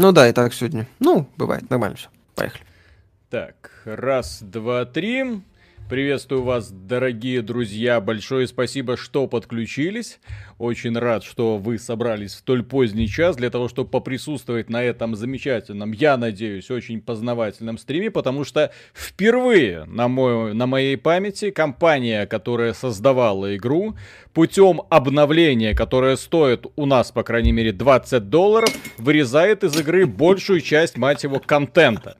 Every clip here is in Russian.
Ну да, и так сегодня. Ну, бывает, нормально все. Поехали. Так, раз, два, три. Приветствую вас, дорогие друзья. Большое спасибо, что подключились. Очень рад, что вы собрались в столь поздний час для того, чтобы поприсутствовать на этом замечательном, я надеюсь, очень познавательном стриме, потому что впервые на, мой, на моей памяти компания, которая создавала игру, путем обновления, которое стоит у нас, по крайней мере, 20 долларов, вырезает из игры большую часть, мать его, контента.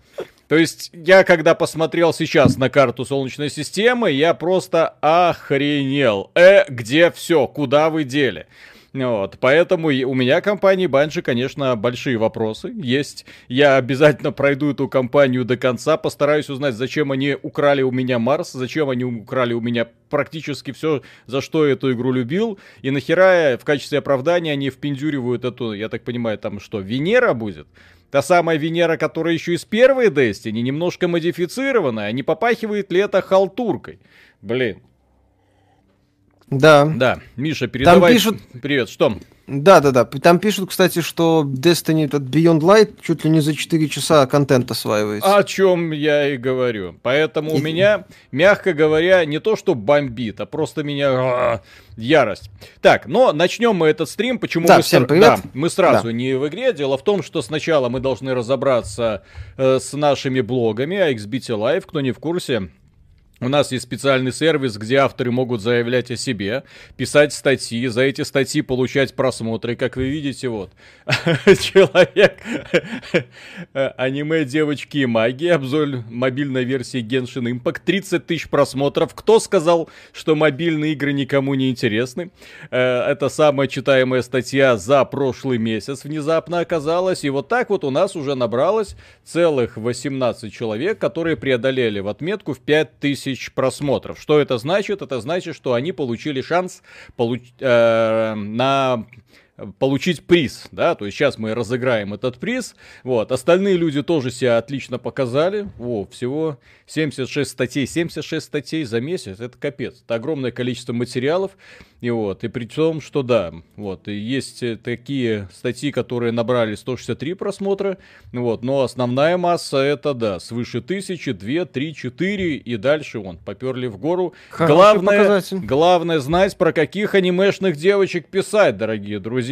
То есть я когда посмотрел сейчас на карту Солнечной системы, я просто охренел. Э, где все? Куда вы дели? Вот, поэтому у меня компании Банжи, конечно, большие вопросы есть. Я обязательно пройду эту компанию до конца, постараюсь узнать, зачем они украли у меня Марс, зачем они украли у меня практически все, за что я эту игру любил, и нахера в качестве оправдания они впендюривают эту, я так понимаю, там что, Венера будет? Та самая Венера, которая еще из первой Destiny, немножко модифицированная, не попахивает ли это халтуркой? Блин. Да. Да, Миша, передавай. Там пишут... Привет, что? Да, да, да. Там пишут, кстати, что Destiny этот Beyond Light чуть ли не за 4 часа контент осваивается. О чем я и говорю. Поэтому у меня, мягко говоря, не то что бомбит, а просто меня а, ярость. Так, но начнем мы этот стрим. Почему да, мы, всем привет. Да, мы сразу да. не в игре. Дело в том, что сначала мы должны разобраться э, с нашими блогами, XBT Live, кто не в курсе. У нас есть специальный сервис, где авторы могут заявлять о себе, писать статьи, за эти статьи получать просмотры. Как вы видите, вот, человек, аниме «Девочки и магии», обзор мобильной версии Genshin Impact, 30 тысяч просмотров. Кто сказал, что мобильные игры никому не интересны? Э, это самая читаемая статья за прошлый месяц внезапно оказалась. И вот так вот у нас уже набралось целых 18 человек, которые преодолели в отметку в 5000 тысяч просмотров. Что это значит? Это значит, что они получили шанс получ- э, на получить приз, да, то есть сейчас мы разыграем этот приз, вот, остальные люди тоже себя отлично показали, о, всего 76 статей, 76 статей за месяц, это капец, это огромное количество материалов, и вот, и при том, что да, вот, и есть такие статьи, которые набрали 163 просмотра, вот, но основная масса это, да, свыше тысячи, две, три, четыре, и дальше, вон, поперли в гору. Хороший главное, показатель. главное знать, про каких анимешных девочек писать, дорогие друзья,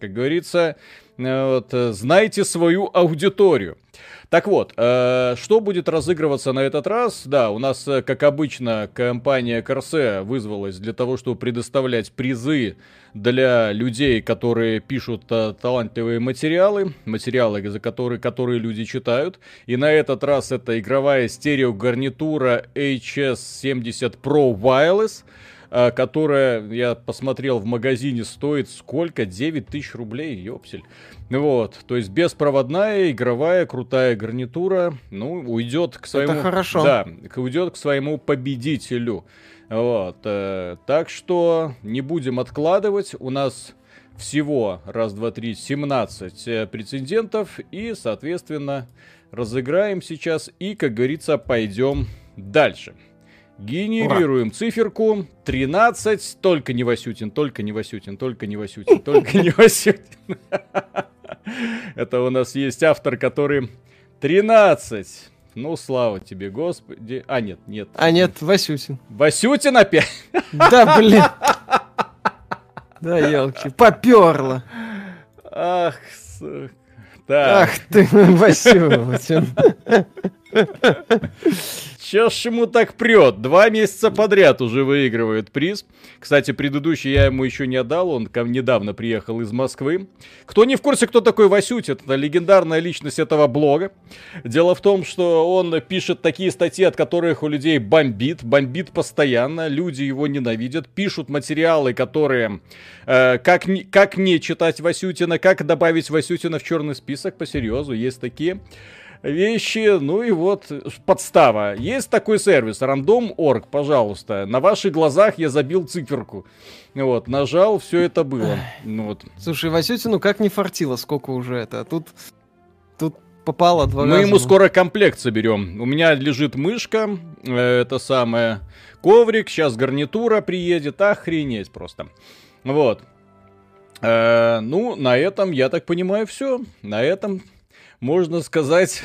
как говорится, э, вот, э, знайте свою аудиторию. Так вот, э, что будет разыгрываться на этот раз? Да, у нас, э, как обычно, компания Корсе вызвалась для того, чтобы предоставлять призы для людей, которые пишут э, талантливые материалы, материалы, за которые, которые люди читают. И на этот раз это игровая стереогарнитура HS70 Pro Wireless которая, я посмотрел в магазине, стоит сколько? 9 тысяч рублей, ёпсель. Вот, то есть беспроводная, игровая, крутая гарнитура, ну, уйдет к своему... Это хорошо. Да, уйдет к своему победителю. Вот, э, так что не будем откладывать, у нас всего, раз, два, три, 17 э, прецедентов, и, соответственно, разыграем сейчас, и, как говорится, пойдем дальше. Генерируем Ура. циферку 13. Только не Васютин, только не Васютин, только не Васютин, только не Васютин. Это у нас есть автор, который 13. Ну, слава тебе, Господи. А, нет, нет. А, нет, Васютин. Васютин опять? Да, блин. Да, елки, поперло. Ах, сука. Ах ты, Васютин. Ж ему так прет? Два месяца подряд уже выигрывает приз. Кстати, предыдущий я ему еще не отдал, он ко мне недавно приехал из Москвы. Кто не в курсе, кто такой Васютин, это легендарная личность этого блога. Дело в том, что он пишет такие статьи, от которых у людей бомбит, бомбит постоянно, люди его ненавидят, пишут материалы, которые... Э, как, как не читать Васютина, как добавить Васютина в черный список, по серьезу, есть такие вещи. Ну и вот подстава. Есть такой сервис, random.org, пожалуйста. На ваших глазах я забил циферку. Вот, нажал, все это было. Ну, вот. Слушай, Васютину как не фартило, сколько уже это. Тут, тут попало два Мы раза. ему скоро комплект соберем. У меня лежит мышка, э, это самое, коврик, сейчас гарнитура приедет, охренеть просто. Вот. Э, ну, на этом, я так понимаю, все. На этом можно сказать,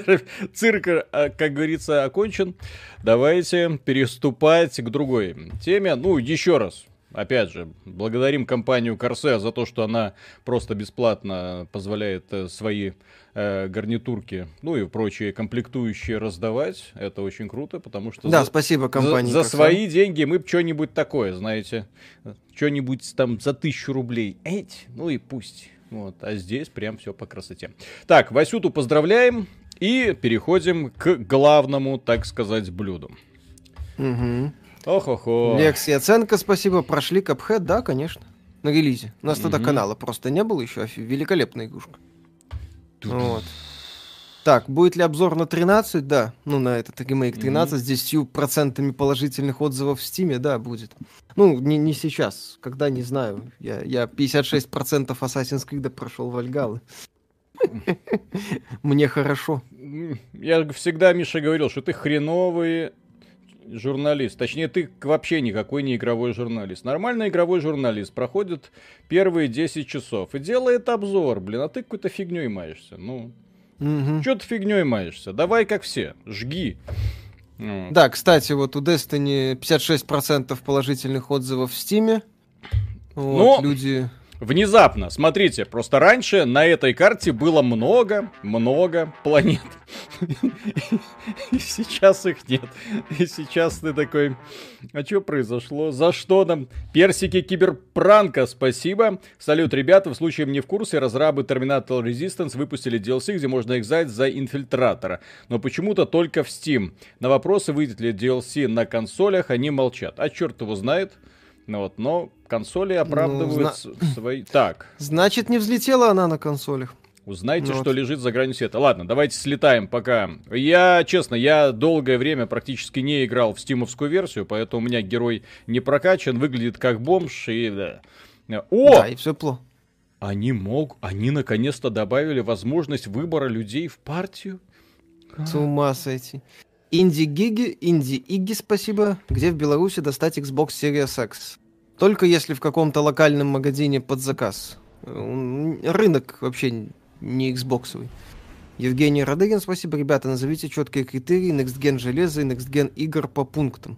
цирк, а, как говорится, окончен. Давайте переступать к другой теме. Ну, еще раз, Опять же, благодарим компанию Corsair за то, что она просто бесплатно позволяет э, свои э, гарнитурки, ну и прочие комплектующие раздавать. Это очень круто, потому что... Да, за, спасибо компании За, за свои деньги мы что-нибудь такое, знаете, что-нибудь там за тысячу рублей. Эть, ну и пусть. Вот, а здесь прям все по красоте. Так, Васюту поздравляем и переходим к главному, так сказать, блюду. Угу. Ох-охо. Лекс и оценка, спасибо. Прошли Капхед, да, конечно. На релизе. У нас угу. тогда канала просто не было еще. Великолепная игрушка. Вот. Так, будет ли обзор на 13? Да. Ну, на этот ремейк 13 mm-hmm. с 10% положительных отзывов в Стиме, да, будет. Ну, не, не сейчас. Когда, не знаю. Я, я 56% Assassin's Creed прошел в Альгалы. Мне хорошо. Я всегда, Миша, говорил, что ты хреновый журналист. Точнее, ты вообще никакой не игровой журналист. Нормальный игровой журналист проходит первые 10 часов и делает обзор, блин, а ты какой-то фигней маешься. Ну, угу. что ты фигней маешься? Давай как все, жги. Да, кстати, вот у Destiny 56% положительных отзывов в Стиме. Вот, Но... люди Внезапно, смотрите, просто раньше на этой карте было много-много планет. И сейчас их нет. И сейчас ты такой, а что произошло? За что нам? Персики киберпранка, спасибо. Салют, ребята, в случае мне в курсе, разрабы Terminator Resistance выпустили DLC, где можно экзать за инфильтратора. Но почему-то только в Steam. На вопросы, выйдет ли DLC на консолях, они молчат. А черт его знает. Ну вот, но консоли ну, оправдывают ну, зна... свои... Так. Значит, не взлетела она на консолях. Узнайте, ну, что вот. лежит за гранью света. Ладно, давайте слетаем пока. Я, честно, я долгое время практически не играл в стимовскую версию, поэтому у меня герой не прокачан, выглядит как бомж и... Да. О! Да, и все плохо. Они мог, они наконец-то добавили возможность выбора людей в партию. С ума сойти. Инди Гиги, Инди Иги, спасибо. Где в Беларуси достать Xbox Series X? Только если в каком-то локальном магазине под заказ. Рынок вообще не Xbox. Евгений Радыгин, спасибо. Ребята, назовите четкие критерии Next Gen железа и Next Gen игр по пунктам.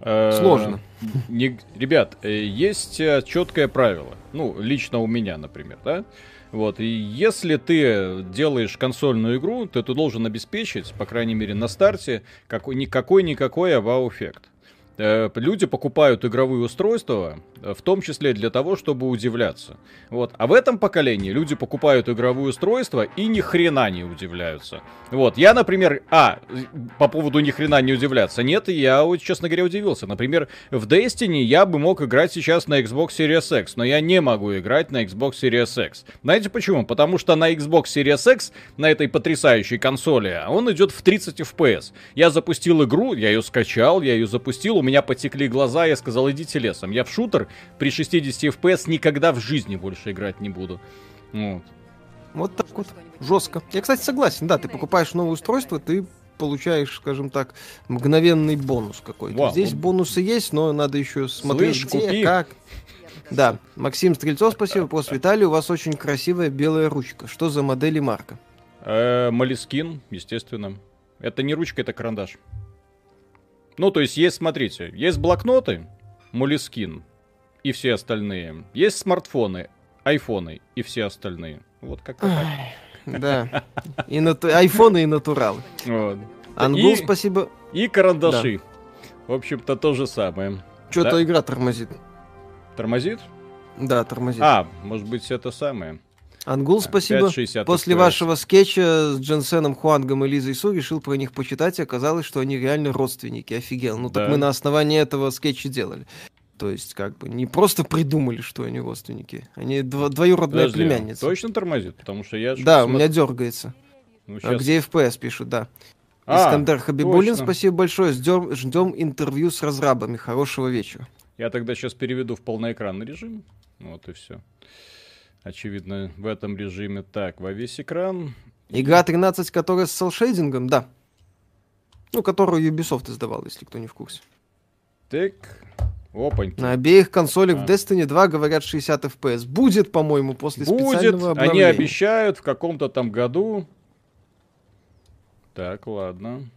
Э, Сложно. ребят, э, есть э, четкое правило. Ну, лично у меня, например, да? Вот, и если ты делаешь консольную игру, то ты должен обеспечить, по крайней мере, на старте, какой-никакой вау-эффект. Э, люди покупают игровые устройства, э, в том числе для того, чтобы удивляться. Вот. А в этом поколении люди покупают игровые устройства и ни хрена не удивляются. Вот. Я, например, а, по поводу ни хрена не удивляться. Нет, я, честно говоря, удивился. Например, в Destiny я бы мог играть сейчас на Xbox Series X, но я не могу играть на Xbox Series X. Знаете почему? Потому что на Xbox Series X, на этой потрясающей консоли, он идет в 30 FPS. Я запустил игру, я ее скачал, я ее запустил, меня потекли глаза, я сказал, идите лесом. Я в шутер при 60 FPS никогда в жизни больше играть не буду. Вот. Вот так вот. Жестко. Я, кстати, согласен, да, ты покупаешь новое устройство, ты получаешь, скажем так, мгновенный бонус какой-то. Вау. Здесь бонусы есть, но надо еще смотреть, Слышь, где, купи. как. Да, Максим Стрельцов, спасибо. Вопрос Виталий, у вас очень красивая белая ручка. Что за модель и марка? Э, Малискин, естественно. Это не ручка, это карандаш. Ну, то есть есть, смотрите, есть блокноты, Moleskine и все остальные. Есть смартфоны, айфоны и все остальные. Вот как то Да. И нату... айфоны и натуралы. Вот. Ангул, и... спасибо. И карандаши. Да. В общем-то, то же самое. Что-то да? игра тормозит. Тормозит? Да, тормозит. А, может быть, это самое. Ангул, спасибо. После FPS. вашего скетча с Дженсеном Хуангом и Лизой Су решил про них почитать, и оказалось, что они реально родственники. Офигел. Ну да. так мы на основании этого скетча делали. То есть, как бы, не просто придумали, что они родственники. Они дво- двоюродная Подожди, племянница. Точно тормозит? Потому что я... Да, смотр... у меня дергается. Ну, сейчас... а где FPS пишут, да. А, Искандер Хабибулин, точно. спасибо большое. Ждем, ждем интервью с разрабами. Хорошего вечера. Я тогда сейчас переведу в полноэкранный режим. Вот и все. Очевидно, в этом режиме. Так, во весь экран. Игра 13, которая с селшейдингом, да. Ну, которую Ubisoft издавал, если кто не в курсе. Так. Опаньки. На обеих консолях А. в Destiny 2 говорят 60 FPS. Будет, по-моему, после Будет, специального они обновления. обещают в каком-то там году. Так, ладно.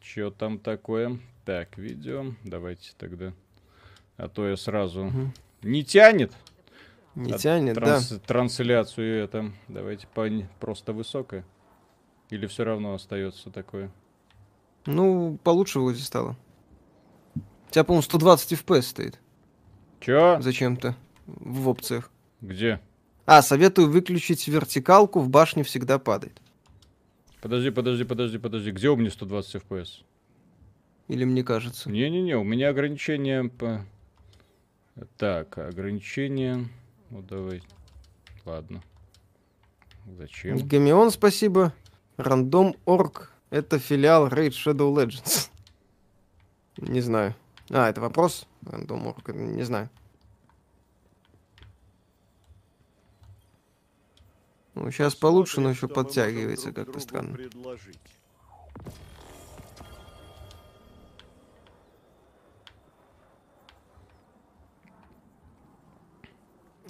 Чё там такое? Так, видео. Давайте тогда. А то я сразу... Мгм. Не тянет Не тянет, транс- трансляцию это. Давайте по... просто высокое. Или все равно остается такое? да. Ну, получше вроде стало. У тебя, по-моему, 120 FPS стоит. Чё? Зачем-то. В опциях. Где? А, советую выключить вертикалку, в башне всегда падает. Подожди, подожди, подожди, подожди. Где у меня 120 FPS? Или мне кажется. Не-не-не, у меня ограничение по... Так, ограничение... Ну, давай. Ладно. Зачем? Гамион, спасибо. Рандом.орг. Это филиал Raid Shadow Legends. Не знаю. А, это вопрос? Рандом.орг, не знаю. Ну, сейчас получше, но еще подтягивается как-то странно.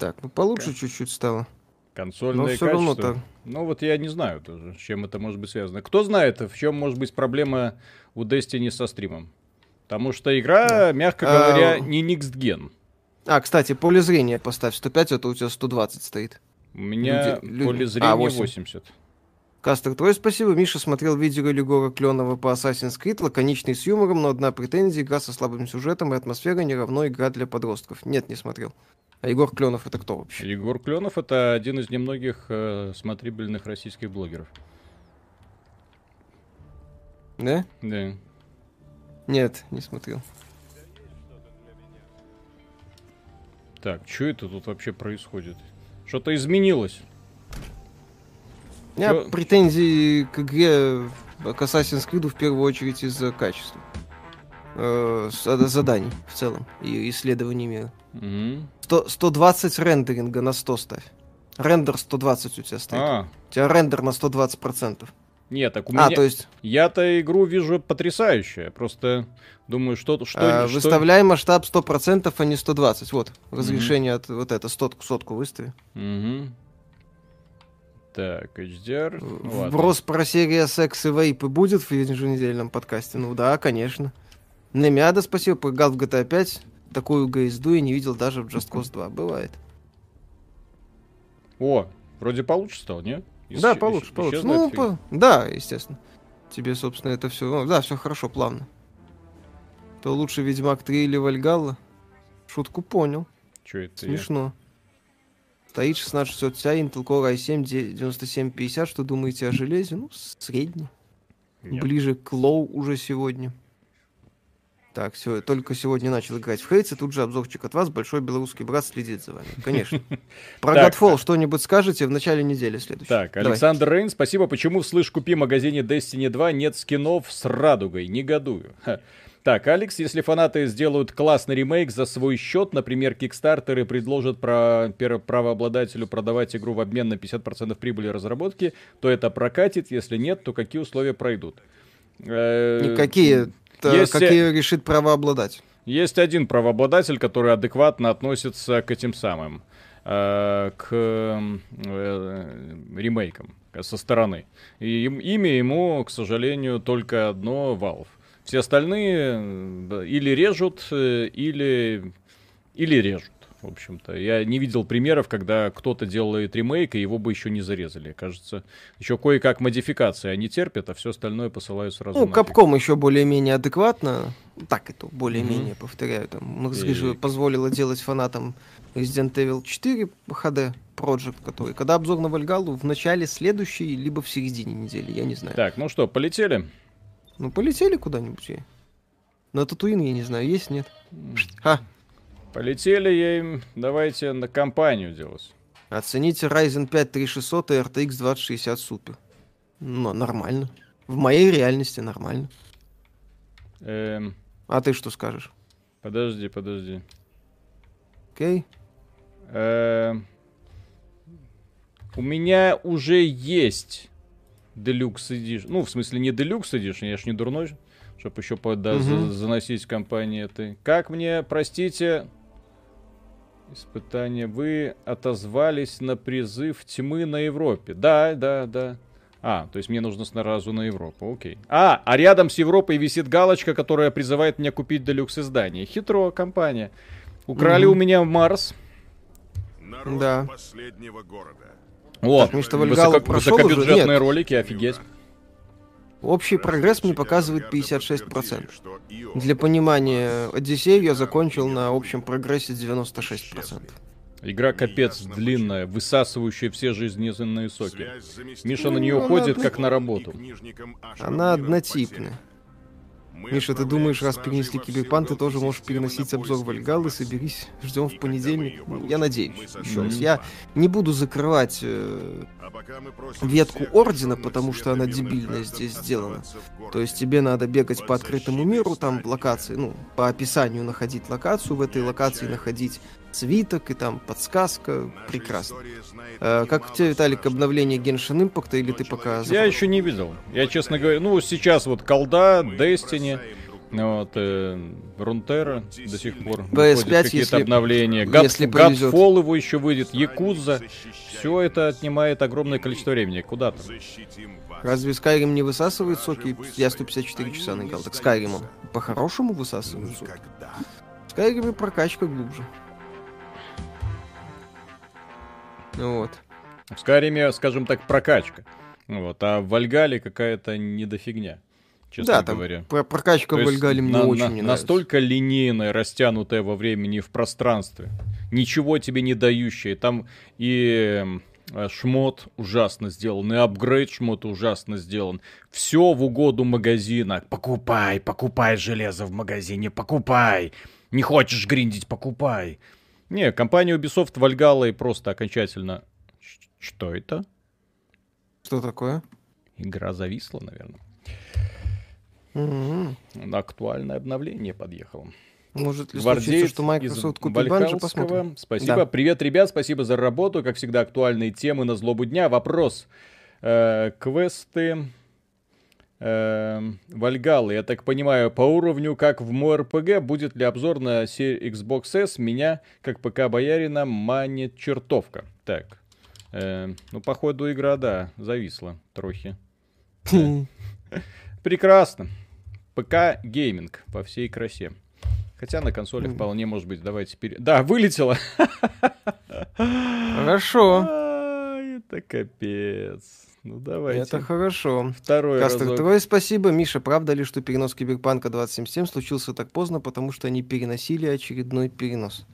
Так, ну получше чуть-чуть стало. Консольное Но качество. равно так. Ну вот я не знаю с чем это может быть связано. Кто знает, в чем может быть проблема у Destiny со стримом? Потому что игра, мягко А, говоря, не Next Gen. А, кстати, поле зрения поставь 105, это у тебя 120 стоит. У меня Люди- поле а, зрения 8. 80. Кастер, твой спасибо. Миша смотрел видео Егора Кленова по Assassin's Creed, лаконичный с юмором, но одна претензия, игра со слабым сюжетом и атмосферой не равно игра для подростков. Нет, не смотрел. А Егор Кленов это кто вообще? Егор Кленов это один из немногих э, смотрибельных российских блогеров. Да? Да. Нет, не смотрел. Так, что это тут вообще происходит? Что-то изменилось. У меня Чё? претензии к игре к Assassin's Creed в первую очередь из-за качества. Э, э, заданий в целом и исследований мира. Мгм. 100 120 рендеринга на 100 ставь. Рендер 120 у тебя стоит. А, У тебя рендер на 120%. нет, так у А, меня... то есть Я-то игру вижу потрясающую. Просто думаю, что... что, э, что- выставляй масштаб 100%, а не 120. Вот, разрешение от вот это, сотку, сотку выстави. Мгм. Так, HDR. Ну, ладно. Вброс про серия секс и вейпы будет в еженедельном подкасте? Ну да, конечно. Немяда, спасибо, поиграл в GTA 5. Такую ГСДу я не видел даже в Just Cause 2. Бывает. О, вроде получше стал, не? Ис- да, получше, получше. Ну, по- да, естественно. Тебе, собственно, это все. да, все хорошо, плавно. То лучше Ведьмак 3 или Вальгалла. Шутку понял. Чё это я? Смешно. Стоит 1600 Ti, Intel Core i7 де- 9750. Что думаете о железе? Ну, средний. Нет. Ближе к low уже сегодня. Так, все, только сегодня начал играть в Hades, и тут же обзорчик от вас. Большой белорусский брат следит за вами. Конечно. Про. Godfall что-нибудь скажете в начале недели следующей? Так. Александр Рейн, спасибо. Почему в «Слышь, купи» магазине Destiny 2 нет скинов с радугой? Негодую. Так, Алекс, если фанаты сделают классный ремейк за свой счет, например, Кикстартеры предложат про правообладателю продавать игру в обмен на 50% прибыли разработки, то это прокатит, если нет, то какие условия пройдут? Э, Никакие. Та- Если- Какие решит правообладатель. Есть один правообладатель, который адекватно относится к этим самым, э, к м, э, ремейкам со стороны. И им- имя ему, к сожалению, только одно Valve. Все остальные э, или режут, э, или, или режут. В общем-то, я не видел примеров, когда кто-то делает ремейк, и его бы еще не зарезали. Кажется, еще кое-как модификации они терпят, а все остальное посылают сразу. Ну, нафиг. Капком еще более-менее адекватно. Так это более-менее, повторяю. Там, И- же позволило делать фанатам Resident Evil 4 HD Project, который, когда обзор на Вальгалу в начале следующей, либо в середине недели, я не знаю. Так, ну что, полетели? Ну, полетели куда-нибудь. На Татуин, я не знаю, есть, нет? Ха, Полетели я им, давайте на компанию делать. оцените Ryzen 5 3600 и RTX 2060 Super. Ну, нормально. В моей реальности нормально. Эм, А ты что скажешь? подожди, подожди. Окей? Эм, у меня уже есть Deluxe Edition. Ну, в смысле, не Deluxe Edition, я ж не дурной. чтобы еще по- да, за- Мгм. заносить в компании этой. Как мне, простите, испытание, вы отозвались на призыв тьмы на Европе. Да, да, да. А, то есть мне нужно сразу на Европу, окей. А, а рядом с Европой висит галочка, которая призывает меня купить делюкс издание. Хитро, компания. Украли Мгм. у меня Марс. Народ Да. последнего города. О, Так, высоко- прошел уже? высокобюджетные Нет. ролики, офигеть. Общий прогресс мне показывает 56%. Для понимания, Одиссею я закончил на общем прогрессе 96%. Игра капец длинная, высасывающая все жизненные соки. Миша на нее ходит, как на работу. Она однотипная. Миша, ты думаешь, раз перенесли Киберпанк, ты тоже можешь переносить обзор Вальгаллы, соберись, ждем в понедельник. Я надеюсь, еще раз. Я не буду закрывать э, ветку Ордена, потому что она дебильно здесь сделана. То есть тебе надо бегать по открытому миру, там локации, ну, по описанию находить локацию, в этой локации находить свиток и там подсказка. Прекрасно. Э, как у тебя, Виталик, обновление Genshin Impact, или ты пока... Я еще не видел. Я, честно говоря, ну, сейчас вот колда, Destiny, вот, э, Рунтера до сих пор PS5, выходят какие-то если- обновления. God, если повезет. Godfall его еще выйдет, Якуза. Все это отнимает огромное количество времени. Куда там? Разве Skyrim не высасывает соки? Я 154 часа наиграл. Так Skyrim по-хорошему высасывает соки. В Skyrim прокачка глубже. Вот. В Скайриме, скажем так, прокачка. Вот, а в Вальгале какая-то недофигня, честно да, там говоря. про- прокачка То в Вальгале мне на- очень на- не нравится. Настолько линейная, растянутая во времени и в пространстве. Ничего тебе не дающее. Там и э, шмот ужасно сделан, и апгрейд шмота ужасно сделан. Все в угоду магазина. Покупай, покупай железо в магазине, покупай. Не хочешь гриндить, покупай. Не, компания Ubisoft Вальгала и просто окончательно... Что это? Что такое? Игра зависла, наверное. Мгм. Актуальное обновление подъехало. Может ли Гвардеец случиться, что Microsoft купит Вальхалского. посмотрим. Спасибо. Да. Привет, ребят, спасибо за работу. Как всегда, актуальные темы на злобу дня. Вопрос. Э, квесты Вальгалы, я так понимаю, по уровню, как в МОРПГ, будет ли обзор на Xbox S? Меня, как ПК-боярина, манит чертовка. Так. Э, ну, походу, игра, да, зависла трохи. Прекрасно. ПК гейминг по всей красе. Хотя на консоли вполне может быть. Давайте пере... Да, вылетело. Хорошо. Это капец. Ну давайте. Это хорошо. Второй Кастер, разок. твое спасибо. Миша, правда ли, что перенос Киберпанка 2077 случился так поздно, потому что они переносили очередной перенос?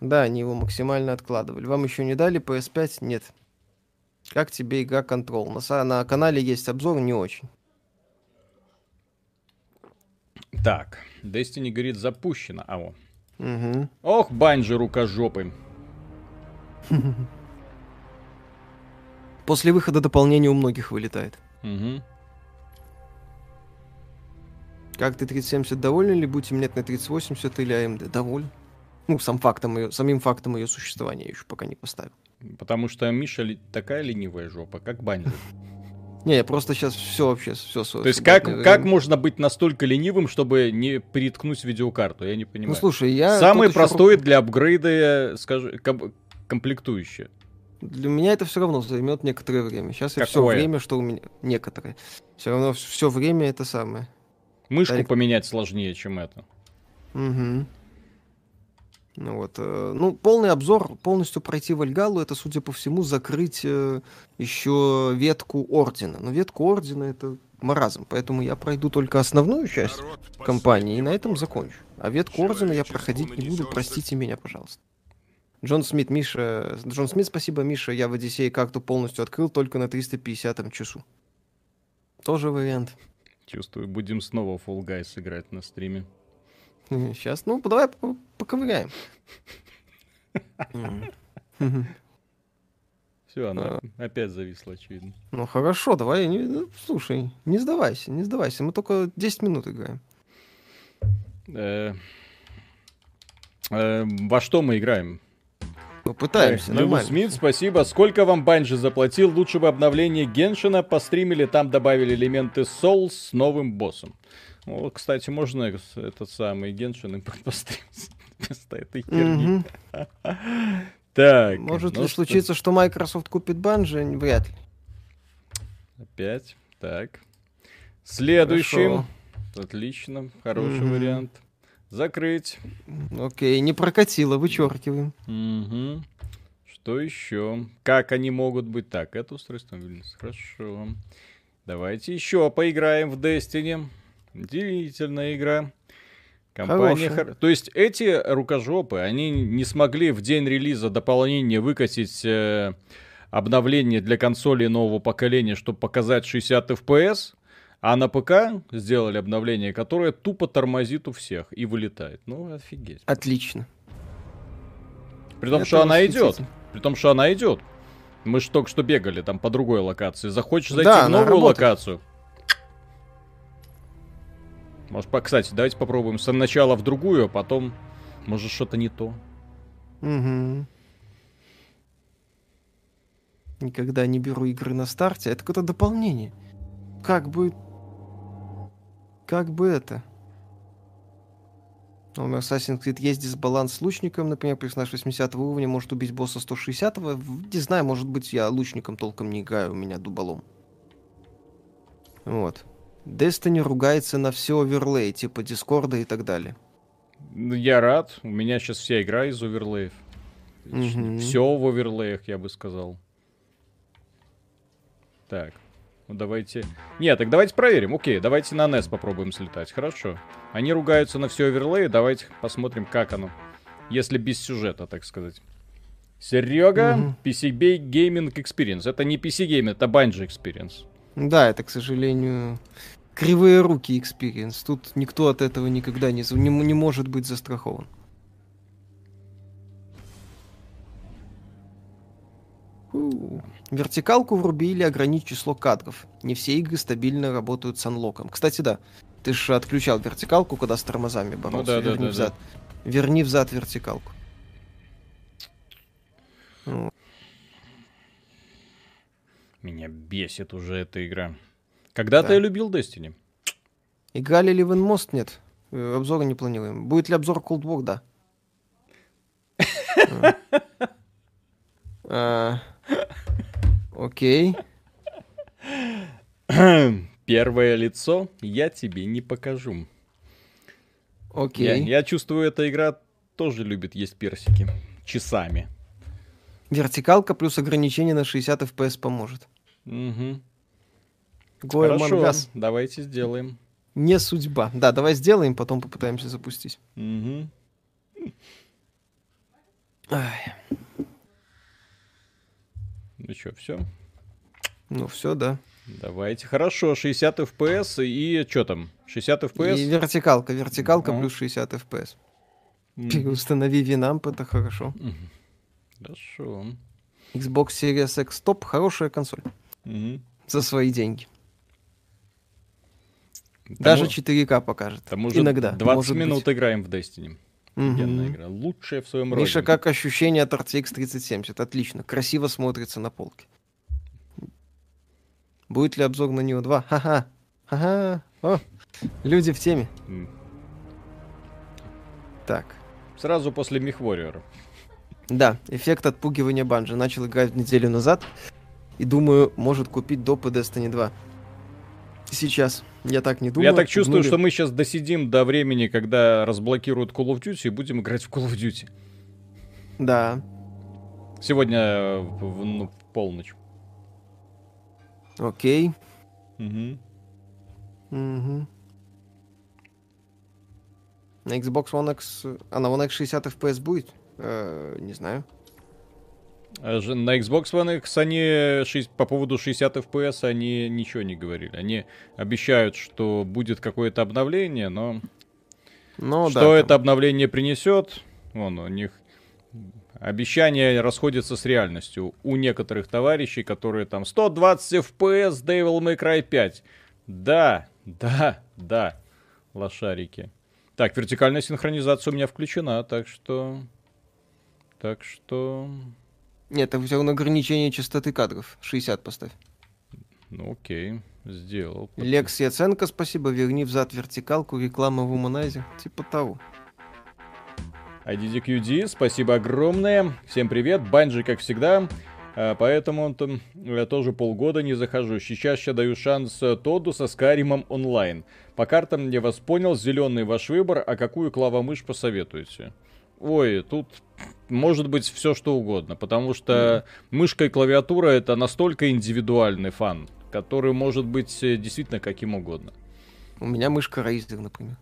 Да, они его максимально откладывали. Вам еще не дали PS5? Нет. Как тебе игра Control? На, на канале есть обзор, не очень. Так, Destiny говорит запущено. А вот. Мгм. Ох, банджи рукожопы. После выхода дополнения у многих вылетает. Мгм. Как ты 3070 доволен ли будем нет на 3080 или AMD? Доволен. Ну, сам фактом ее, самим фактом ее существования я еще пока не поставил. Потому что Миша ли- такая ленивая жопа, как банджи. Не, я просто сейчас все вообще, все То есть как, как можно быть настолько ленивым, чтобы не приткнуть видеокарту? Я не Ну, понимаю. слушай, я... Самое простое для апгрейда, скажи, ком- комплектующее. Для меня это все равно займет некоторое время. Сейчас я все Какое? время, что у меня... Некоторое. Все равно все время это самое. Мышку Тарик. поменять сложнее, чем это. Угу. Ну вот, э, ну, полный обзор, полностью пройти Вальгалу, это, судя по всему, закрыть э, еще ветку Ордена. Но ветку Ордена это маразм, поэтому я пройду только основную часть компании и на этом закончу. А ветку Ордена я проходить не буду, простите меня, пожалуйста. Джон Смит, Миша... Джон Смит, спасибо, Миша, я в Одиссее карту полностью открыл только на 350 часу. Тоже вариант. Чувствую, будем снова Fall Guys играть на стриме. Сейчас, ну, давай по- поковыряем. Все, она опять зависла, очевидно. Ну хорошо, давай, не, ну, слушай, не сдавайся, не сдавайся, мы только 10 минут играем. Э, э, Во что мы играем? Ну, пытаемся, Э, Лилу нормально. Смит, спасибо. Сколько вам Банжи заплатил? Лучше бы обновление Геншина постримили, там добавили элементы Soul с новым боссом. О, кстати, можно этот самый Геншин им постримить вместо этой херни. Так. Может ну ли что, случиться, что Microsoft купит Банжи? Вряд ли. Опять. Так. Следующий. Хорошо. Отлично. Хороший Мгм. вариант. Закрыть. Окей, не прокатило, вычеркиваем. Мгм. Что еще? Как они могут быть? Так, это устройство мобильности. Хорошо. Давайте еще поиграем в Destiny. Удивительная игра. Компания хор- То есть эти рукожопы, они не смогли в день релиза дополнения выкатить э, обновление для консолей нового поколения, чтобы показать 60 FPS, а на ПК сделали обновление, которое тупо тормозит у всех и вылетает. Ну, офигеть. Отлично. При том, Это что она идет. При том, что она идет. Мы же только что бегали там по другой локации. Захочешь зайти Да, в новую работает. локацию. Может, по... кстати, давайте попробуем сначала в другую, а потом, может, что-то не то. Мгм. Никогда не беру игры на старте. Это какое-то дополнение. Как бы... Как бы это... У меня Assassin's Creed есть дисбаланс с лучником, например, персонаж 80 уровня может убить босса 160 Не знаю, может быть, я лучником толком не играю, у меня дуболом. Вот. Destiny ругается на все оверлей, типа Дискорда и так далее. Ну, Я рад. У меня сейчас вся игра из оверлеев. Мгм. Все в оверлеях, я бы сказал. Так. Ну давайте. Нет, так давайте проверим. Окей, давайте на Нессус попробуем слетать. Хорошо. Они ругаются на все оверлеи. Давайте посмотрим, как оно. Если без сюжета, так сказать. Серега, Мгм. PC Gaming Experience. Это не PC Gaming, это Bungie Experience. Да, это, к сожалению, кривые руки experience. Тут никто от этого никогда не, не, не может быть застрахован. Вертикалку врубили, ограничить число кадров. Не все игры стабильно работают с анлоком. Кстати, да, ты же отключал вертикалку, когда с тормозами боролся. да, да, Верни да, взад. Верни взад вертикалку. Меня бесит уже эта игра. Когда-то Да. я любил Destiny. Играли ли в Инмост? Нет. Э, Обзора не планируем. Будет ли обзор Cold War? Да. Окей. Первое лицо я тебе не покажу. Я, Окей. я чувствую, эта игра тоже любит есть персики. Часами. Вертикалка плюс ограничение на 60 FPS поможет. Мгм. Гоя Хорошо, давайте сделаем. Не судьба. Да, давай сделаем, потом попытаемся запустить. Мгм. Ай, Ну что, все? ну все, да. Давайте. Хорошо, 60 FPS и что там? 60 FPS? И вертикалка. Вертикалка Ага. плюс 60 FPS. Мгм. Переустанови Winamp, это хорошо. Хорошо. Xbox Series X топ, хорошая консоль. Мгм. За свои деньги. Тому- Даже 4К покажет. тому Иногда. 20 может быть. минут играем в Destiny. Офигенная Мгм. игра. Лучшая в своем роде. Миша, как ощущение от RTX 3070? Отлично. Красиво смотрится на полке. Будет ли обзор на Neo 2? Ха-ха. Ха-ха. О, люди в теме. М. Так. Сразу после Мехвориора. Да, эффект отпугивания банжи. Начал играть неделю назад. И думаю, может купить допы Destiny 2. Сейчас. Я так не думаю. Я так чувствую, нуле. что мы сейчас досидим до времени, когда разблокируют Call of Duty и будем играть в Call of Duty. Да. Сегодня э, в, ну, в полночь. Окей. Мгм. Мгм. На Xbox One X... А на One X 60 FPS будет? Э, не знаю. А На Xbox One X они по поводу 60 FPS они ничего не говорили. Они обещают, что будет какое-то обновление, но Ну что да. это обновление принесет, вон у них обещания расходятся с реальностью. У некоторых товарищей, которые там 120 FPS Devil May Cry 5. Да, да, да, лошарики. Так, вертикальная синхронизация у меня включена, так что... Так что... Нет, это у тебя ограничение частоты кадров. 60 поставь. Ну окей, сделал. Лекс Яценко, спасибо. Верни взад вертикалку, реклама в Уманазе. Типа того. IDDQD, спасибо огромное. Всем привет. Банджи, как всегда. А, Поэтому там я тоже полгода не захожу. Сейчас я даю шанс э, Тоду со Скаримом онлайн. По картам я вас понял, зеленый ваш выбор, а какую клавомышь посоветуете? Ой, тут может быть все что угодно, потому что мышка и клавиатура это настолько индивидуальный фан, который может быть э, действительно каким угодно. У меня мышка Razer, например.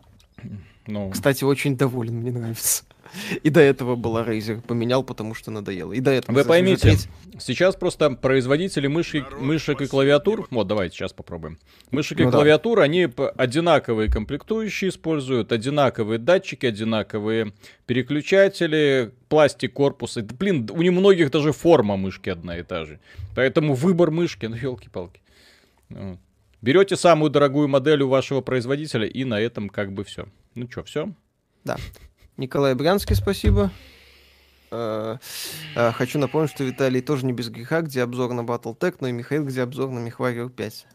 Ну, Кстати, очень доволен, мне нравится. И до этого была Razer, поменял, потому что надоело. И до этого. Вы поймите, треть- сейчас просто производители мышек, мышек и клавиатур, вот давайте сейчас попробуем. Мышек и Ну да. клавиатур, они п- одинаковые комплектующие используют, одинаковые датчики, одинаковые переключатели, пластик корпуса. Да, блин, у многих даже форма мышки одна и та же. Поэтому выбор мышки, ну елки-палки. Вот. Берете самую дорогую модель у вашего производителя и на этом как бы все. Ну что, все? Николай Брянский, спасибо. Э, э, Хочу напомнить, что Виталий тоже не без греха, где обзор на Battletech, но и Михаил, где обзор на MechWarrior 5.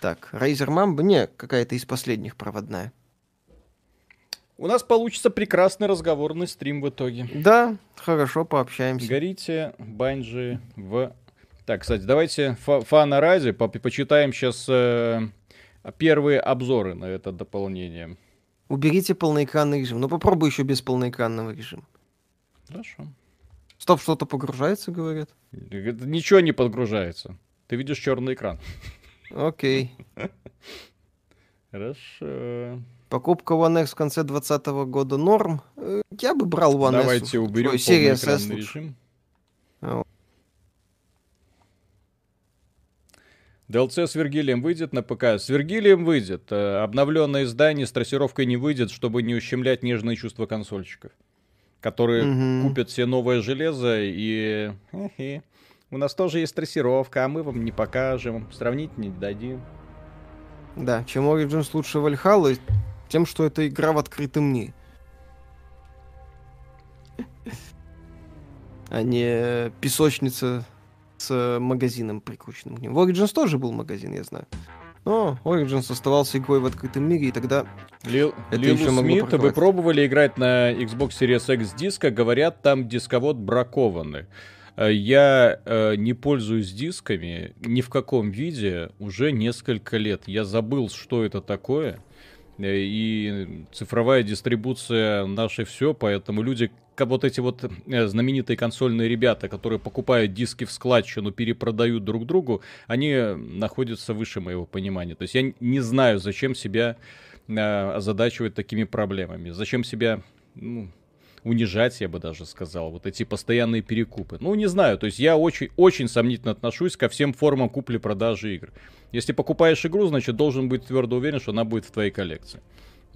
Так, Razer Mamba, не, какая-то из последних проводная. У нас получится прекрасный разговорный стрим в итоге. Да, хорошо, пообщаемся. Горите, банджи в... Так, кстати, давайте фа- фана ради по- почитаем сейчас первые обзоры на это дополнение. Уберите полноэкранный режим. Ну попробуй еще без полноэкранного режима. Хорошо. Стоп, что-то погружается, говорят. Это Ничего не подгружается. Ты видишь черный экран. Окей. Хорошо. Покупка One X в конце 2020 года норм. Э, Я бы брал One X. Давайте уберем Ой, Series S режим. А, DLC с Вергилием выйдет на ПК. С Вергилием выйдет. Э, Обновленное издание с трассировкой не выйдет, чтобы не ущемлять нежные чувства консольщиков. Которые Мгм. купят себе новое железо и... «Хе-хе, У нас тоже есть трассировка, а мы вам не покажем. Сравнить не дадим. Да, чем Origins лучше Вальхаллы, тем, что это игра в открытом мире. А не песочница с магазином прикрученным к ним. В Origins тоже был магазин, я знаю. Но Origins оставался игрой в открытом мире, и тогда Лил, Это Лилу еще Смит, вы пробовали играть на Xbox Series X диска? Говорят, там дисковод бракованный. Э, Я э, не пользуюсь дисками ни в каком виде уже несколько лет. Я забыл, что это такое. Э, И цифровая дистрибуция наше все, поэтому люди, как вот эти вот э, знаменитые консольные ребята, которые покупают диски в складчину, перепродают друг другу, они находятся выше моего понимания. То есть я не знаю, зачем себя э, озадачивать такими проблемами. Зачем себя ну, унижать, я бы даже сказал, вот эти постоянные перекупы. Ну, не знаю, то есть я очень, очень сомнительно отношусь ко всем формам купли-продажи игр. Если покупаешь игру, значит, должен быть твердо уверен, что она будет в твоей коллекции.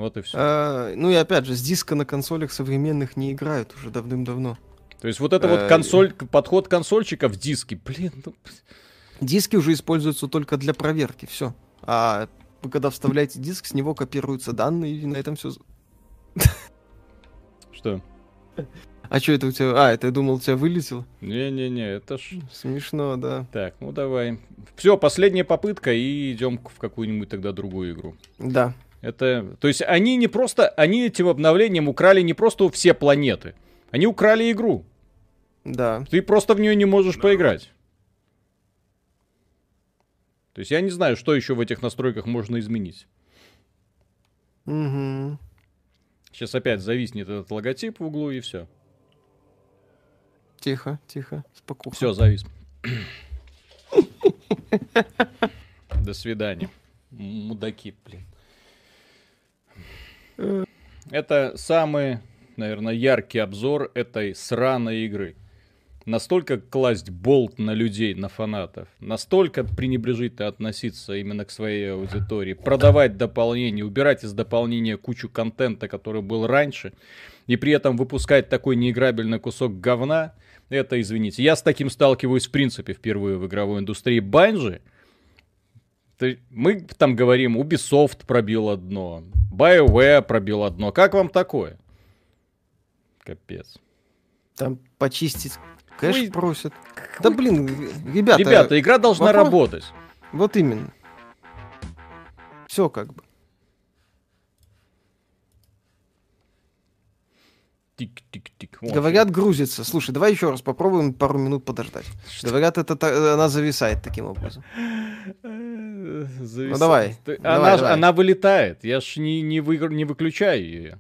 Вот и все. А, ну и опять же, с диска на консолях современных не играют уже давным-давно. То есть вот это вот э, консоль, подход консольчика в диске, блин, ну, Диски уже используются только для проверки, все. А вы когда вставляете диск, с него копируются данные, и на этом все. что? А что это у тебя? А, это я думал, у тебя вылетело. Не-не-не, это ж... Смешно, да. Так, ну давай. Все, последняя попытка, и идем в какую-нибудь тогда другую игру. Да. Это, то есть они не просто, они этим обновлением украли не просто все планеты, они украли игру. Да. Ты просто в нее не можешь поиграть. То есть я не знаю, что еще в этих настройках можно изменить. Угу. Сейчас опять зависнет этот логотип в углу и все. Тихо, тихо, спокойно. Все, завис. До свидания. Мудаки, блин. Это самый, наверное, яркий обзор этой сраной игры. Настолько класть болт на людей, на фанатов, настолько пренебрежительно относиться именно к своей аудитории, продавать дополнения, убирать из дополнения кучу контента, который был раньше, и при этом выпускать такой неиграбельный кусок говна, это, извините, я с таким сталкиваюсь в принципе впервые в игровой индустрии. Банжи, мы там говорим, Ubisoft пробил одно, BioWare пробил одно. Как вам такое? Капец. Там почистить кэш Ой, просят. Да блин, ребята. Ребята, игра должна вопрос- работать. Вот именно. Все как бы. Тик-тик-тик. Говорят, грузится. Слушай, давай еще раз попробуем пару минут подождать. Говорят, это та- она зависает таким образом. э, зависает. давай, Ты- давай, она, давай. она вылетает. Я ж не, не, вы- не выключаю ее.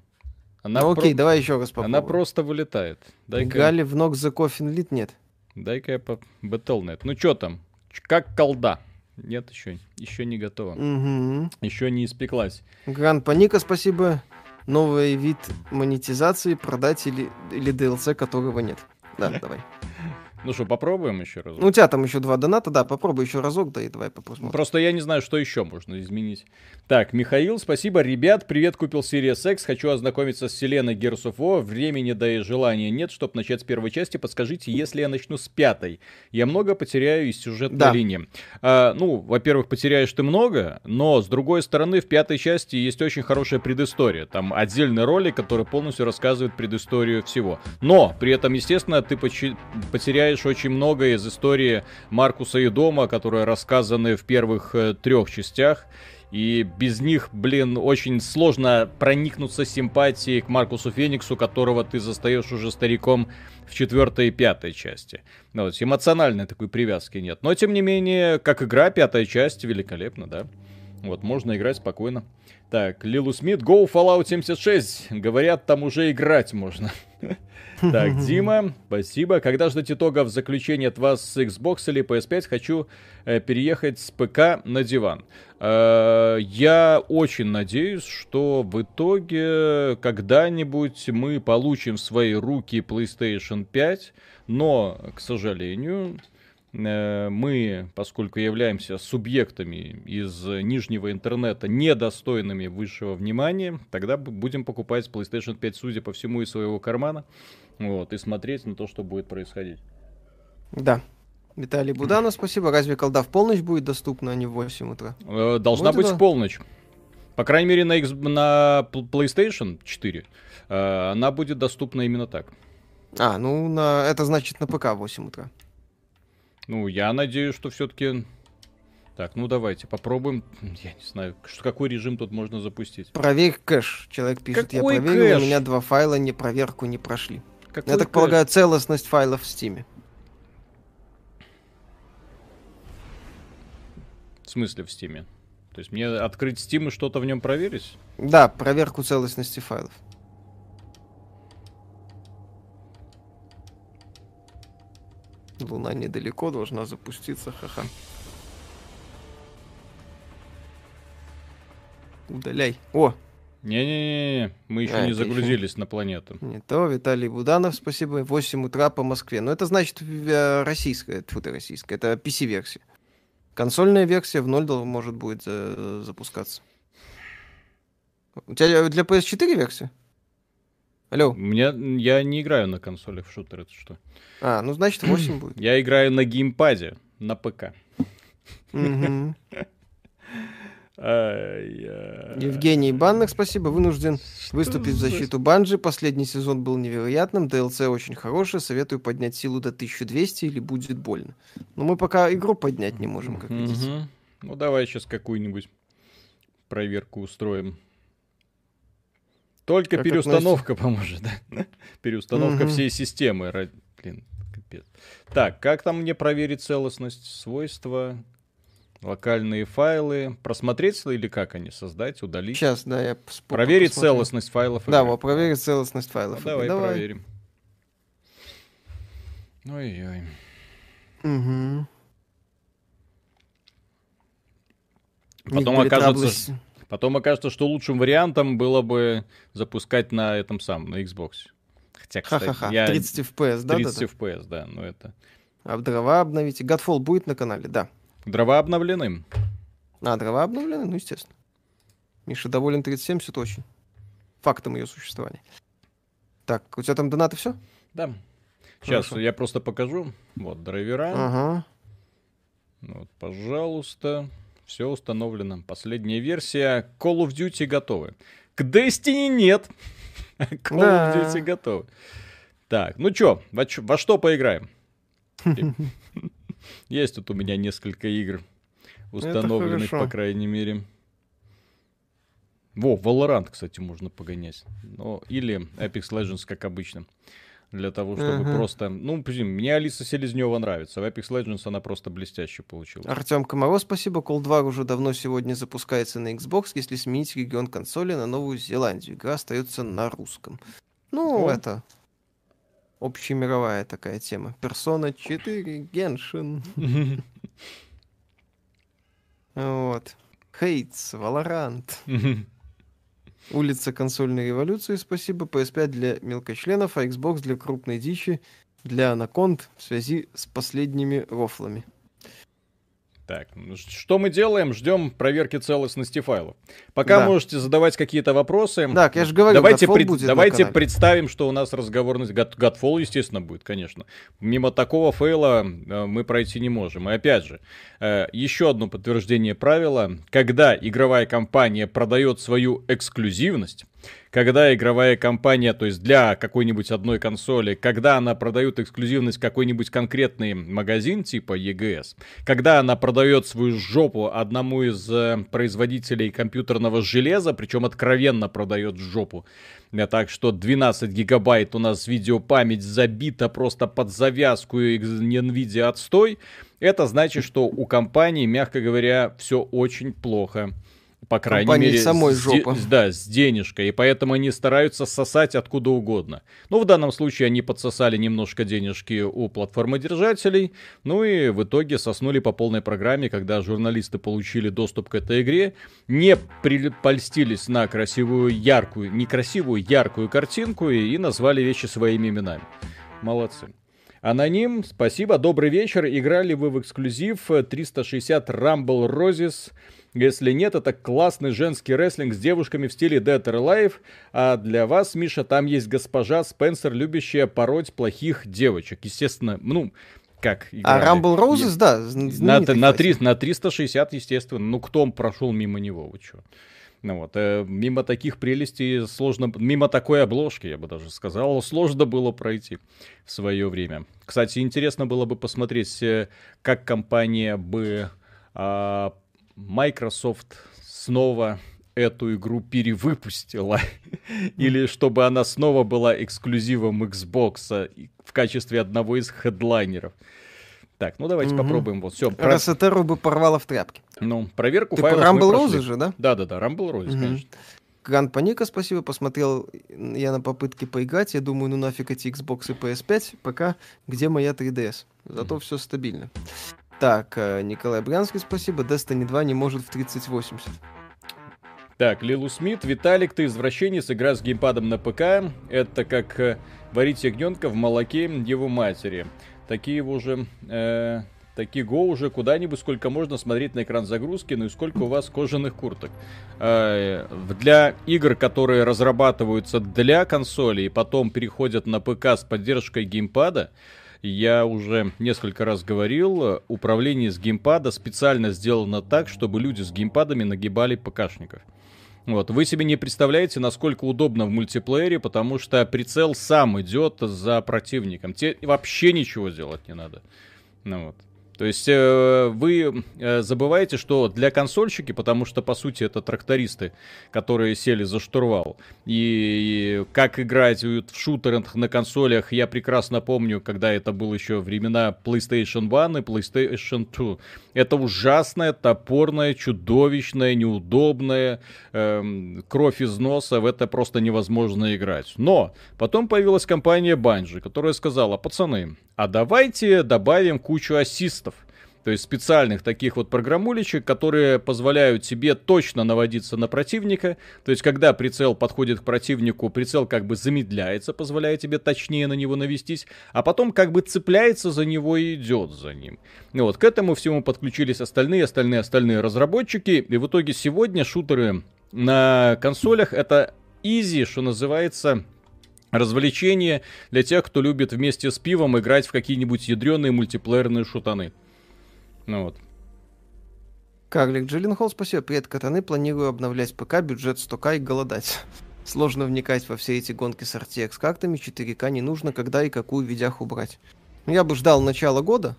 Она, ну окей, про- давай еще раз попробуем. она просто вылетает. Дай-ка, Гали в ног за кофин лит нет. дай-ка я по Battle.net. Ну что там? Как колда? Нет, еще, еще не готова. Угу. Еще не испеклась. Гран Паника, спасибо. Новый вид монетизации, продать или, или DLC, которого нет. Да, давай. Ну что, попробуем еще раз? Ну, у тебя там еще два доната, да, попробуй еще разок, да и давай посмотрим. Просто я не знаю, что еще можно изменить. Так, Михаил, спасибо. Ребят, привет, купил Series X. Хочу ознакомиться с вселенной Gears of War. Времени да и желания нет, чтобы начать с первой части. Подскажите, если я начну с пятой, я много потеряю из сюжетной Да. линии. А, ну, во-первых, потеряешь ты много, но, с другой стороны, в пятой части есть очень хорошая предыстория. Там отдельный ролик, который полностью рассказывает предысторию всего. Но, при этом, естественно, ты почи- потеряешь очень много из истории Маркуса и Дома, которые рассказаны в первых э, трех частях. И без них, блин, очень сложно проникнуться симпатией к Маркусу Фениксу, которого ты застаешь уже стариком в четвертой и пятой части. Ну, вот, эмоциональной такой привязки нет. Но, тем не менее, как игра, пятая часть великолепно, да. Вот, можно играть спокойно. Так, Лилу Смит, Go Fallout 76. Говорят, там уже играть можно. Так, Дима, спасибо. Когда ждать итогов заключения от вас с Xbox или PS5, хочу э, переехать с ПК на диван. Э, я очень надеюсь, что в итоге когда-нибудь мы получим в свои руки PlayStation 5, но, к сожалению, э, мы, поскольку являемся субъектами из нижнего интернета, недостойными высшего внимания, тогда будем покупать PlayStation 5, судя по всему, из своего кармана, вот, и смотреть на то, что будет происходить. Да. Виталий Буданов, спасибо. Разве колда в полночь будет доступна, а не в 8 утра? Э, Должна Вот быть в полночь. По крайней мере, на, X- на PlayStation 4 э, она будет доступна именно так. А, ну, на... это значит на ПК в 8 утра. Ну, я надеюсь, что все-таки... Так, ну давайте попробуем. Я не знаю, что, какой режим тут можно запустить. Проверь кэш. Человек пишет, Какой я проверил, кэш? у меня два файла не проверку не прошли. Какой Я так полагаю, целостность файлов в Стиме. В смысле в Стиме? То есть мне открыть Steam и что-то в нем проверить? Да, проверку целостности файлов. Луна недалеко, должна запуститься, ха-ха. Удаляй. О, Не-не-не, мы еще А, не загрузились на планету. не то, Виталий Буданов, спасибо. 8 утра по Москве. Но это значит э, российская, тьфу ты, российская, это PC-версия. Консольная версия в 0 дол- может будет за- запускаться. У тебя для PS4 версия? Алло. У меня, я не играю на консолях в шутер, это что? А, ну значит 8 будет. Я играю на геймпаде, на ПК. Евгений Банных, спасибо. Вынужден Что выступить в за- защиту Банжи. Последний сезон был невероятным. DLC очень хороший. Советую поднять силу до 1200 или будет больно. Но мы пока игру поднять не можем, как видите. Мгм. Ну давай сейчас какую-нибудь проверку устроим. Только Как переустановка поможет, да? Переустановка Мгм. всей системы. Блин, капец. Так, как там мне проверить целостность? Свойства, локальные файлы. Просмотреть или как они? Создать, удалить? Сейчас, да, я Проверить посмотрю. целостность файлов. Да, вот проверить целостность Ну, файлов. давай, игры. проверим. Ой-ой. Мгм. У них Потом окажется, Потом окажется, что лучшим вариантом было бы запускать на этом самом, на Xbox. Хотя, кстати, Ха-ха-ха, я 30 FPS, да, 30 да, FPS, да, но это... А дрова обновите. Godfall будет на канале, да. Дрова обновлены. А, дрова обновлены, ну, естественно. Миша доволен 3070 очень. Фактом ее существования. Так, у тебя там донаты все? Да. Сейчас Хорошо. я просто покажу. Вот, драйвера. Ага. Вот, пожалуйста. Все установлено. Последняя версия. Call of Duty готовы. К Destiny нет. Call Да. of Duty готовы. Так, ну чё, во, во что поиграем? Есть тут у меня несколько игр. установленных, по крайней мере. Во, Valorant, кстати, можно погонять. Ну, или Apex Legends, как обычно. Для того, чтобы Ага. просто... Ну, блин, мне Алиса Селезнева нравится. В Apex Legends она просто блестяще получилась. Артем Комаров, спасибо. Call 2 уже давно сегодня запускается на Xbox, если сменить регион консоли на Новую Зеландию. Игра остается на русском. Ну, О. это общемировая такая тема. Персона 4, Геншин. Вот. Хейтс, Валорант. Улица консольной революции, спасибо. PS5 для мелкочленов, а Xbox для крупной дичи, для анаконд в связи с последними рофлами. Так, ну, что мы делаем? Ждем проверки целостности файлов. Пока Да. можете задавать какие-то вопросы. Так, я же говорю, давайте Godfall пред- будет давайте представим, что у нас разговорность. Godfall, естественно, будет, конечно. Мимо такого фейла э, мы пройти не можем. И опять же, э, еще одно подтверждение правила. Когда игровая компания продает свою эксклюзивность, когда игровая компания, то есть для какой-нибудь одной консоли, когда она продает эксклюзивность какой-нибудь конкретный магазин типа EGS, когда она продает свою жопу одному из э, производителей компьютерного железа, причем откровенно продает жопу, Э, так что 12 гигабайт у нас видеопамять забита просто под завязку и NVIDIA отстой, это значит, что у компании, мягко говоря, все очень плохо. По крайней Компании мере, самой с жопа. да, с денежкой, и поэтому они стараются сосать откуда угодно. Ну, в данном случае они подсосали немножко денежки у платформодержателей, ну и в итоге соснули по полной программе, когда журналисты получили доступ к этой игре, не польстились на красивую, яркую, некрасивую, яркую картинку и, и назвали вещи своими именами. Молодцы. Аноним, спасибо, добрый вечер. Играли вы в эксклюзив э, 360 Rumble Roses? Если нет, это классный женский рестлинг с девушками в стиле Dead or Alive. А для вас, Миша, там есть госпожа Спенсер, любящая пороть плохих девочек. Естественно, ну, как А играли. Rumble Roses, да, на, на, классик. три- на 360, естественно. Ну, кто прошел мимо него, вы чё? Ну вот, э, мимо таких прелестей сложно, мимо такой обложки, я бы даже сказал, сложно было пройти в свое время. Кстати, интересно было бы посмотреть, э, как компания бы а, Microsoft снова эту игру перевыпустила, или чтобы она снова была эксклюзивом Xbox а, в качестве одного из хедлайнеров. Так, ну давайте попробуем. Вот все. Рассетеру бы порвало в тряпке. Ну, проверку Ты по файлов прошли. Roses же, да? Да-да-да, Rumble Roses, Мгм. конечно. Гранд Паника, спасибо, посмотрел я на попытки поиграть. Я думаю, ну нафиг эти Xbox и PS5, пока где моя 3DS. Зато все стабильно. Так, э, Николай Брянский, спасибо. Destiny 2 не может в 3080. Так, Лилу Смит, Виталик, ты извращенец, игра с геймпадом на ПК. Это как э, варить ягненка в молоке его матери. Такие уже... Э, такие го уже куда-нибудь, сколько можно смотреть на экран загрузки, ну и сколько у вас кожаных курток. Э, в- для игр, которые разрабатываются для консоли и потом переходят на ПК с поддержкой геймпада, я уже несколько раз говорил, управление с геймпада специально сделано так, чтобы люди с геймпадами нагибали ПКшников. Вот, вы себе не представляете, насколько удобно в мультиплеере, потому что прицел сам идет за противником. Тебе вообще ничего делать не надо. Ну вот. То есть э, вы э, забываете, что для консольщики, потому что по сути это трактористы, которые сели за штурвал, и, как играть в шутерах на консолях, я прекрасно помню, когда это было еще времена PlayStation 1 и PlayStation 2. Это ужасное, топорное, чудовищное, неудобное, эм, кровь из носа, в это просто невозможно играть. Но потом появилась компания Bungie, которая сказала, пацаны, а давайте добавим кучу ассистов. То есть специальных таких вот программулечек, которые позволяют тебе точно наводиться на противника. То есть когда прицел подходит к противнику, прицел как бы замедляется, позволяя тебе точнее на него навестись, а потом как бы цепляется за него и идет за ним. И вот к этому всему подключились остальные, остальные, остальные разработчики. И в итоге сегодня шутеры на консолях это easy, что называется, развлечение для тех, кто любит вместе с пивом играть в какие-нибудь ядреные мультиплеерные шутаны. Ну вот. Карлик Джилленхол, спасибо. Привет, катаны. Планирую обновлять ПК, бюджет 100к и голодать. Сложно вникать во все эти гонки с RTX картами. 4К не нужно, когда и какую видяху брать. Ну, Я бы ждал начала года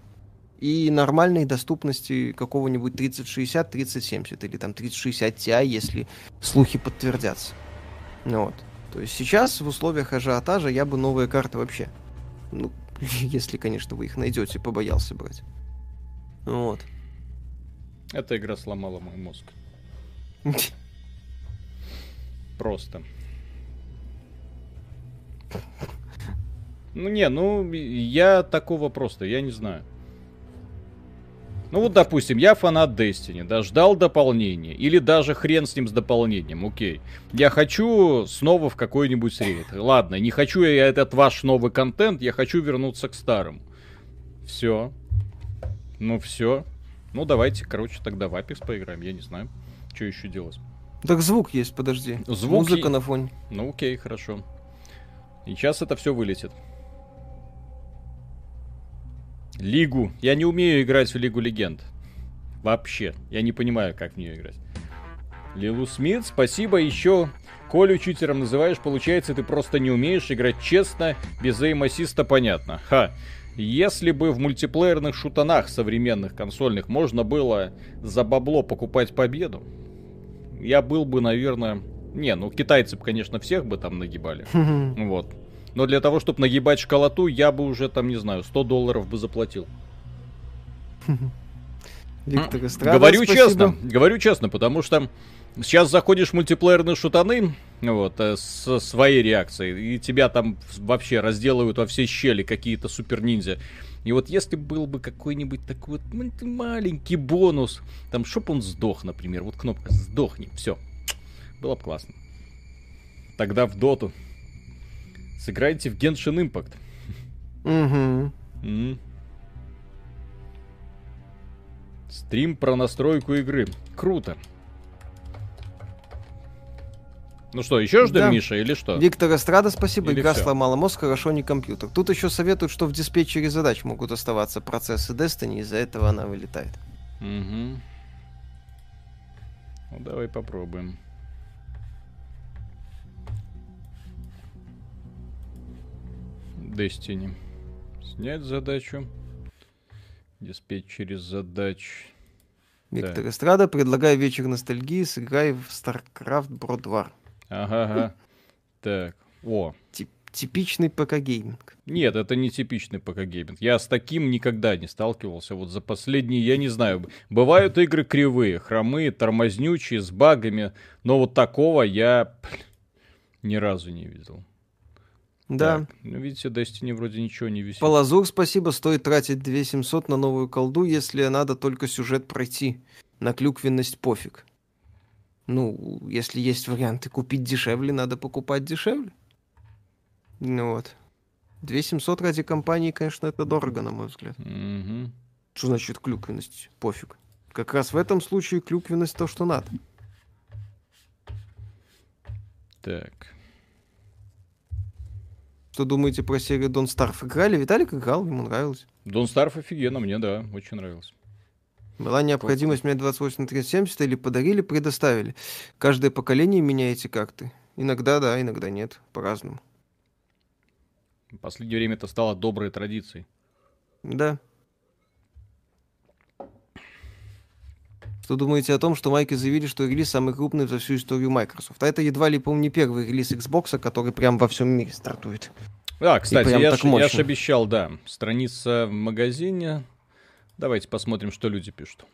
и нормальной доступности какого-нибудь 3060, 3070 или там 3060 Ti, если слухи подтвердятся. Ну вот. То есть сейчас в условиях ажиотажа я бы новые карты вообще, ну, если, конечно, вы их найдете, побоялся брать. Вот. Эта игра сломала мой мозг. Просто. Ну не, ну я такого просто, я не знаю. Ну вот, допустим, я фанат Destiny, да, ждал дополнения, или даже хрен с ним с дополнением, окей. Я хочу снова в какой-нибудь рейд. Ладно, не хочу я этот ваш новый контент, я хочу вернуться к старому. Все. Ну все. Ну давайте, короче, тогда в Apex поиграем, я не знаю, что еще делать. Так звук есть, подожди. Звук Музыка и- на фоне. Ну окей, хорошо. И сейчас это все вылетит. Лигу. Я не умею играть в Лигу Легенд. Вообще. Я не понимаю, как в нее играть. Лилу Смит, спасибо еще. Колю читером называешь, получается, ты просто не умеешь играть честно, без эйм-ассиста понятно. Ха. Если бы в мультиплеерных шутанах современных консольных можно было за бабло покупать победу, я был бы, наверное... Не, ну китайцы, бы, конечно, всех бы там нагибали. Вот. Но для того, чтобы нагибать школоту, я бы уже там, не знаю, 100 долларов бы заплатил. Виктор Эстрада, говорю спасибо. честно, говорю честно, потому что сейчас заходишь в мультиплеерные шутаны, вот, э, со своей реакцией, и тебя там вообще разделывают во все щели какие-то супер-ниндзя. И вот если был бы какой-нибудь такой вот маленький бонус, там, чтоб он сдох, например, вот кнопка «Сдохни», все, было бы классно. Тогда в доту. Сыграйте в Genshin Impact. М. Стрим про настройку игры. Круто. Ну что, еще ждем Да. Миша или что? Виктор Эстрада, спасибо. Или Игра всё? сломала мозг, хорошо не компьютер. Тут еще советуют, что в диспетчере задач могут оставаться процессы Destiny, из-за этого она вылетает. Мгм. Ну давай попробуем. Destiny. Снять задачу. Диспетчере задач. Виктор Эстрада, предлагаю вечер ностальгии, сыграй в StarCraft Brood War. Ага, ага. Так. О, Тип- типичный ПК-гейминг. Нет, это не типичный ПК-гейминг. Я с таким никогда не сталкивался. Вот за последние, я не знаю, бывают игры кривые, хромые, тормознючие, с багами, но вот такого я ни разу не видел. Да. Так, ну, видите, Destiny вроде ничего не висит. Палазур, спасибо, стоит тратить 2700 на новую колду, если надо только сюжет пройти. На клюквенность пофиг. Ну, если есть варианты купить дешевле, надо покупать дешевле. Ну вот. 2700 ради компании, конечно, это дорого, на мой взгляд. Мгм. Что значит клюквенность? Пофиг. Как раз в этом случае клюквенность то, что надо. Так. Что думаете про серию Don't Starve? Играли? Виталик играл, ему нравилось. Don't Starve офигенно, мне, да, очень нравился. Была необходимость менять 28 на 3070 или подарили, предоставили. Каждое поколение меняете как-то. Иногда да, иногда нет. По-разному. В последнее время это стало доброй традицией. Да. Что думаете о том, что Майки заявили, что релиз самый крупный за всю историю Microsoft? А это едва ли, по-моему, не первый релиз Xbox, который прям во всем мире стартует. А, кстати, я ж, я ж мощно. обещал, да, страница в магазине. Давайте посмотрим, что люди пишут.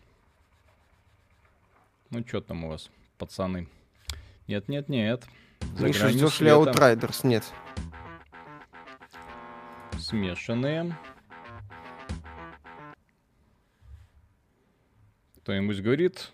Ну, что там у вас, пацаны? Нет, нет, нет. За Миша, ждешь ли. Outriders? Нет. Смешанные. Кто-нибудь говорит?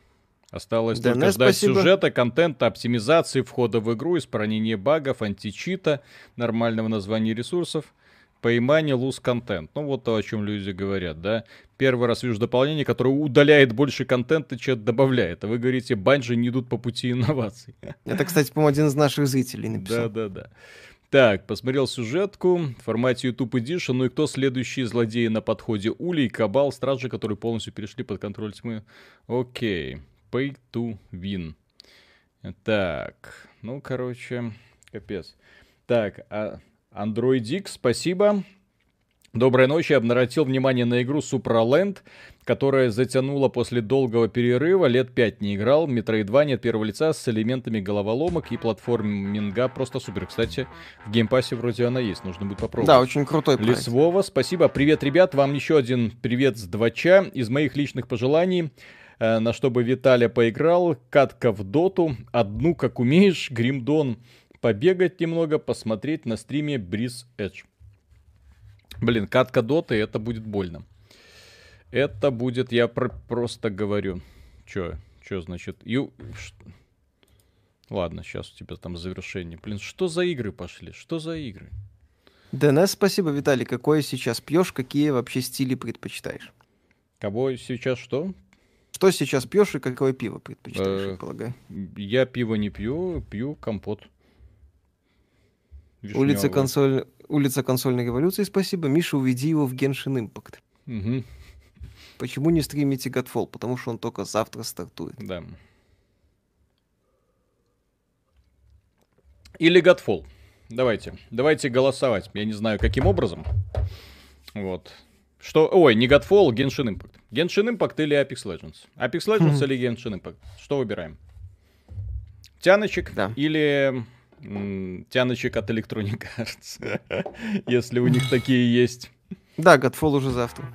Осталось Да, только ну, ждать спасибо. сюжета, контента, оптимизации входа в игру, исправления багов, античита, нормального названия ресурсов, поимание луз контент. Ну вот то, о чем люди говорят, да. Первый раз вижу дополнение, которое удаляет больше контента, чем добавляет. А вы говорите, банжи не идут по пути инноваций. Это, кстати, по-моему, один из наших зрителей написал. Да, да, да. Так, посмотрел сюжетку в формате YouTube Edition. Ну и кто следующие злодеи на подходе? Улей, Кабал, Стражи, которые полностью перешли под контроль тьмы. Окей. Pay to win. Так, ну, короче, капец. Так, а Android X, спасибо. Доброй ночи. Обратил внимание на игру Supraland, которая затянула после долгого перерыва. Лет пять не играл. Метроидвания от первого лица с элементами головоломок и платформинга. Просто супер. Кстати, в геймпассе вроде она есть. Нужно будет попробовать. Да, очень крутой проект. Лесвова, спасибо. Привет, ребят. Вам еще один привет с двача. Из моих личных пожеланий э, на чтобы Виталя поиграл, катка в доту, одну как умеешь, Гримдон, побегать немного, посмотреть на стриме Бриз Эдж. Блин, катка доты, это будет больно. Это будет, я про- просто говорю. Чё, чё значит? Ю... Ладно, сейчас у тебя там завершение. Блин, что за игры пошли? Что за игры? ДНС, спасибо, Виталий. Какое сейчас пьешь, какие вообще стили предпочитаешь? Кого сейчас что? Что сейчас пьешь и какое пиво предпочитаешь, Э, я полагаю? Я пиво не пью, пью компот. Улица, Вишнёвый. консоль... Улица консольной революции, спасибо. Миша, уведи его в Genshin Impact. Мгм, Почему не стримите Godfall? Потому что он только завтра стартует. да. Или Godfall. Давайте, давайте голосовать. Я не знаю, каким образом. Вот. Что, ой, не Godfall, Genshin Impact. Genshin Impact или Apex Legends? Apex Legends Хм. или Genshin Impact? Что выбираем? Тяночек Да. или тяночек от Electronic Arts? Если у них такие есть. Да, Godfall уже завтра.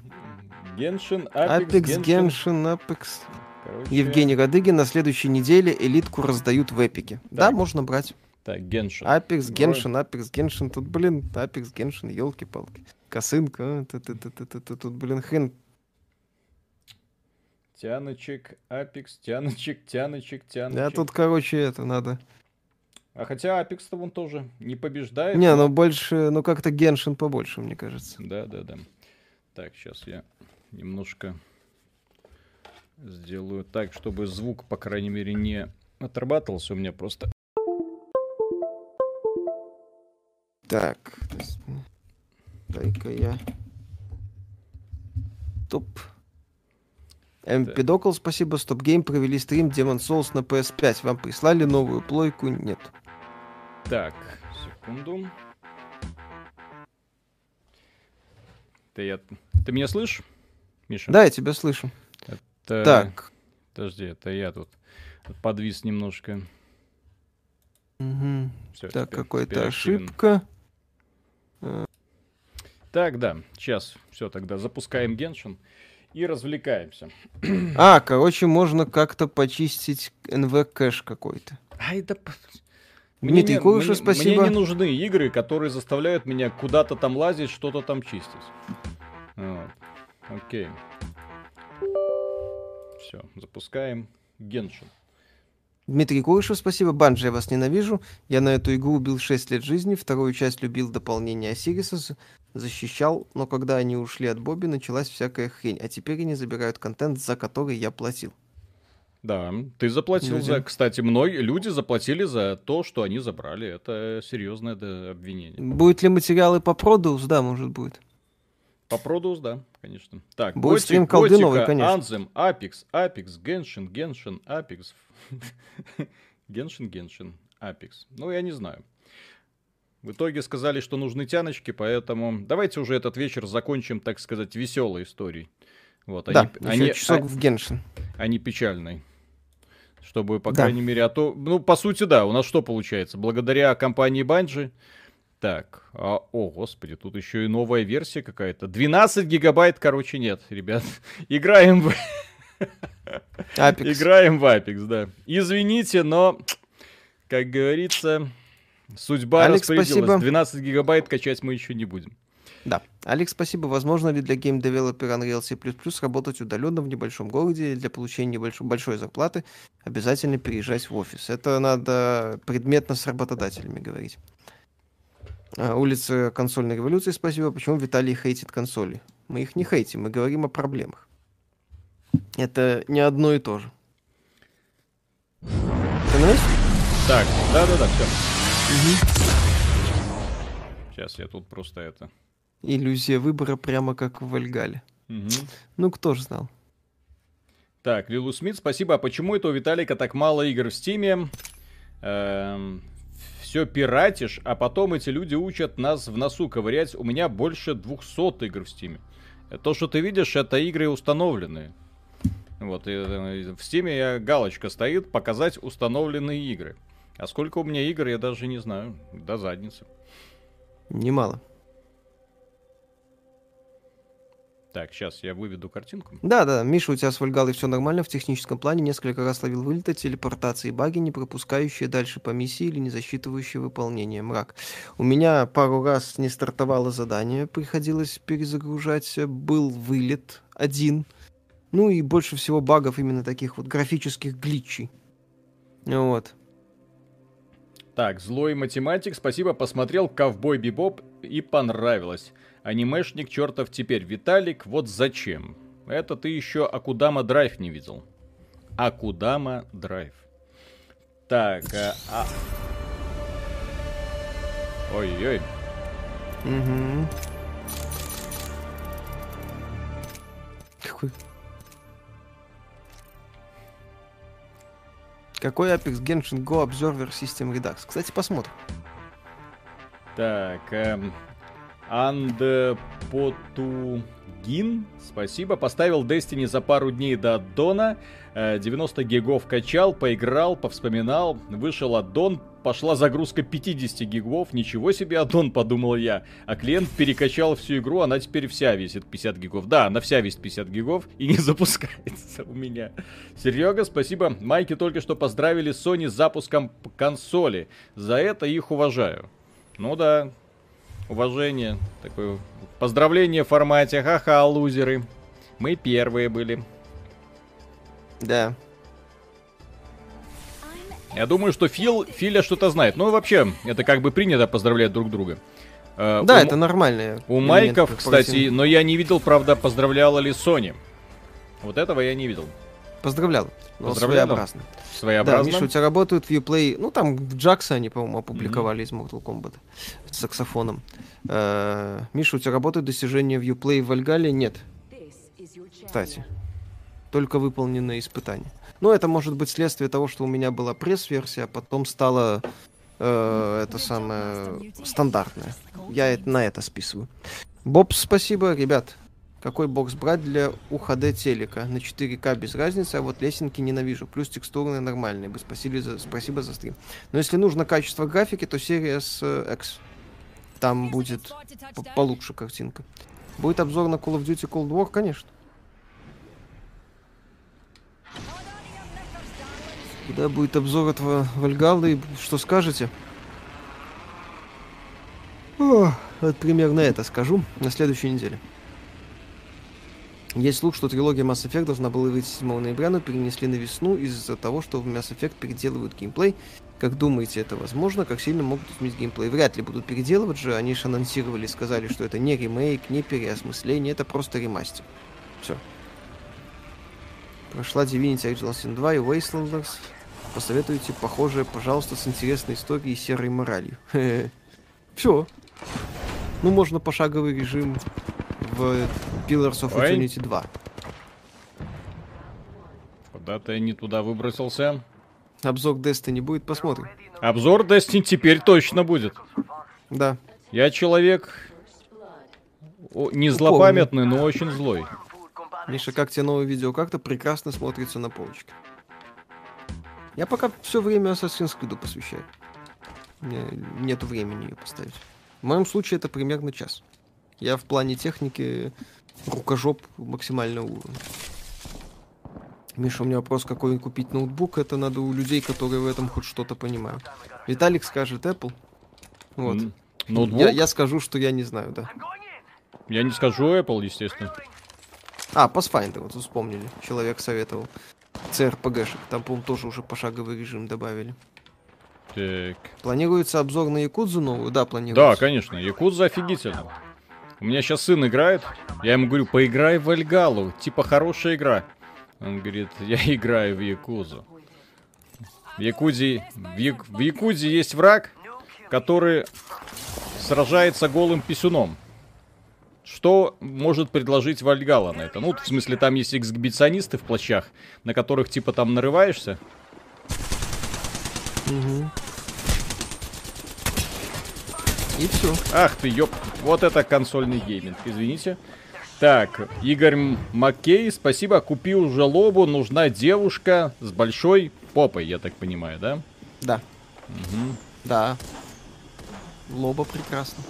Apex, Genshin, Apex. Короче, Евгений Радыгин на следующей неделе элитку раздают в Эпике. Да, можно брать. Так. Apex, Бро- Genshin, Apex, Genshin. Тут, блин, Apex, Genshin, елки-палки. Косынка, а, тут, блин, хрен. Тяночек, Apex, тяночек, тяночек, тяночек. Да, тут, короче, это надо. А хотя Apex-то вон тоже не побеждает. Не, но- ну больше, ну как-то Геншин побольше, мне кажется. Да, да, да. Так, сейчас я немножко сделаю так, чтобы звук, по крайней мере, не отрабатывался у меня просто. Так, дай-ка я... Топ. Эмпидокл, спасибо. Стоп Гейм провели стрим Demon Souls на PS5. Вам прислали новую плойку? Нет. Так, секунду. Ты, я... Ты меня слышишь, Миша? Да, я тебя слышу. Это- Так. Подожди, это я тут подвис немножко. Мгм. Всё, Так, какая-то ошибка. Так, да, сейчас все тогда запускаем Геншин и развлекаемся. А, короче, можно как-то почистить НВ кэш какой-то. Ай, да... п- Дмитрий не- Кулышев, мне- спасибо. Мне не нужны игры, которые заставляют меня куда-то там лазить, что-то там чистить. Вот. Окей. Все, запускаем Геншин. Дмитрий Кулышев, спасибо. Банджи, я вас ненавижу. Я на эту игру убил 6 лет жизни. Вторую часть любил дополнение Осириса. Защищал. Но когда они ушли от Бобби, началась всякая хрень. А теперь они забирают контент, за который я платил. Да, ты заплатил Люди. за... Кстати, мной люди заплатили за то, что они забрали. Это серьезное да, обвинение. Будет ли материалы по Продус? Да, может будет. По Продус, да, конечно. Так, Будет Готик, стрим колды Готика, новый, конечно. Anthem, Apex, Apex, Genshin, Genshin, Apex. Genshin, Genshin, Apex. Ну, я не знаю. В итоге сказали, что нужны тяночки, поэтому давайте уже этот вечер закончим, так сказать, веселой историей. Вот, да, а не- часок а- в Геншин. а не печальной. Чтобы, по Да. крайней мере, а то... Ну, по сути, да, у нас что получается? Благодаря компании Bungie... Так, а, о, господи, тут еще и новая версия какая-то. 12 гигабайт, короче, нет, ребят. Играем в, Апекс. играем в Apex, да. Извините, но, как говорится, судьба Алекс, распорядилась. спасибо. 12 гигабайт качать мы еще не будем. Да. Алекс, спасибо. Возможно ли для game developer а Unreal C++ работать удаленно в небольшом городе для получения небольшой, большой зарплаты обязательно переезжать в офис? Это надо предметно с работодателями говорить. А, улица консольной революции, спасибо. Почему Виталий хейтит консоли? Мы их не хейтим, мы говорим о проблемах. Это не одно и то же. Понимаешь? Так, да-да-да, все. Сейчас я тут просто это... Иллюзия выбора прямо как в Вальгале. Мгм. Ну, кто ж знал. Так, Лилу Смит, спасибо. А почему это у Виталика так мало игр в Стиме? Эм, все пиратишь, а потом эти люди учат нас в носу ковырять. У меня больше 200 игр в стиме. То, что ты видишь, это игры установленные. Вот, и э, в стиме я, галочка стоит, показать установленные игры. А сколько у меня игр, я даже не знаю. До задницы. Немало. Так, сейчас я выведу картинку. Да, да, Миша, у тебя с Вальгалой все нормально в техническом плане. Несколько раз ловил вылеты, телепортации, баги, не пропускающие дальше по миссии или не засчитывающие выполнение. Мрак. У меня пару раз не стартовало задание, приходилось перезагружать. Был вылет один. Ну и больше всего багов именно таких вот графических гличей. Вот. Так, злой математик, спасибо, посмотрел Ковбой Бибоп и понравилось. Анимешник чертов теперь. Виталик, вот зачем? Это ты еще Акудама Драйв не видел. Акудама Драйв. Так, а... а... Ой-ой. Угу. Какой... Какой Apex Genshin Go Observer System Redux? Кстати, посмотрим. Так, эм, Андепотугин, спасибо. Поставил Destiny за пару дней до аддона. 90 э, гигов качал, поиграл, повспоминал. Вышел аддон, пошла загрузка 50 гигов. Ничего себе аддон, подумал я. А клиент перекачал всю игру, она теперь вся весит 50 гигов. Да, она вся весит 50 гигов и не запускается у меня. Серега, спасибо. Майки только что поздравили Sony с запуском консоли. За это их уважаю. Ну да, уважение, такое поздравление в формате ха-ха, лузеры. Мы первые были. Да. Я думаю, что Фил, Филя что-то знает. Ну, вообще, это как бы принято поздравлять друг друга. Uh, да, у, это нормально. У Майков, кстати, но я не видел, правда, поздравляла ли Sony. Вот этого я не видел. Поздравлял. Поздравлял. Своеобразно. Своеобразно. Да, Миша, у тебя работают в Uplay, ну там в Джакса они, по-моему, опубликовали mm-hmm. из Mortal Kombat с саксофоном. Э-э- Миша, у тебя работают достижения в Uplay в Вальгале? Нет. Кстати. Только выполненные испытания. Ну, это может быть следствие того, что у меня была пресс-версия, а потом стала э, это самое стандартное. Я на это списываю. Боб, спасибо, ребят. Какой бокс брать для UHD телека? На 4К без разницы, а вот лесенки ненавижу. Плюс текстурные нормальные. Спасибо за, спасибо за стрим. Но если нужно качество графики, то серия с э, X. Там будет получше картинка. Будет обзор на Call of Duty Cold War, конечно. Когда будет обзор этого Вальгаллы, что скажете? О, вот примерно это скажу на следующей неделе. Есть слух, что трилогия Mass Effect должна была выйти 7 ноября, но перенесли на весну из-за того, что в Mass Effect переделывают геймплей. Как думаете, это возможно? Как сильно могут изменить геймплей? Вряд ли будут переделывать же. Они же анонсировали, сказали, что это не ремейк, не переосмысление, это просто ремастер. Все. Прошла Divinity Original Sin 2 и Wastelanders. Посоветуйте похожее, пожалуйста, с интересной историей и серой моралью. Все. Ну, можно пошаговый режим в Pillars of Ой. Eternity 2. Куда-то я не туда выбросился. Обзор Destiny будет, посмотрим. Обзор Destiny теперь точно будет. Да. Я человек не злопамятный, но очень злой. Миша, как тебе новое видео? Как-то прекрасно смотрится на полочке. Я пока все время Assassin's Creed посвящаю. Мне нету времени ее поставить. В моем случае это примерно час. Я в плане техники рукожоп максимального уровня. Миша, у меня вопрос, какой купить ноутбук. Это надо у людей, которые в этом хоть что-то понимают. Виталик скажет Apple. Вот. Ноутбук? Я, я скажу, что я не знаю, да. Я не скажу Apple, естественно. А, Pathfinder, вот вспомнили. Человек советовал. CRPG-шек. Там, по-моему, тоже уже пошаговый режим добавили. Так. Планируется обзор на Якудзу новую? Да, планируется. Да, конечно. Якудза офигительно. У меня сейчас сын играет. Я ему говорю, поиграй в Альгалу. Типа хорошая игра. Он говорит, я играю в Якузу. В Якузе, в, Як, в Якузе есть враг, который сражается голым писюном. Что может предложить Вальгала на это? Ну, в смысле, там есть эксгибиционисты в плащах, на которых типа там нарываешься. Угу. И все. Ах ты, ёп. Вот это консольный гейминг, извините. Так, Игорь Маккей, спасибо. Купил жалобу, нужна девушка с большой попой, я так понимаю, да? Да. Да. Лоба прекрасно.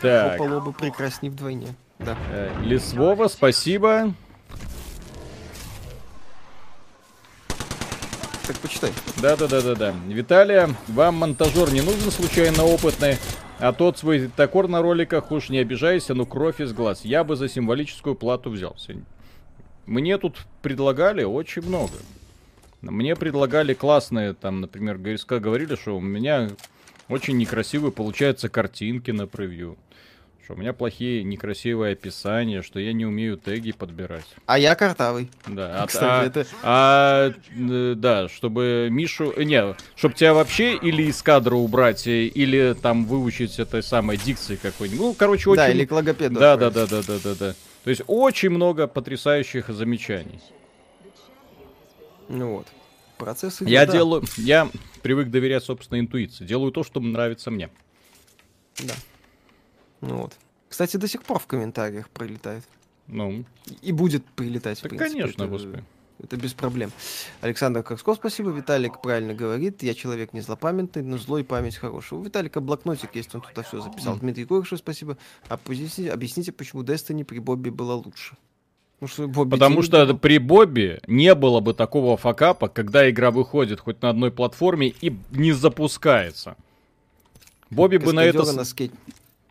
Так, Попа лоба прекрасней вдвойне. Да. э, Лесвова, спасибо. Так почитай. Да-да-да-да-да. Виталия, вам монтажер не нужен случайно опытный? А тот свой токор на роликах, уж не обижайся, ну кровь из глаз. Я бы за символическую плату взялся. Мне тут предлагали очень много. Мне предлагали классные, там, например, ГСК говорили, что у меня очень некрасивые получаются картинки на превью. Что у меня плохие некрасивые описания, что я не умею теги подбирать. А я картавый. Да, а- Кстати, а, это- а, э, да, чтобы Мишу, э, не, чтобы тебя вообще или из кадра убрать, э, или там выучить этой самой дикции какой-нибудь. Ну, короче, очень. Да, или к логопеду. да, да, да, да, да, да, да. То есть очень много потрясающих замечаний. Ну вот. Процесс идет, Я да. делаю, я привык доверять собственной интуиции. Делаю то, что нравится мне. Да. Ну вот. Кстати, до сих пор в комментариях прилетает. Ну, И будет прилетать, так принципе. конечно, это- господи. Это без проблем. Александр Корсков, спасибо. Виталик правильно говорит. Я человек не злопамятный, но злой память хорошая. У Виталика блокнотик есть, он тут все записал. Дмитрий Курышев, спасибо. А объясните, объясните, почему Destiny при Бобби была лучше. Ну, что Бобби Потому что при Бобби не было бы такого факапа, когда игра выходит хоть на одной платформе и не запускается. Бобби бы на это, на скейт-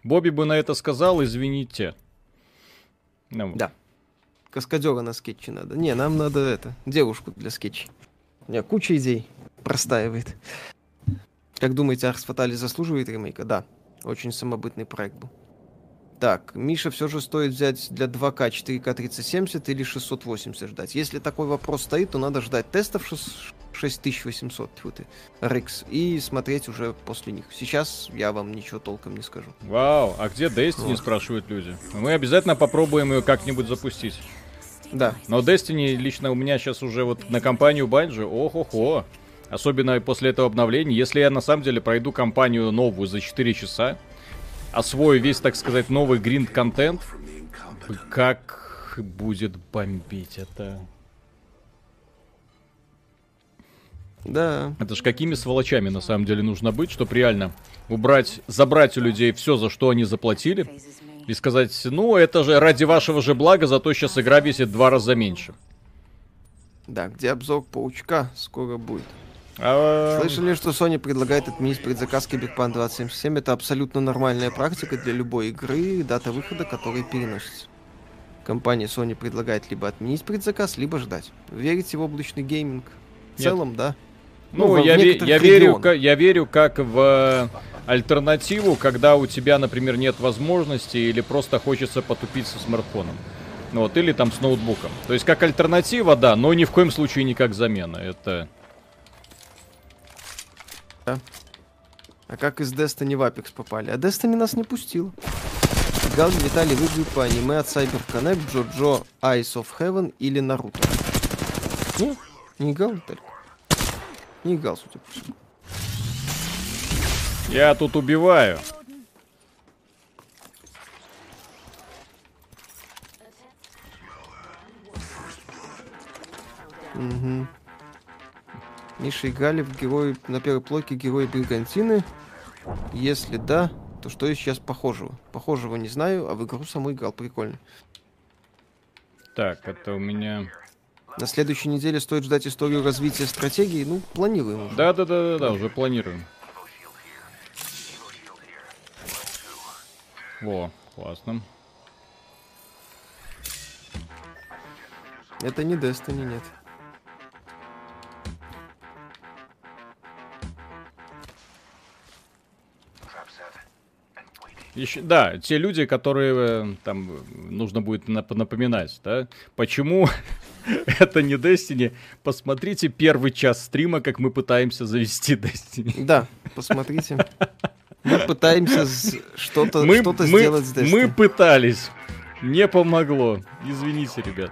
Бобби бы на это сказал, извините. Ну. Да. Каскадера на скетче надо. Не, нам надо это, девушку для скетчей. У меня куча идей простаивает. Как думаете, Арс Фатали заслуживает ремейка? Да. Очень самобытный проект был. Так, Миша все же стоит взять для 2К 4К 3070 или 680 ждать. Если такой вопрос стоит, то надо ждать тестов шест- 6800 тьфу ты, RX и смотреть уже после них. Сейчас я вам ничего толком не скажу. Вау, а где Destiny, Вот. спрашивают люди. Мы обязательно попробуем ее как-нибудь запустить. Да, Но Destiny лично у меня сейчас уже вот на компанию Bungie, ох-охо. Особенно после этого обновления. Если я на самом деле пройду кампанию новую за 4 часа, освою весь, так сказать, новый гринд-контент, как будет бомбить это. Да. Это ж какими сволочами на самом деле нужно быть, чтобы реально убрать, забрать у людей все, за что они заплатили, и сказать, ну, это же ради вашего же блага, зато сейчас игра весит два раза меньше. Да, где обзор паучка скоро будет. А, Слышали, что Sony предлагает отменить предзаказ Cyberpunk 2077? Это абсолютно нормальная практика для любой игры, дата выхода которой переносится. Компания Sony предлагает либо отменить предзаказ, либо ждать. Верите в облачный гейминг? В Нет. целом, да. Ну, в я, ве- я, верю, регионах. ка- я верю как в э, альтернативу, когда у тебя, например, нет возможности или просто хочется потупить со смартфоном. Ну Вот, или там с ноутбуком. То есть как альтернатива, да, но ни в коем случае не как замена. Это... А как из Destiny в Apex попали? А Destiny нас не пустил. Гал Виталий выглядит по аниме от CyberConnect, Джоджо Eyes of Heaven или Наруто. Не, не играл, Виталик? Не играл, судя по всему. Я тут убиваю. Мгм. Миша играли в герои на первой плойке герои Бригантины? Если да, то что есть сейчас похожего? Похожего не знаю, а в игру саму играл, прикольно. Так, это у меня... На следующей неделе стоит ждать историю развития стратегии, ну, планируем уже. Да-да-да-да, уже планируем. Во, классно. Это не Destiny, нет. Еще, да, те люди, которые э, там нужно будет нап- напоминать, да, почему это не Destiny. Посмотрите первый час стрима, как мы пытаемся завести Destiny. Да, посмотрите. Мы пытаемся что-то Мы, мы- сделать с Destiny. мы пытались, не помогло. Извините, ребят.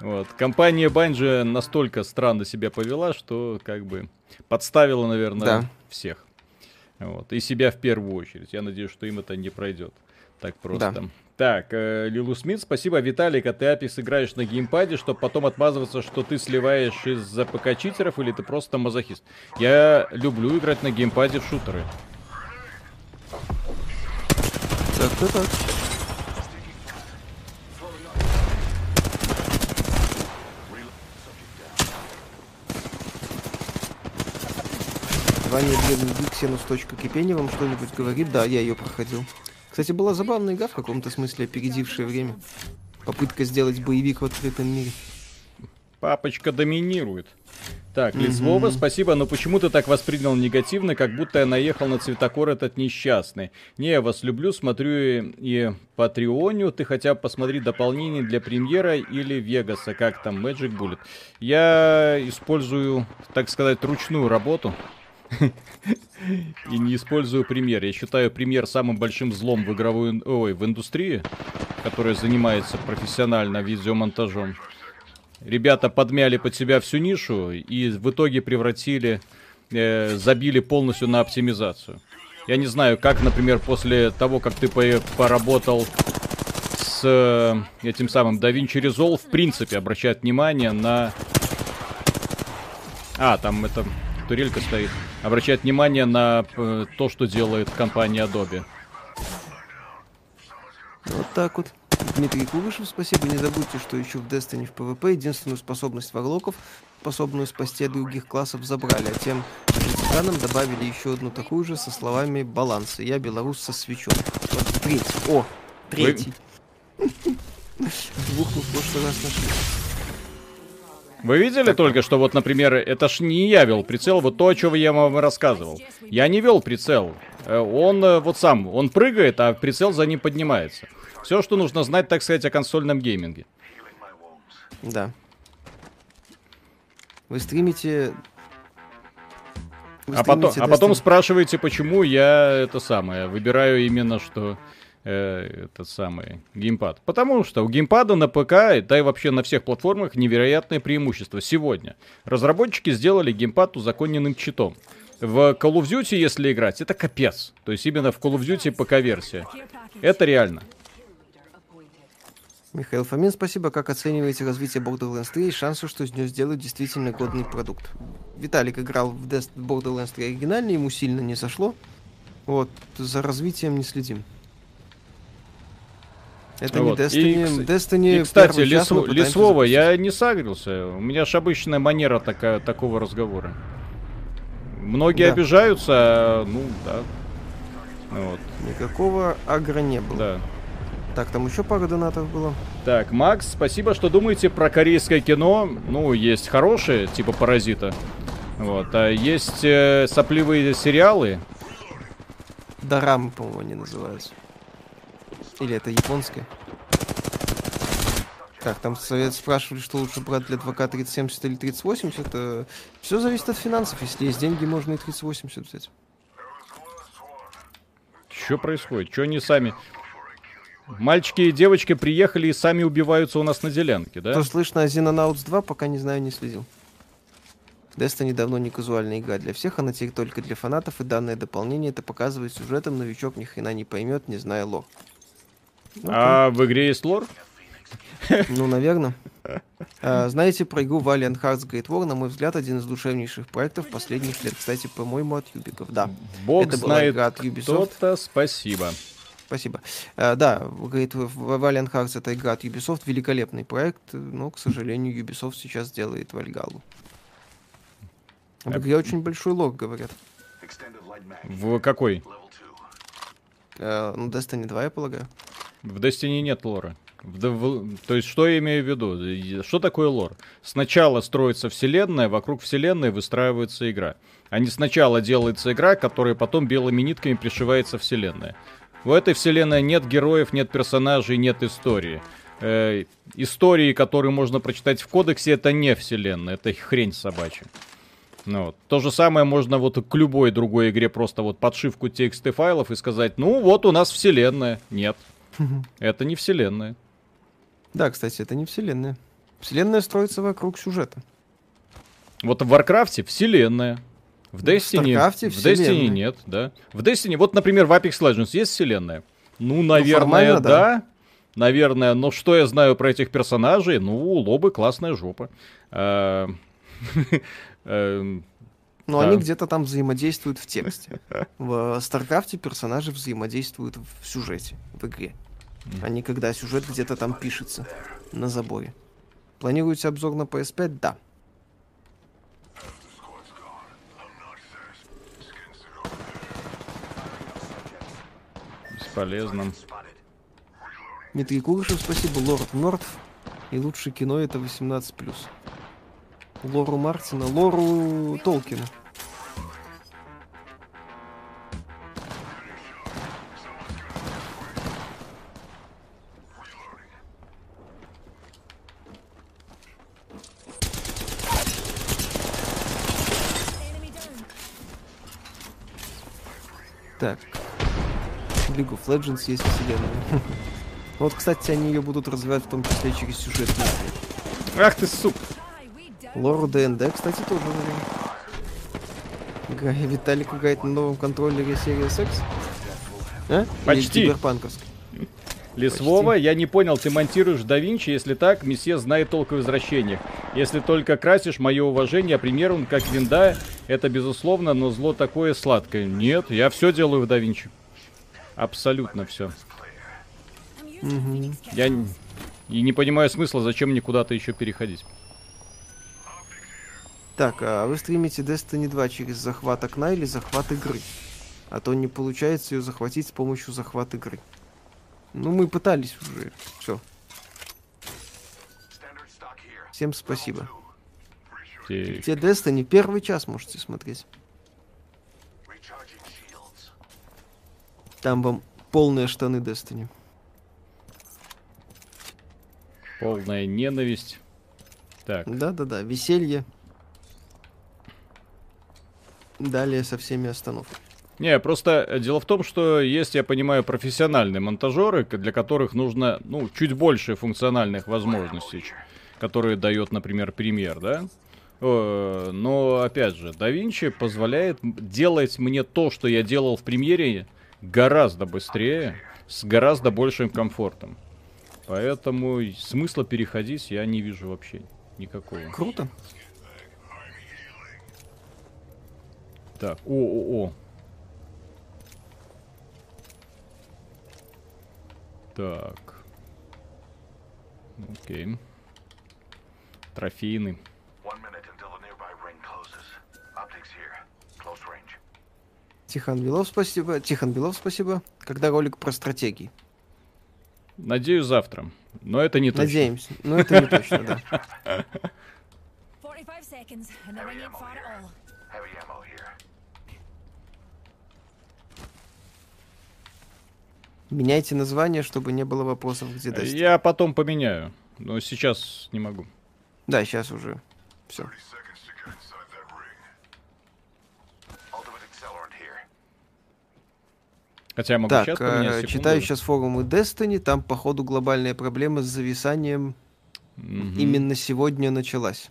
Вот. Компания Bungie настолько странно себя повела, что как бы подставила, наверное, Да. всех. Вот. И себя в первую очередь. Я надеюсь, что им это не пройдет. Так просто. Да. Так, э, Лилу Смит, спасибо. Виталик, а ты Апис играешь на геймпаде, чтобы потом отмазываться, что ты сливаешь из-за ПК-читеров, или ты просто мазохист? Я люблю играть на геймпаде в шутеры. Так-то так. Ваня Древний Гик, Сенус. Кипения вам что-нибудь говорит? Да, я ее проходил. Кстати, была забавная игра в каком-то смысле, опередившая время. Попытка сделать боевик в открытом мире. Папочка доминирует. Так, mm-hmm. спасибо, но почему ты так воспринял негативно, как будто я наехал на цветокор этот несчастный? Не, я вас люблю, смотрю и Патреоню, ты хотя бы посмотри дополнение для премьера или Вегаса, как там, Magic Bullet. Я использую, так сказать, ручную работу. И не использую пример. Я считаю пример самым большим злом в игровой, ой, в индустрии, которая занимается профессионально видеомонтажом. Ребята подмяли под себя всю нишу и в итоге превратили, э, забили полностью на оптимизацию. Я не знаю, как, например, после того, как ты поработал с э, этим самым DaVinci Resolve, в принципе, обращать внимание на... А, там это турелька стоит. Обращает внимание на э, то, что делает компания Adobe. Вот так вот. Дмитрий Кулышев, спасибо. Не забудьте, что еще в Destiny в PvP единственную способность варлоков, способную спасти от других классов, забрали, а тем ветеранам добавили еще одну такую же со словами «баланса». Я белорус со свечом. Вот третий. О, третий. Двух мы в прошлый раз нашли. Вы видели так. только, что вот, например, это ж не я вел прицел, вот то, о чем я вам рассказывал. Я не вел прицел. Э, он э, вот сам, он прыгает, а прицел за ним поднимается. Все, что нужно знать, так сказать, о консольном гейминге. Да. Вы стримите... Вы а, потом, а потом спрашиваете, почему я это самое выбираю именно что э, этот самый геймпад. Потому что у геймпада на ПК, да и вообще на всех платформах невероятное преимущество. Сегодня разработчики сделали геймпад узаконенным читом. В Call of Duty, если играть, это капец. То есть именно в Call of Duty ПК-версия. Это реально. Михаил Фомин, спасибо. Как оцениваете развитие Borderlands 3 и шансы, что из нее сделают действительно годный продукт? Виталик играл в Borderlands 3 оригинальный, ему сильно не зашло. Вот, за развитием не следим. Это вот. не Destiny. И, Destiny и кстати, Лес, Лесвова, я не сагрился. У меня же обычная манера такая, такого разговора. Многие да. обижаются, а, ну да. Вот. Никакого агро не было. Да. Так, там еще пара донатов было. Так, Макс, спасибо, что думаете про корейское кино. Ну, есть хорошие, типа Паразита. Вот, а есть э, сопливые сериалы. Дорамы, по-моему, они называются. Или это японское? Так, там совет спрашивали, что лучше брать для 2К 3070 или 3080. Это все зависит от финансов. Если есть деньги, можно и 3080 взять. Что происходит? Что они сами... Мальчики и девочки приехали и сами убиваются у нас на делянке, да? Что слышно о Xenonauts 2, пока не знаю, не следил. Destiny давно не казуальная игра для всех, она теперь только для фанатов, и данное дополнение это показывает сюжетом, новичок ни хрена не поймет, не зная лор. А в игре есть лор? Ну, наверное. А, знаете про игру Valiant Hearts Great War, на мой взгляд, один из душевнейших проектов последних лет. Кстати, по-моему, от Юбиков. Да. Бог это знает была игра от Ubisoft. Кто-то, спасибо. Спасибо. А, да, говорит, Valiant Hearts это игра от Ubisoft, великолепный проект, но, к сожалению, Ubisoft сейчас делает Вальгалу. В игре очень большой лог, говорят. В какой? Uh, ну, Destiny 2, я полагаю. В Destiny нет лора. В, в, то есть, что я имею в виду? Что такое лор? Сначала строится вселенная, вокруг вселенной выстраивается игра. А не сначала делается игра, которая потом белыми нитками пришивается вселенная. В этой вселенной нет героев, нет персонажей, нет истории. Э, истории, которые можно прочитать в кодексе, это не вселенная, это хрень собачья. Ну, вот. То же самое можно вот к любой другой игре просто вот подшивку TXT файлов и сказать, ну вот у нас вселенная. Нет, это не вселенная. Да, кстати, это не вселенная. Вселенная строится вокруг сюжета. Вот в Варкрафте вселенная. В В Destiny, Старкрафте в Destiny нет, да. В Destiny, вот, например, в Apex Legends есть вселенная? Ну, наверное, формально, да. да. Наверное, но что я знаю про этих персонажей? Ну, лобы классная жопа. А, эм, Но Да. они где-то там взаимодействуют в тексте. В Старкрафте персонажи взаимодействуют в сюжете, в игре. А не когда сюжет где-то там пишется на заборе. Планируете обзор на PS5? Да. Бесполезно. Дмитрий Курышев, спасибо. Лорд мертв. И лучшее кино это 18+. Лору Мартина, Лору Толкина. Так. League of Legends есть вселенная. Вот, кстати, они ее будут развивать в том числе через сюжет. Ах ты, сука. Лору ДНД, кстати, тоже вариант. Гай, Виталик играет на новом контроллере Series X? А? Почти. Лесвова, я не понял, ты монтируешь да Винчи, если так, месье знает толк в возвращениях. Если только красишь, мое уважение, пример он как винда, это безусловно, но зло такое сладкое. Нет, я все делаю в да Винчи. Абсолютно все. Мгм. Я и не понимаю смысла, зачем мне куда-то еще переходить. Так, а вы стримите Destiny 2 через захват окна или захват игры? А то не получается ее захватить с помощью захват игры. Ну, мы пытались уже. Все. Всем спасибо. Те- Те Destiny первый час можете смотреть. Там вам полные штаны Destiny. Полная ненависть. Так, Да-да-да, веселье. Далее со всеми остановками. Не, просто э, дело в том, что есть, я понимаю, профессиональные монтажеры, для которых нужно, ну, чуть больше функциональных возможностей, которые дает, например, премьер, да? Э, Но, опять же, DaVinci позволяет делать мне то, что я делал в премьере, гораздо быстрее, с гораздо большим комфортом. Поэтому смысла переходить я не вижу вообще никакого. Круто. Так, о-о-о. Так. Окей. Трофейный. Тихон Белов, спасибо. Тихон Белов, спасибо. Когда ролик про стратегии? Надеюсь, завтра. Но это не точно. Надеемся. Но это не точно, да. 45 seconds, and the ring ain't far at all. Heavy ammo here. Меняйте название, чтобы не было вопросов, где Destiny. Я потом поменяю. Но сейчас не могу. Да, сейчас уже. Все. Хотя я могу Так, сейчас э, поменять. секунду. читаю сейчас форумы Destiny, там, походу, глобальная проблема с зависанием Мгм. именно сегодня началась.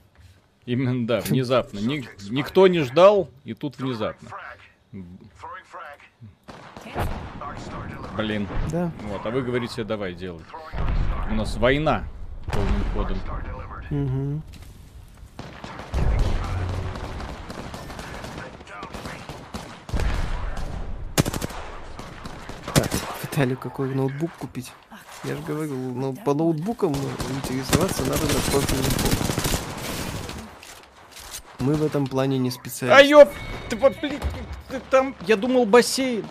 Именно, да, внезапно. Ни- никто не ждал, и тут внезапно. Блин. Да. Вот, а вы говорите, давай, делай. У нас война полным ходом. Star Виталию какой ноутбук купить? Я же говорю, ну, по ноутбукам интересоваться надо на профильном. Мы в этом плане не А специалисты. ёп! Ты, блин, ты там, я думал бассейн.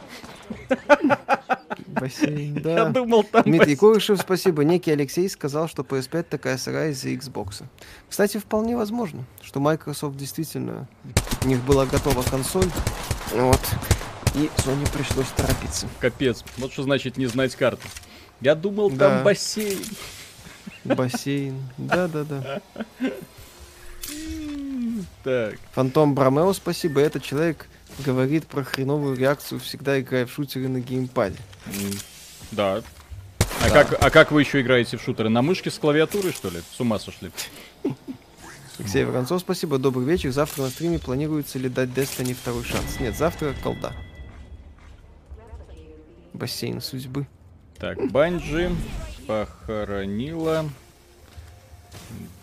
Бассейн, Я да. думал там Дмитрий бассейн. Курышев, спасибо. Некий Алексей сказал, что PS5 такая сырая из-за Xbox. Кстати, вполне возможно, что Microsoft действительно... У них была готова консоль. Вот. И Sony пришлось торопиться. Капец, вот что значит не знать карту. Я думал Да. там бассейн. Бассейн. Да-да-да. Так, Фантом Бромео, спасибо. Этот человек говорит про хреновую реакцию, всегда играя в шутеры на геймпаде. да. А, как, а как вы еще играете в шутеры? На мышке с клавиатурой, что ли? С ума сошли? Алексей Воронцов, спасибо, добрый вечер. Завтра на стриме планируется ли дать Destiny второй шанс? Нет, завтра колда. Бассейн судьбы. Так, Банджи похоронила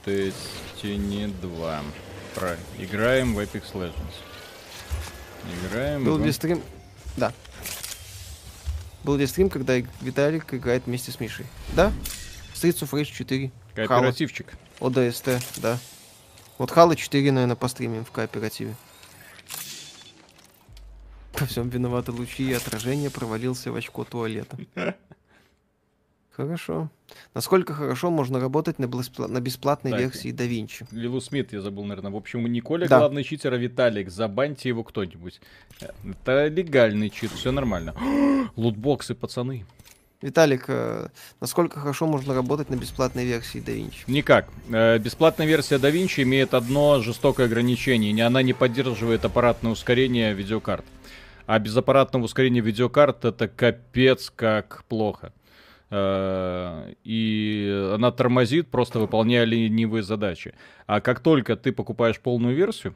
Destiny 2. Про. Играем в Apex Legends. Играем Был в... стрим... Да. Был ли стрим, когда Виталик играет вместе с Мишей? Да. Streets of Rage 4. Хала. Кооперативчик. ОДСТ, да. Вот Хала 4, наверное, постримим в кооперативе. Во всем виноваты лучи и отражение провалился в очко туалета. Хорошо. Насколько хорошо можно работать на, на бесплатной Так. версии Da Vinci? Лилу Смит я забыл, наверное. В общем, не Коля Да. главный читер, а Виталик. Забаньте его кто-нибудь. Это легальный чит, все нормально. Лутбоксы, пацаны. Виталик, э, насколько хорошо можно работать на бесплатной версии Da Vinci? Никак. Э, Бесплатная версия DaVinci имеет одно жестокое ограничение. Она не поддерживает аппаратное ускорение видеокарт. А без аппаратного ускорения видеокарт это капец как плохо. Э, И она тормозит, просто выполняя ленивые задачи. А как только ты покупаешь полную версию,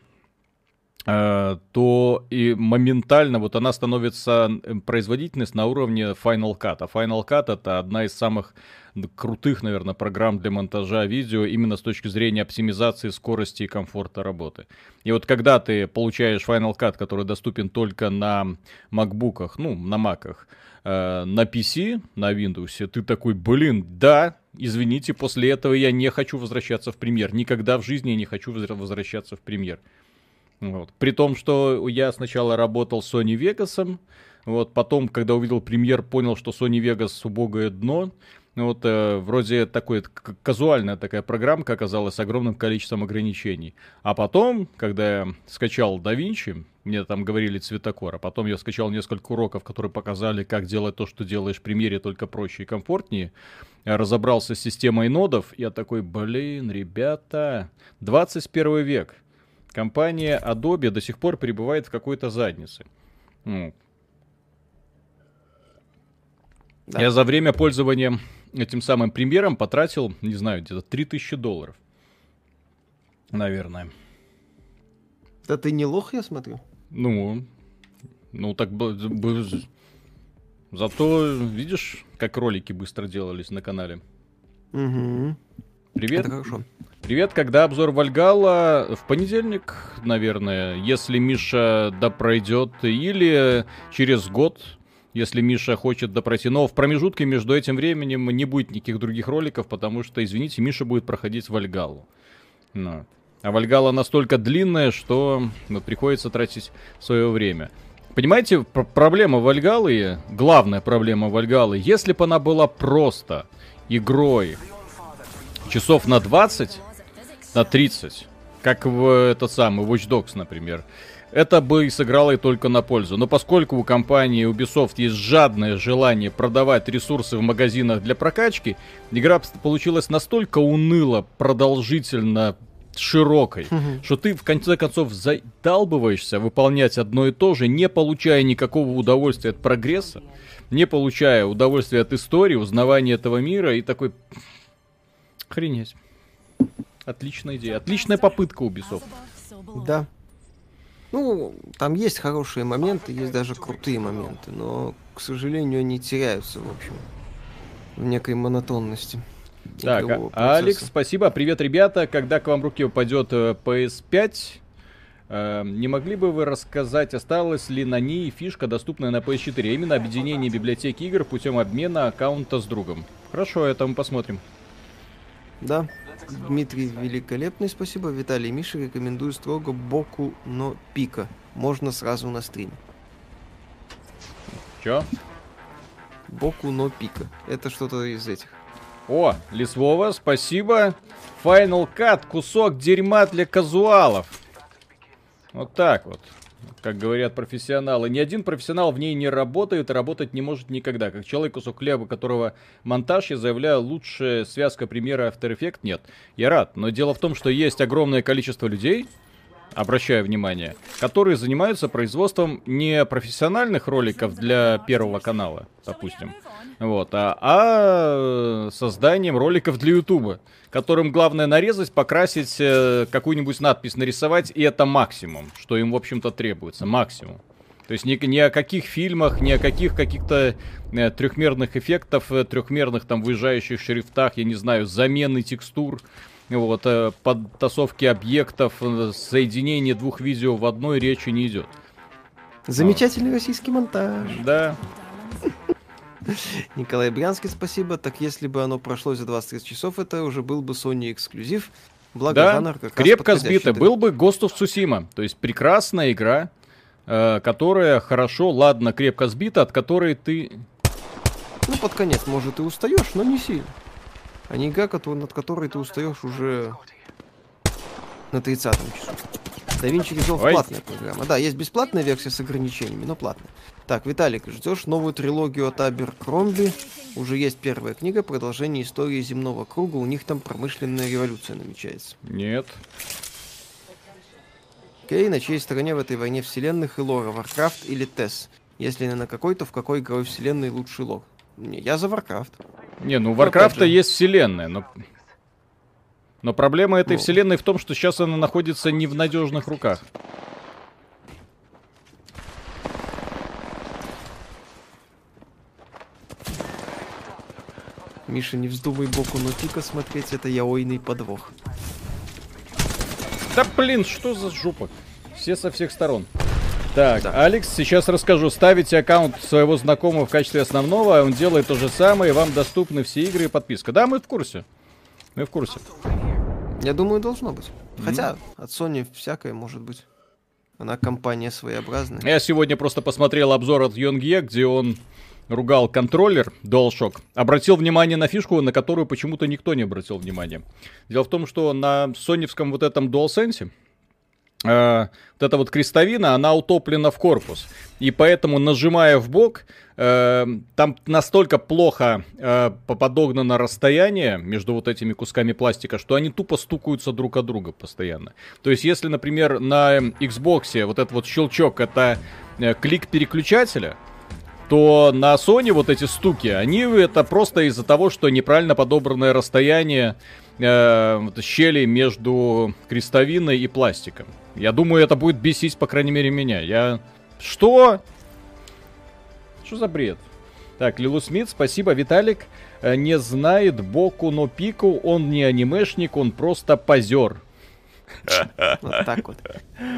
э, то и моментально вот она становится производительность на уровне Final Cut. А Final Cut это одна из самых крутых, наверное, программ для монтажа видео именно с точки зрения оптимизации скорости и комфорта работы. И вот когда ты получаешь Final Cut, который доступен только на MacBook'ах, ну, на Mac'ах, э, на PC, на Windows, ты такой, блин, да, извините, после этого я не хочу возвращаться в премьер. Никогда в жизни я не хочу возвращаться в премьер. Вот. При том, что я сначала работал с Sony Vegas, вот, потом, когда увидел премьер, понял, что Sony Vegas убогое дно. Вот, э, вроде такой казуальная такая программка оказалась с огромным количеством ограничений. А потом, когда я скачал DaVinci, мне там говорили цветокор, а потом я скачал несколько уроков, которые показали, как делать то, что делаешь в премьере, только проще и комфортнее. Я разобрался с системой нодов, я такой, блин, ребята, 21 век. Компания Adobe до сих пор пребывает в какой-то заднице. Ну, Да. Я за время пользования этим самым премьером потратил, не знаю, где-то 3000 долларов. Наверное. Да ты не лох, я смотрю. Ну, ну так Зато видишь, как ролики быстро делались на канале. Угу. Привет. Это хорошо. Привет, когда обзор Вальгала? В понедельник, наверное, если Миша допройдет, или через год, если Миша хочет допройти. Но в промежутке между этим временем не будет никаких других роликов, потому что, извините, Миша будет проходить Вальгалу. Ну. А Вальгала настолько длинная, что ну, приходится тратить свое время. Понимаете, пр- проблема Вальгалы, главная проблема Вальгалы, если бы она была просто игрой часов на 20, на 30, как в этот самый Watch Dogs, например, это бы и сыграло и только на пользу. Но поскольку у компании Ubisoft есть жадное желание продавать ресурсы в магазинах для прокачки, игра получилась настолько уныло, продолжительно широкой, что ты в конце концов задалбываешься выполнять одно и то же, не получая никакого удовольствия от прогресса, не получая удовольствия от истории, узнавания этого мира и такой... Охренеть. Отличная идея. Отличная попытка Ubisoft. Да. Ну, там есть хорошие моменты, есть даже крутые моменты, но, к сожалению, они теряются, в общем, в некой монотонности. Так, а- Алекс, спасибо. Привет, ребята. Когда к вам в руки упадет э, PS5, э, не могли бы вы рассказать, осталась ли на ней фишка, доступная на PS4, а именно объединение библиотеки игр путем обмена аккаунта с другом? Хорошо, это мы посмотрим. Да. Дмитрий великолепный, спасибо. Виталий и Миша рекомендую строго Боку но Пика. Можно сразу на стриме. Чё? Боку но Пика. Это что-то из этих. О, Лисвова, спасибо. Final Cut, кусок дерьма для казуалов. Вот так вот. Как говорят профессионалы. Ни один профессионал в ней не работает работать не может никогда. Как человек, кусок хлеба, которого монтаж, я заявляю, лучшая связка примера After Effects нет. Я рад, но дело в том, что есть огромное количество людей, обращаю внимание, которые занимаются производством не профессиональных роликов для Первого канала, допустим, вот, а, а созданием роликов для Ютуба, которым главное нарезать, покрасить, э, какую-нибудь надпись нарисовать, и это максимум, что им, в общем-то, требуется, максимум. То есть ни, ни о каких фильмах, ни о каких каких-то э, трехмерных эффектов, э, трехмерных там выезжающих шрифтах, я не знаю, замены текстур, вот, э, подтасовки объектов, э, соединение двух видео в одной речи не идет. Замечательный российский монтаж. Да, Николай Брянский, спасибо. Так если бы оно прошло за 20 часов, это уже был бы Sony эксклюзив. Благо, да, жанр как раз крепко подходящий сбито. для- Был бы Ghost of Tsushima, то есть прекрасная игра, э, которая хорошо, ладно, крепко сбита, от которой ты... Ну, под конец, может, и устаешь, но не сильно. А не игра, над которой ты устаешь уже на 30-м часу. Да Винчи Resolve Ой. платная программа. Да, есть бесплатная версия с ограничениями, но платная. Так, Виталик, ждешь новую трилогию от Абер Кромби? Уже есть первая книга, продолжение истории земного круга. У них там промышленная революция намечается. Нет. Окей, на чьей стороне в этой войне вселенных и лора? Warcraft или TES? Если не на какой, то в какой игровой вселенной лучший лор? Не, я за Warcraft. Не, ну у Варкрафта же. есть вселенная, но... Но проблема этой Ну. вселенной в том, что сейчас она находится не в надежных руках. Миша, не вздумай боку но тика смотреть, это яойный подвох. Да блин, что за жопа? Все со всех сторон. Так, Да. Алекс, сейчас расскажу. Ставите аккаунт своего знакомого в качестве основного, а он делает то же самое, и вам доступны все игры и подписка. Да, мы в курсе. Мы в курсе. Я думаю, должно быть. Хотя от Sony всякое может быть. Она компания своеобразная. Я сегодня просто посмотрел обзор от Йонгье, где он ругал контроллер DualShock. Обратил внимание на фишку, на которую почему-то никто не обратил внимания. Дело в том, что на соневском вот этом DualSense э, вот эта вот крестовина, она утоплена в корпус. И поэтому, нажимая в бок, э, там настолько плохо э, подогнано расстояние между вот этими кусками пластика, что они тупо стукаются друг от друга постоянно. То есть, если, например, на Xbox вот этот вот щелчок это э, клик переключателя, то на Sony вот эти стуки, они это просто из-за того, что неправильно подобранное расстояние э, щели между крестовиной и пластиком. Я думаю, это будет бесить, по крайней мере, меня. Я... Что? Что за бред? Так, Лилу Смит, спасибо. Виталик э, не знает Боку но Пику, он не анимешник, он просто позер. Вот так вот.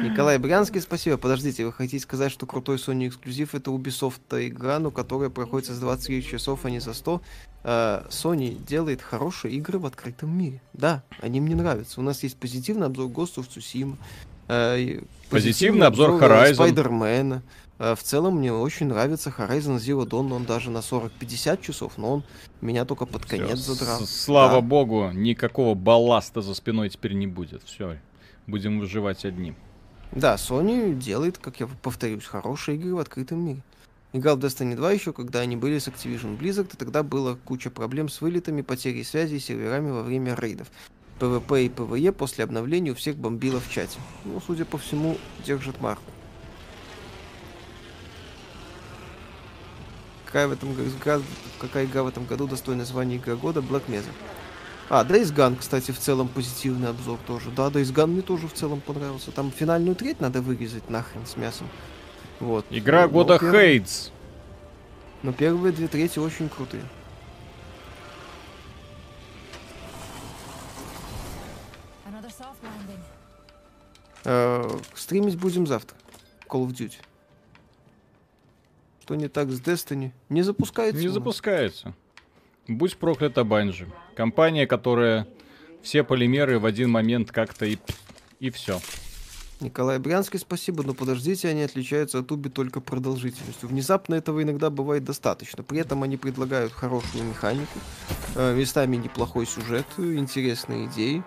Николай Брянский, спасибо. Подождите, вы хотите сказать, что крутой Sony эксклюзив это Ubisoft игра, но которая проходит за 20 часов, а не за 100? Э, Sony делает хорошие игры в открытом мире. Да, они мне нравятся. У нас есть позитивный обзор Ghost of Tsushima. э, и Позитивный обзор Horizon. Спайдермена. Э, В целом мне очень нравится Horizon Zero Dawn, он даже на 40-50 часов, но он меня только под конец Всё, задрал. Слава Да. богу, никакого балласта за спиной теперь не будет. Все, будем выживать одни. Да, Sony делает, как я повторюсь, хорошие игры в открытом мире. Играл в Destiny 2 еще, когда они были с Activision Blizzard, и тогда было куча проблем с вылетами, потерей связи и серверами во время рейдов. PvP и PvE после обновления у всех бомбило в чате. Ну, судя по всему, держит марку. Какая, в этом, какая игра в этом году достойна звания игра года? Black Mesa. А, Days Gone, кстати, в целом позитивный обзор тоже. Да, Days Gone мне тоже в целом понравился. Там финальную треть надо вырезать нахрен с мясом. Вот. Игра Но года первые- Хейтс. Но первые две трети очень крутые. Another soft landing. Э, стримить будем завтра. Call of Duty. Что не так с Destiny? Не запускается. Не запускается. Будь проклята Банжи. Компания, которая все полимеры в один момент как-то и, и все. Николай Брянский, спасибо, но подождите, они отличаются от Уби только продолжительностью. Внезапно этого иногда бывает достаточно. При этом они предлагают хорошую механику, э, местами неплохой сюжет, э, интересные идеи.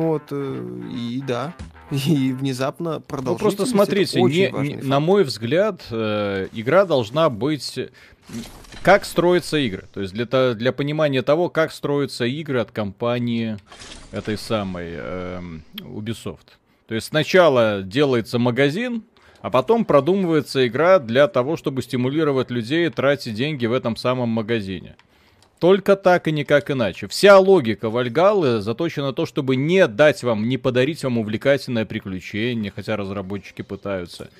Вот, э, и да, и внезапно Ну продолжительность. просто это смотрите, очень не- важный не- на мой взгляд, э, игра должна быть... э, Как строятся игры? То есть для, для понимания того, как строятся игры от компании этой самой эм, Ubisoft. То есть сначала делается магазин, а потом продумывается игра для того, чтобы стимулировать людей тратить деньги в этом самом магазине. Только так и никак иначе. Вся логика Вальгалы заточена на то, чтобы не дать вам, не подарить вам увлекательное приключение, хотя разработчики пытаются.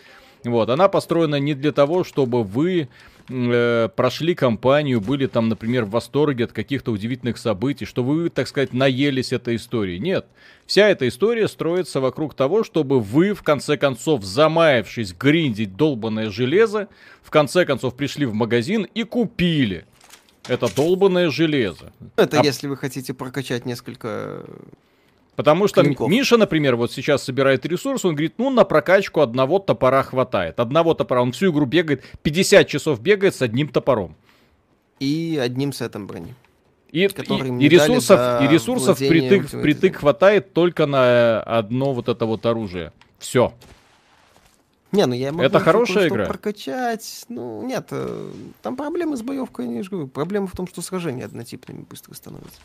Вот, она построена не для того, чтобы вы э, прошли кампанию, были там, например, в восторге от каких-то удивительных событий, что вы, так сказать, наелись этой историей. Нет. Вся эта история строится вокруг того, чтобы вы, в конце концов, замаявшись гриндить долбанное железо, в конце концов пришли в магазин и купили это долбанное железо. Это А если вы хотите прокачать несколько... Потому что Клинков. Миша, например, вот сейчас собирает ресурс, он говорит, ну, на прокачку одного топора хватает. Одного топора, он всю игру бегает, 50 часов бегает с одним топором. И одним сетом брони. И, и- и ресурсов, и ресурсов притык, Edition. хватает только на одно вот это вот оружие. Все. Не, ну я могу Это хорошая игра? прокачать. Ну, нет, э, там проблемы с боевкой, я же говорю. Проблема в том, что сражения однотипными быстро становятся.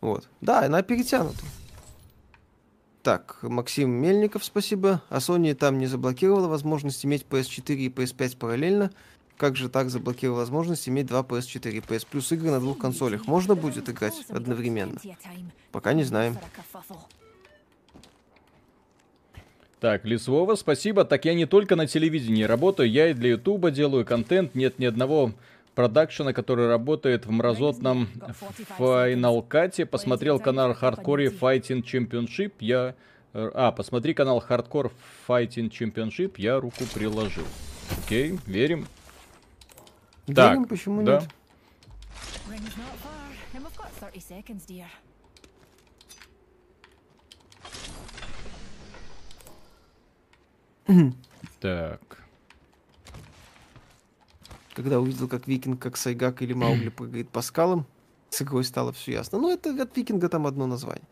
Вот. Да, она перетянута. Так, Максим Мельников, спасибо. А Sony там не заблокировала возможность иметь PS4 и PS5 параллельно. Как же так заблокировала возможность иметь два PS4 и PS Plus игры на двух консолях? Можно будет играть одновременно? Пока не знаем. Так, Лисвова, спасибо. Так я не только на телевидении работаю, я и для Ютуба делаю контент. Нет ни одного продакшена, который работает в мразотном Final Cut. Посмотрел канал Hardcore Fighting Championship. Я... э, А, посмотри канал Hardcore Fighting Championship. Я руку приложил. Окей, верим. Так, Верим, почему да. нет? Так. Когда увидел, как викинг, как Сайгак или Маугли прыгает по скалам, с игрой стало все ясно. Ну, это от викинга там одно название.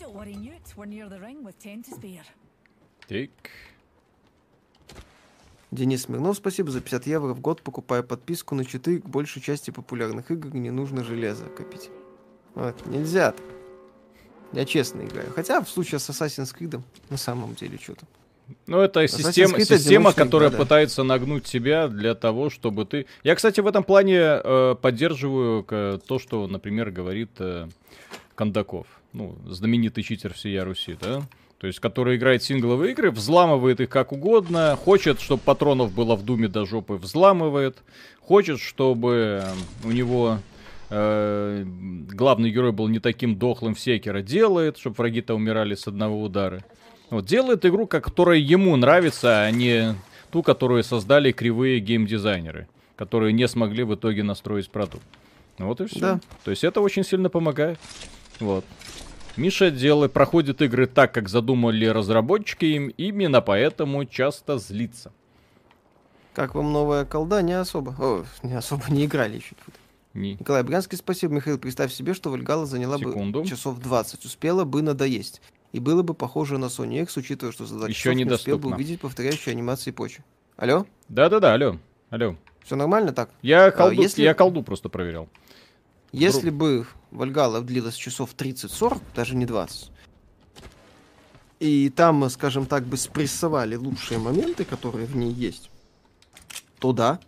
Don't worry, Newt. We're near the ring with 10 to spare. Так. Денис Смирнов, спасибо за 50 евро в год. Покупаю подписку на читы к большей части популярных игр. Не нужно железо копить. Вот, нельзя так. Я честно играю. Хотя в случае с Assassin's Creed на самом деле что-то. Ну, это система, система которая игра, да. пытается нагнуть тебя для того, чтобы ты... Я, кстати, в этом плане э, поддерживаю к- то, что, например, говорит э, Кондаков. Ну, знаменитый читер всей Руси, да? То есть, который играет сингловые игры, взламывает их как угодно, хочет, чтобы патронов было в Думе до жопы, взламывает, хочет, чтобы э, у него э, главный герой был не таким дохлым в секера, делает, чтобы враги-то умирали с одного удара. Вот, делает игру, которая ему нравится, а не ту, которую создали кривые геймдизайнеры, которые не смогли в итоге настроить продукт. Ну Вот и все. Да. То есть это очень сильно помогает. Вот. Миша делает, проходит игры так, как задумали разработчики им, именно поэтому часто злится. Как вам новая колда? Не особо. О, не особо не играли еще. Не- Николай Брянский, спасибо. Михаил, представь себе, что Вальгала заняла Секунду. бы часов 20. Успела бы надоесть. И было бы похоже на Sony X, учитывая, что за 2 Ещё часов не успел бы увидеть повторяющие анимации и прочее. Алло? Да-да-да, алло, алло. Все нормально так? Я колду, если- я колду просто проверял. Если бы Вальгала длилась часов 30-40, даже не 20, и там, скажем так, бы спрессовали лучшие моменты, которые в ней есть, то да,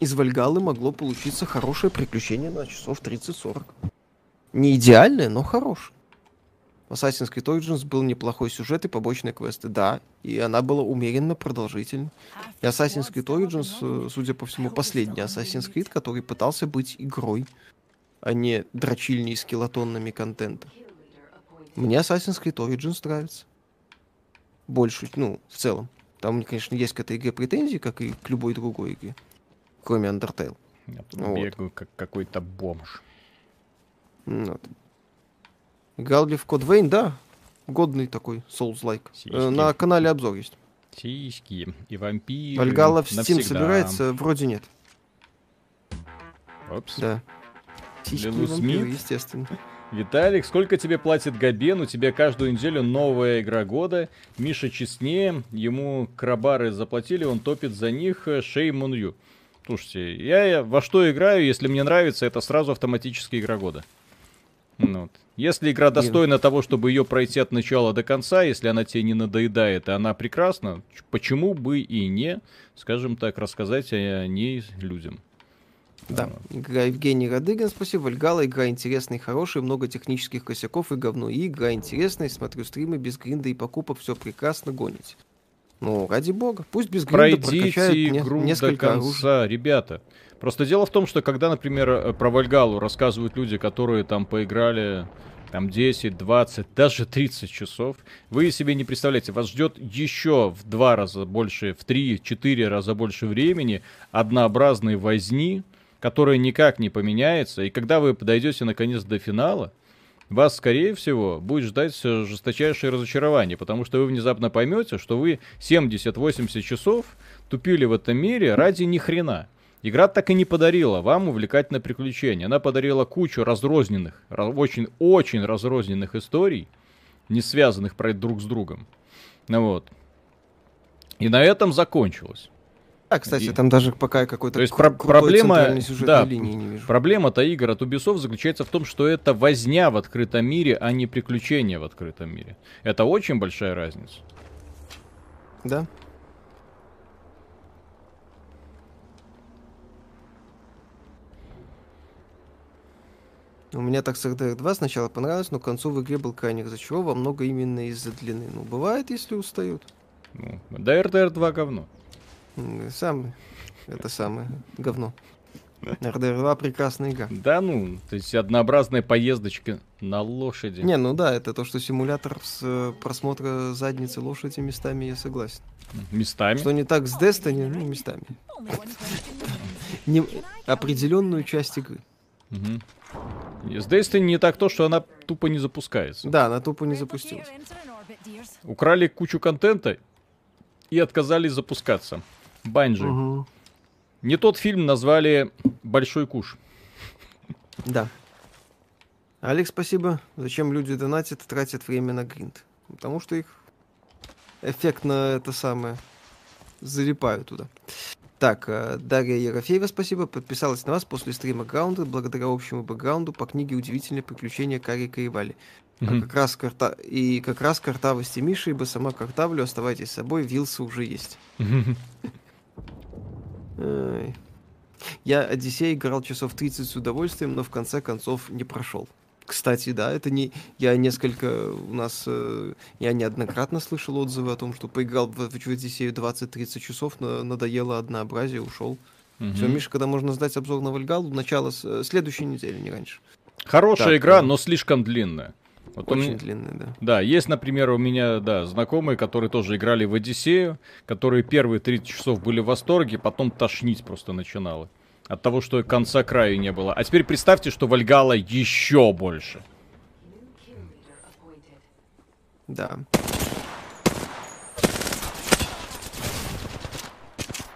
из Вальгалы могло получиться хорошее приключение на часов 30-40. Не идеальное, но хорошее. В Assassin's Creed Origins был неплохой сюжет и побочные квесты, да, и она была умеренно продолжительной. И Assassin's Creed Origins, э, судя по всему, последний Assassin's Creed, который пытался быть игрой, а не дрочильней с килотоннами контента. Мне Assassin's Creed Origins нравится. Больше, ну, в целом. Там, конечно, есть к этой игре претензии, как и к любой другой игре, кроме Undertale. Я Вот. бегаю, как какой-то бомж. М, Вот. Играл ли в Код Вейн? Да. Годный такой, Souls-like. Э, на канале обзор есть. Сиськи и вампиры. Вальгалла в Steam собирается? Вроде нет. Опс. Да. Сиськи и Лилу вампиры, Смит? естественно. Виталик, сколько тебе платит Габен? У тебя каждую неделю новая игра года. Миша честнее, ему крабары заплатили, он топит за них. э, on you. Слушайте, я, я во что играю, если мне нравится, это сразу автоматически игра года. Ну вот. Если игра достойна того, чтобы ее пройти от начала до конца, если она тебе не надоедает, и она прекрасна, почему бы и не, скажем так, рассказать о ней людям. Да. Игра Евгений Радыгин, спасибо. Вальгала, игра интересная и хорошая, много технических косяков и говно. И игра интересная, смотрю стримы без гринда и покупок, все прекрасно гоните. Ну, ради бога, пусть без гринда прокачают Пройдите не- игру до несколько оружий. конца, ребята. Просто дело в том, что когда, например, э, про Вальгалу рассказывают люди, которые там поиграли там 10, 20, даже 30 часов, вы себе не представляете, вас ждет еще в два раза больше, в три, четыре раза больше времени однообразной возни, которая никак не поменяется, и когда вы подойдете наконец до финала, вас, скорее всего, будет ждать жесточайшее разочарование, потому что вы внезапно поймете, что вы 70-80 часов тупили в этом мире ради ни хрена. Игра так и не подарила вам увлекательное приключение. Она подарила кучу разрозненных, ра- очень-очень разрозненных историй, не связанных про- друг с другом. Ну вот. И на этом закончилось. А, кстати, И- там даже пока какой-то То есть про- проблема, да, линии не вижу. Проблема-то игр от Ubisoft заключается в том, что это возня в открытом мире, а не приключения в открытом мире. Это очень большая разница. Да? У меня так с RDR 2 сначала понравилось, но к концу в игре был крайне разочарован, много именно из-за длины. Ну, бывает, если устают. Ну, да, RDR 2 говно. Сам, это самое, говно. RDR 2 прекрасная игра. Да ну, то есть однообразная поездочка на лошади. Не, ну да, это то, что симулятор с э, просмотра задницы лошади местами, я согласен. Местами. Что не так с Destiny, ну, местами. Не, определенную часть игры. Мгм. И С Destiny не так то, что она тупо не запускается. Да, она тупо не запустилась. Украли кучу контента и отказались запускаться. Банжи. Мгм. Не тот фильм назвали «Большой куш». Да. Алекс, спасибо. Зачем люди донатят, тратят время на гринд? Потому что их эффектно это самое залипают туда. Так, э, Дарья Ерофеева, спасибо. Подписалась на вас после стрима Граунда. Благодаря общему бэкграунду по книге «Удивительные приключения Карика и Вали». А Мгм. как раз карта... И как раз картавости Миши, ибо сама картавлю, оставайтесь с собой, вилсы уже есть. Я Одиссей играл часов 30 с удовольствием, но в конце концов не прошел. Кстати, да, это не... Я несколько... У нас... э, я неоднократно слышал отзывы о том, что поиграл в, в Одиссею 20-30 часов, но надоело однообразие, ушел. Мгм. Все, Миша, когда можно сдать обзор на Вальгалу, начало с- э, следующей недели, не раньше. Хорошая Так, игра, да. но слишком длинная. Вот Очень меня- длинный, да. Да, есть, например, у меня, да, знакомые, которые тоже играли в Одиссею, которые первые 30 часов были в восторге, потом тошнить просто начинало. От того, что конца краю не было. А теперь представьте, что Вальгала еще больше. Да.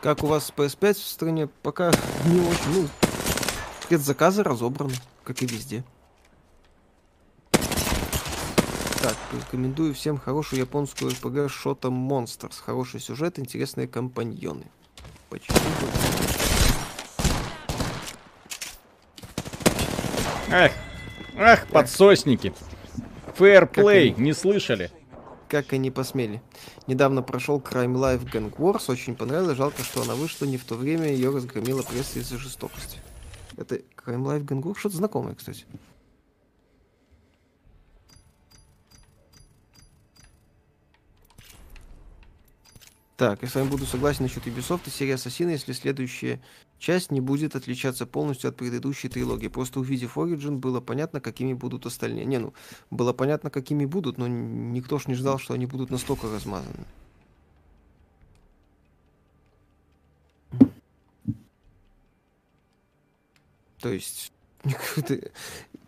Как у вас с PS5 в стране? Пока не очень. Ну, предзаказы разобраны, как и везде. Так, рекомендую всем хорошую японскую RPG Shota Monsters. Хороший сюжет, интересные компаньоны. Почему? Ах, ах, подсосники. Фэрплей, не слышали? Как они посмели. Недавно прошел Crime Life Gang Wars, очень понравилось. Жалко, что она вышла не в то время, ее разгромила пресса из-за жестокости. Это Crime Life Gang Wars? Что-то знакомое, кстати. Так, я с вами буду согласен насчет Ubisoft и серии Ассасина, если следующая часть не будет отличаться полностью от предыдущей трилогии. Просто увидев Origin, было понятно, какими будут остальные. Не, ну, было понятно, какими будут, но никто ж не ждал, что они будут настолько размазаны. То есть,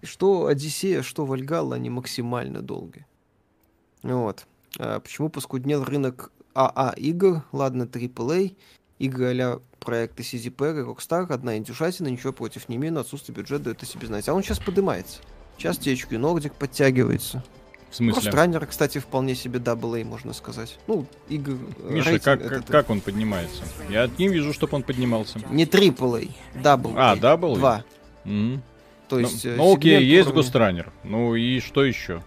что Одиссея, что Вальгалла, они максимально долгие. Вот. А почему поскуднел рынок АА игр? Ладно, AAA, игры а проекты CZPR и Rockstar, одна индюшатина, ничего против не имею, но отсутствие бюджета дает о себе знать. А он сейчас поднимается. Сейчас THQ Nordic подтягивается. В смысле? Раннер, кстати, вполне себе AA, можно сказать. Ну, игр... э, Миша, рейтинг как, этот, как, он поднимается? Я не вижу, чтобы он поднимался. Не AAA, Double А, A? Два. Мгм. То Ну, есть, э, ну, окей, есть уровня- Гостранер. Ну и что еще?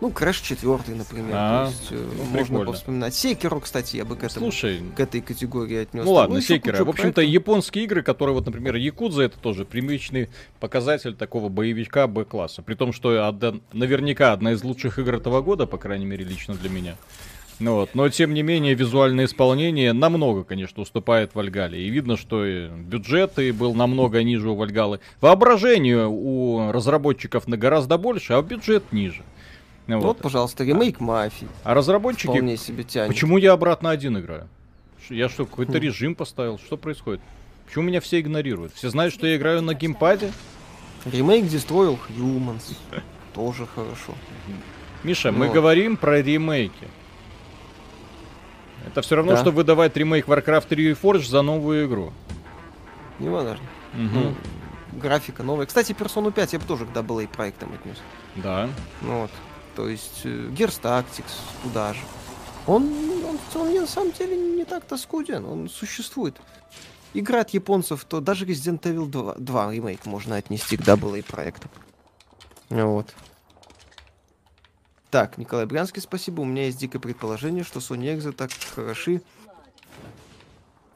Ну, Crash 4, например. А, то есть, э, ну, можно прикольно. повспоминать. Секеру, кстати, я бы к этому Слушай, к этой категории отнес. ну ладно, секера. В общем-то, японские игры, которые, вот, например, Якудза, это тоже привычный показатель такого боевичка Б-класса. При том, что одна- наверняка одна из лучших игр этого года, по крайней мере, лично для меня. Ну вот. Но, тем не менее, визуальное исполнение намного, конечно, уступает Вальгале. И видно, что и бюджет и был намного ниже у Вальгалы. Воображение у разработчиков на гораздо больше, а бюджет ниже. Вот, Вот. пожалуйста, ремейк мафии. А разработчики Вполне себе тянет. Почему я обратно один играю? Я что, какой-то режим поставил? Что происходит? Почему меня все игнорируют? Все знают, что я играю на геймпаде? Ремейк Destroy Humans. Тоже хорошо. Миша, мы Вот. говорим про ремейки. Это все равно, Да. что выдавать ремейк Warcraft 3 Reforged за новую игру. Не важно. Мгм. Ну, графика новая. Кстати, Persona 5 я бы тоже к AA проектам отнес. Да. Вот. То есть э, Gears Tactics туда же. Он, он, он на самом деле не так-то скуден, он существует. Игра от японцев, то даже Resident Evil 2, 2 ремейк можно отнести к AA проектам. Вот. Так, Николай Брянский, спасибо. У меня есть дикое предположение, что Sony Exo так хороши.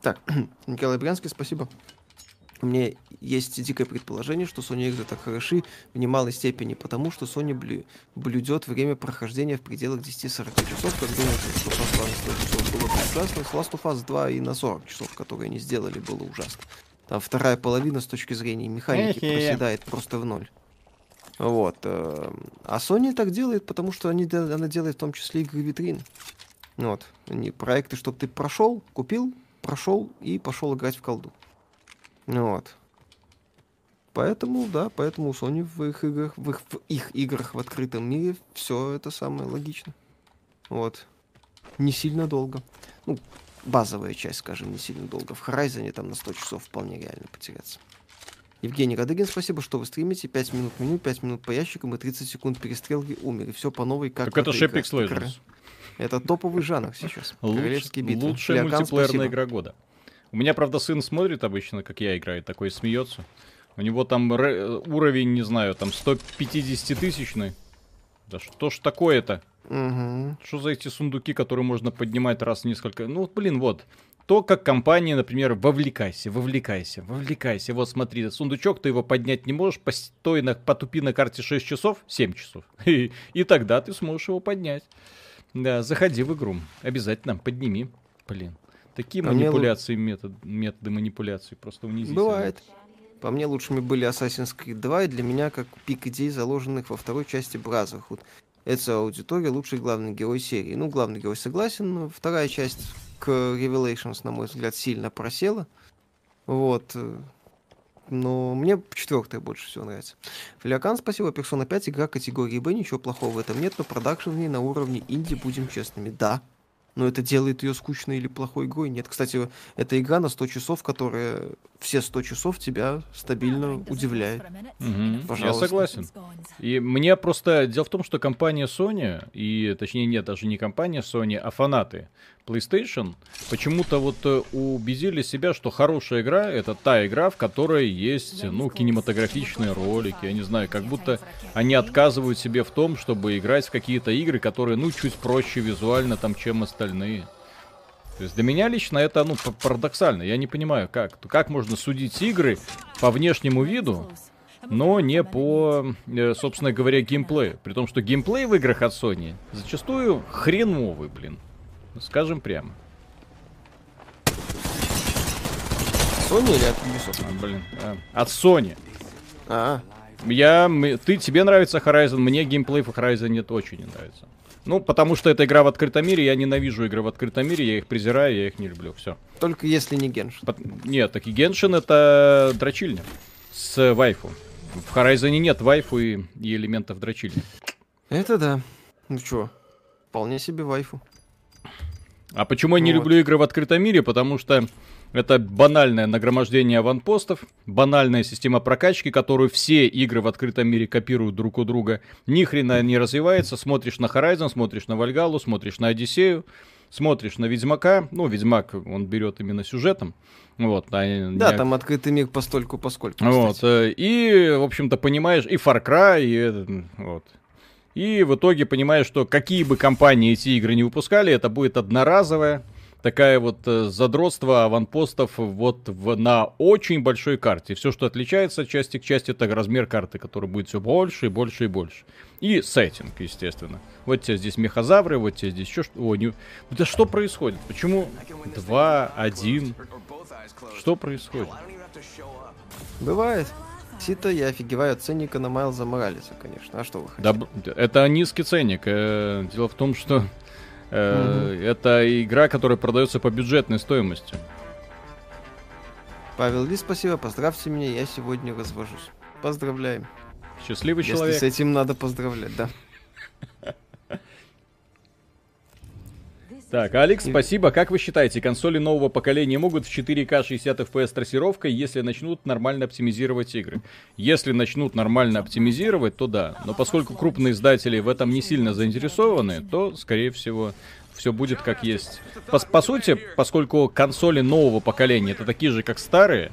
Так, Николай Брянский, спасибо. У меня есть дикое предположение, что Sony Exo так хороши в немалой степени потому, что Sony блю- блюдет время прохождения в пределах 10-40 часов, как думаете, что Last of Us 100 часов было бы ужасно. С Last of Us 2 и на 40 часов, которые они сделали, было ужасно. Там вторая половина с точки зрения механики проседает просто в ноль. Вот. э, А Sony так делает, потому что они, она делает в том числе игры витрин. Вот. Они проекты, чтобы ты прошел, купил, прошел и пошел играть в колду. Вот. Поэтому, да, поэтому у Sony в их играх, в их, в их играх в открытом мире все это самое логично. Вот. Не сильно долго. Ну, базовая часть, скажем, не сильно долго. В Horizon там на 100 часов вполне реально потеряться. Евгений Радыгин, спасибо, что вы стримите. 5 минут меню, 5 минут по ящикам и 30 секунд перестрелки умер. И все по новой, как так это этой Apex. Legends. Это топовый жанр сейчас. Луч- Королевские битвы. лучшая мультиплеерная спасибо. игра года. У меня, правда, сын смотрит обычно, как я играю, такой смеется. У него там уровень, не знаю, там 150 тысячный. Да что ж такое-то? Мгм. Что за эти сундуки, которые можно поднимать раз в несколько... Ну, вот, блин, вот. То, как компания, например, вовлекайся, вовлекайся, вовлекайся. Вот смотри, сундучок, ты его поднять не можешь, постой на, потупи на карте 6 часов, 7 часов. И, и тогда ты сможешь его поднять. Да, заходи в игру. Обязательно, подними. Блин. Такие мне лу- манипуляции, метод, методы манипуляции просто унизительные. Бывает. По мне лучшими были Assassin's Creed 2, и для меня как пик идей, заложенных во второй части Brotherhood. Это аудитория, лучший главный герой серии. Ну, главный герой согласен, но вторая часть к Revelations, на мой взгляд, сильно просела. Вот. Но мне четвертая больше всего нравится. Флиакан, спасибо. Persona 5 игра категории Б, ничего плохого в этом нет, но продакшн в ней на уровне инди, будем честными. Да, но это делает ее скучной или плохой игрой? Нет. Кстати, это игра на 100 часов, которая все 100 часов тебя стабильно удивляет. Я Пожалуйста. согласен. И мне просто... Дело в том, что компания Sony, и точнее нет, даже не компания Sony, а фанаты PlayStation, почему-то вот э, убедили себя, что хорошая игра — это та игра, в которой есть, ну, кинематографичные ролики, я не знаю, как будто они отказывают себе в том, чтобы играть в какие-то игры, которые, ну, чуть проще визуально там, чем остальные. То есть для меня лично это, ну, парадоксально. Я не понимаю, как, как можно судить игры по внешнему виду, но не по, э, собственно говоря, геймплею. При том, что геймплей в играх от Sony зачастую хреновый, блин. Скажем прямо. Sony или от Ubisoft? А, блин. а, От Sony. А, Я, ты, тебе нравится Horizon, мне геймплей в Horizon нет, очень не нравится. Ну, потому что это игра в открытом мире, я ненавижу игры в открытом мире, я их презираю, я их не люблю, все. только если не Геншин. Нет, так и Геншин это дрочильня с вайфу. В Horizon нет вайфу и, и элементов дрочильни. Это да. Ну чё, вполне себе вайфу. А почему я не Вот. люблю игры в открытом мире? Потому что это банальное нагромождение аванпостов, банальная система прокачки, которую все игры в открытом мире копируют друг у друга. Ни хрена не развивается. Смотришь на Horizon, смотришь на Вальгалу, смотришь на Одиссею. смотришь на Ведьмака, ну, Ведьмак, он берет именно сюжетом, вот, а Да, не- там открытый мир постольку поскольку. вот, кстати. э, и, в общем-то, понимаешь, и Far Cry, и, этот, вот. И в итоге понимаешь, что какие бы компании эти игры не выпускали, это будет одноразовая такая вот э, задротство аванпостов вот в, на очень большой карте. Все, что отличается от части к части, это размер карты, который будет все больше и больше и больше. И сеттинг, естественно. Вот тебе здесь мехозавры, вот тебе здесь еще что. О, не... Да что происходит? Почему 2, 1? Что происходит? Бывает. Сита, я офигеваю от ценника на Майлза Моралеса, конечно. А что вы хотите? Да, это низкий ценник. Э, Дело в том, что э, это игра, которая продается по бюджетной стоимости. Павел Ли, спасибо, поздравьте меня, я сегодня развожусь. Поздравляем. Счастливый Если человек. с этим надо поздравлять, да. Так, Алекс, спасибо. Как вы считаете, консоли нового поколения могут в 4К 60 FPS трассировкой, если начнут нормально оптимизировать игры? Если начнут нормально оптимизировать, то да. Но поскольку крупные издатели в этом не сильно заинтересованы, то, скорее всего, все будет как есть. По, по сути, поскольку консоли нового поколения это такие же, как старые,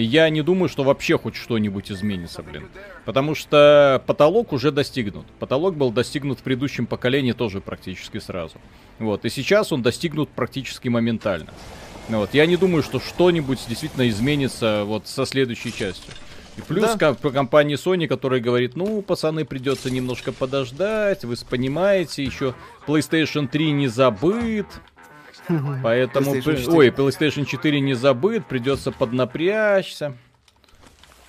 я не думаю, что вообще хоть что-нибудь изменится, блин. Потому что потолок уже достигнут. Потолок был достигнут в предыдущем поколении тоже практически сразу. Вот. И сейчас он достигнут практически моментально. Вот. Я не думаю, что что-нибудь действительно изменится вот со следующей частью. И плюс Да. по компании Sony, которая говорит, ну, пацаны, придется немножко подождать, вы понимаете, еще PlayStation 3 не забыт, поэтому... PlayStation при- 4. Ой, PlayStation 4 не забыт, придется поднапрячься.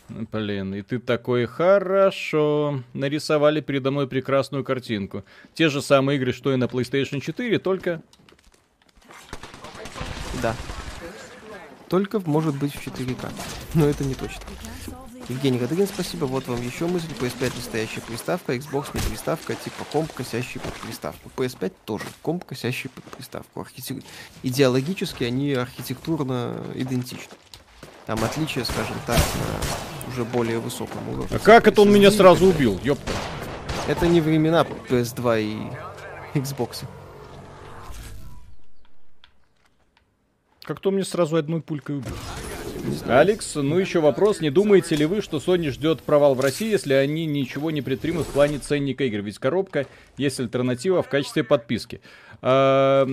Блин, и ты такой, хорошо, нарисовали передо мной прекрасную картинку. Те же самые игры, что и на PlayStation 4, только... Да. Только может быть в 4К. Но это не точно. Евгений Кадырин, спасибо. Вот вам еще мысль. PS5 настоящая приставка, Xbox не приставка, типа комп, косящий под приставку. PS5 тоже комп, косящий под приставку. Архитек- Идеологически они архитектурно идентичны. Там отличия, скажем так, на уже более высоком уровне. А как это он меня сразу убил? Ёпта. Это не времена PS2 и Xbox. Как-то меня сразу одной пулькой убил. Алекс, ну еще вопрос. Не думаете ли вы, что Sony ждет провал в России, если они ничего не предпримут в плане ценника игр? Ведь коробка есть альтернатива в качестве подписки. А,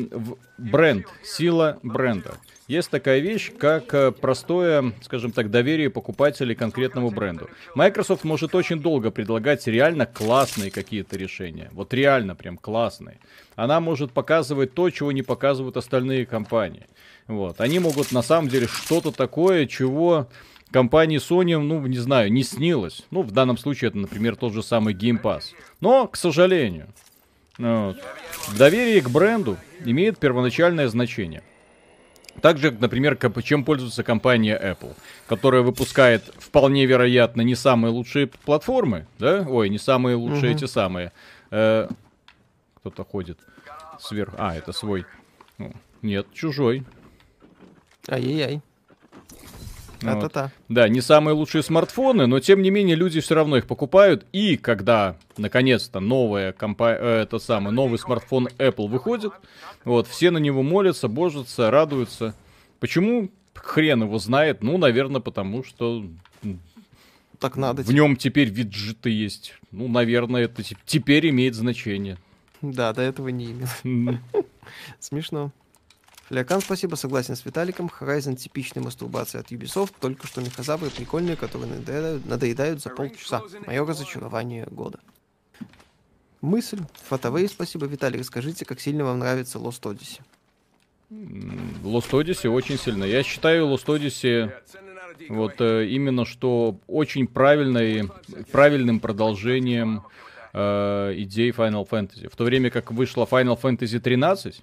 бренд, сила бренда. Есть такая вещь, как э, простое, скажем так, доверие покупателей конкретному бренду. Microsoft может очень долго предлагать реально классные какие-то решения. Вот реально прям классные. Она может показывать то, чего не показывают остальные компании. Вот. Они могут на самом деле что-то такое, чего компании Sony, ну, не знаю, не снилось. Ну, в данном случае это, например, тот же самый Game Pass. Но, к сожалению, вот, доверие к бренду имеет первоначальное значение. Так же, например, чем пользуется компания Apple, которая выпускает вполне вероятно не самые лучшие платформы, да? Ой, не самые лучшие эти самые. Э, кто-то ходит сверху. А, это свой. Ну, нет, чужой. Ай-яй-яй. Вот. А-та-та. Да, не самые лучшие смартфоны, но тем не менее люди все равно их покупают. И когда наконец-то новая компа... э, это самый новый смартфон Apple выходит, вот все на него молятся, божатся, радуются. Почему? Хрен его знает. Ну, наверное, потому что Так надо. в нем теперь виджеты есть. Ну, наверное, это те- теперь имеет значение. Да, до этого не имел. Смешно. Флякан, спасибо, согласен с Виталиком. Horizon типичная мастурбация от Ubisoft, только что мехозавры прикольные, которые надоедают, надоедают за полчаса. Мое разочарование года. Мысль. Фотовей, спасибо, Виталий. Расскажите, как сильно вам нравится Lost Odyssey. Lost Odyssey очень сильно. Я считаю Lost Odyssey вот э, именно что очень правильной, правильным продолжением э, идей Final Fantasy. В то время как вышла Final Fantasy 13,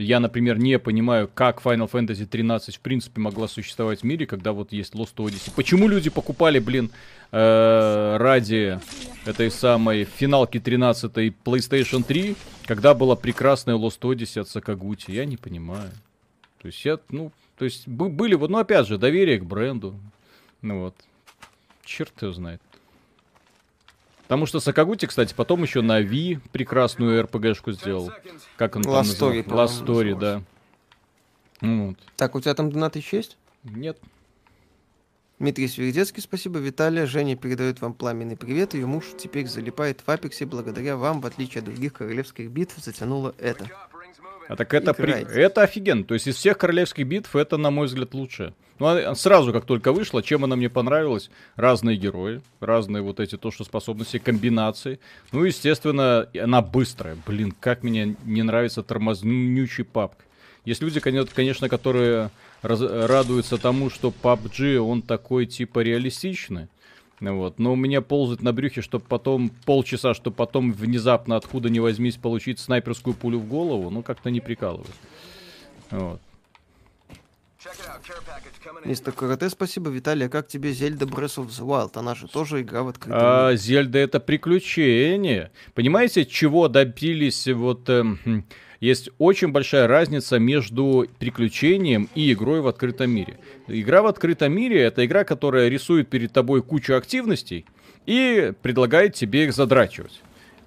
я, например, не понимаю, как Final Fantasy 13 в принципе могла существовать в мире, когда вот есть Lost Odyssey. Почему люди покупали, блин, э, ради этой самой финалки 13 PlayStation 3, когда была прекрасная Lost Odyssey от Сакагути? Я не понимаю. То есть я, ну, то есть бы- были вот, ну опять же, доверие к бренду. Ну вот. Черт его знает. Потому что Сакагути, кстати, потом еще на Ви прекрасную РПГшку сделал. Как он там Last называл? Story, Last Story, да. Вот. Так, у тебя там донат еще есть? Нет. Дмитрий Сверидецкий, спасибо. Виталия, Женя передает вам пламенный привет. Ее муж теперь залипает в Апексе. Благодаря вам, в отличие от других королевских битв, затянуло это. А так это, при- это офигенно. То есть из всех королевских битв это, на мой взгляд, лучшее. Ну, сразу, как только вышла, чем она мне понравилась? Разные герои, разные вот эти то, что способности, комбинации. Ну, естественно, она быстрая. Блин, как мне не нравится тормознючий папк. Есть люди, коне- конечно, которые раз- радуются тому, что PUBG, он такой, типа, реалистичный. Вот. Но у меня ползать на брюхе, чтобы потом полчаса, чтобы потом внезапно откуда ни возьмись получить снайперскую пулю в голову, ну как-то не прикалывает. Вот. Мистер Карате, спасибо. Виталий, а как тебе Зельда Breath of the Wild? Она же тоже игра в открытом А, мире. Зельда это приключение. Понимаете, чего добились вот... эм, есть очень большая разница между приключением и игрой в открытом мире. Игра в открытом мире это игра, которая рисует перед тобой кучу активностей и предлагает тебе их задрачивать.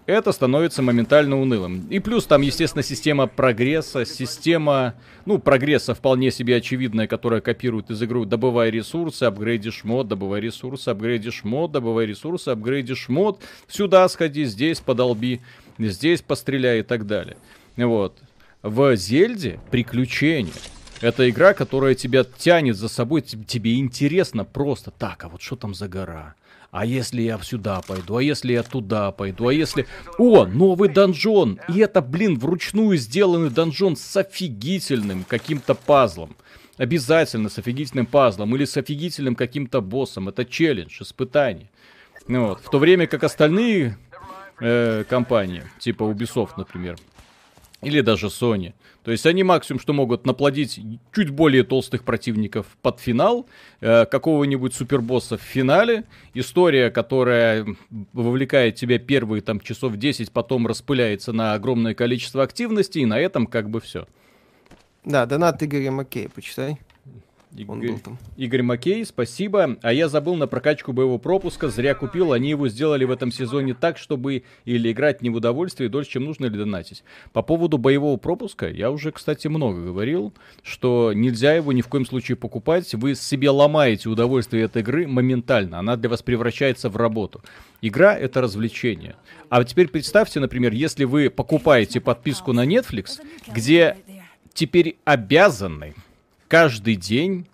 Это становится моментально унылым. И плюс там, естественно, система прогресса, система, ну, прогресса вполне себе очевидная, которая копирует из игры «добывай ресурсы, апгрейдишь мод, добывай ресурсы, апгрейдишь мод, добывай ресурсы, апгрейдишь мод, сюда сходи, здесь подолби, здесь постреляй и так далее». Вот. В Зельде приключения. Это игра, которая тебя тянет за собой, тебе интересно просто. Так, а вот что там за гора? А если я сюда пойду? А если я туда пойду? А если... О, новый донжон! И это, блин, вручную сделанный донжон с офигительным каким-то пазлом. Обязательно с офигительным пазлом или с офигительным каким-то боссом. Это челлендж, испытание. Ну вот. В то время как остальные э, компании, типа Ubisoft, например, или даже Sony. То есть они максимум, что могут наплодить чуть более толстых противников под финал, э, какого-нибудь супербосса в финале, история, которая вовлекает тебя первые там часов 10, потом распыляется на огромное количество активностей, и на этом как бы все. Да, донат Игоря Макея, почитай. Он был там. Игорь Макей, спасибо. А я забыл на прокачку боевого пропуска, зря купил. Они его сделали в этом сезоне так, чтобы или играть не в удовольствие дольше, чем нужно, или донатить. По поводу боевого пропуска, я уже, кстати, много говорил, что нельзя его ни в коем случае покупать. Вы себе ломаете удовольствие от игры моментально. Она для вас превращается в работу. Игра — это развлечение. А теперь представьте, например, если вы покупаете подписку на Netflix, где теперь обязаны каждый день,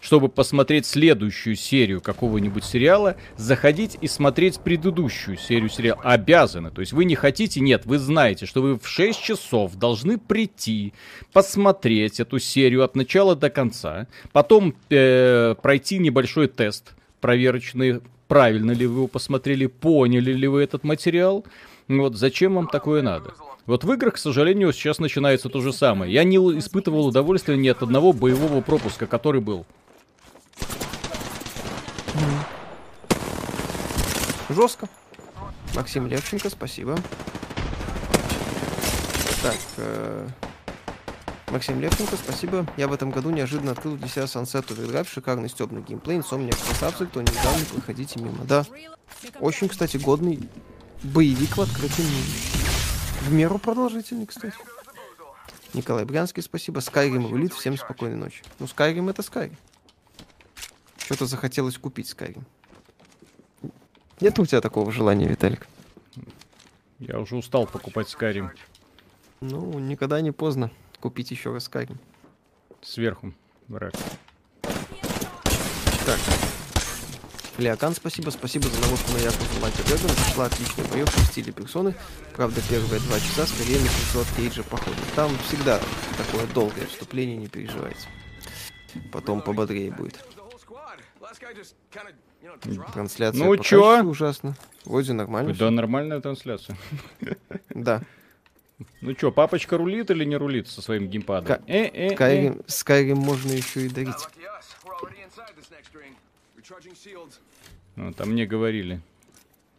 чтобы посмотреть следующую серию какого-нибудь сериала, заходить и смотреть предыдущую серию сериала. Обязаны. То есть вы не хотите, нет, вы знаете, что вы в 6 часов должны прийти, посмотреть эту серию от начала до конца, потом э, пройти небольшой тест проверочный, правильно ли вы его посмотрели, поняли ли вы этот материал. Вот зачем вам такое надо? Вот в играх, к сожалению, сейчас начинается то же самое. Я не испытывал удовольствия ни от одного боевого пропуска, который был. Жестко. Максим Левченко, спасибо. Так, э, Максим Левченко, спасибо. Я в этом году неожиданно открыл для себя Sunset Overdrive, шикарный стебный геймплей, Insomniac красавцы, кто не знал, не проходите мимо. Да, очень, кстати, годный боевик в открытом мире. В меру продолжительный, кстати. Николай Брянский, спасибо. Skyrim рулит, всем спокойной ночи. Ну, Skyrim это Skyrim. Что-то захотелось купить Skyrim. Нет у тебя такого желания, Виталик? Я уже устал покупать Skyrim Ну, никогда не поздно купить еще раз Skyrim. сверху. Враг. Так. Леокан, спасибо. Спасибо за наводку на Якузу Лайка Дрэгон. Пошла отличная боевка в стиле персоны. Правда, первые два часа скорее написал от Кейджа походу. Там всегда такое долгое вступление, не переживайте. Потом пободрее будет. Трансляция Ну чё? ужасно. Вроде нормально. Да, нормальная трансляция. Да. Ну чё, папочка рулит или не рулит со своим геймпадом? Ка- Э, э, э. Можно еще и дарить. Ну, там мне говорили.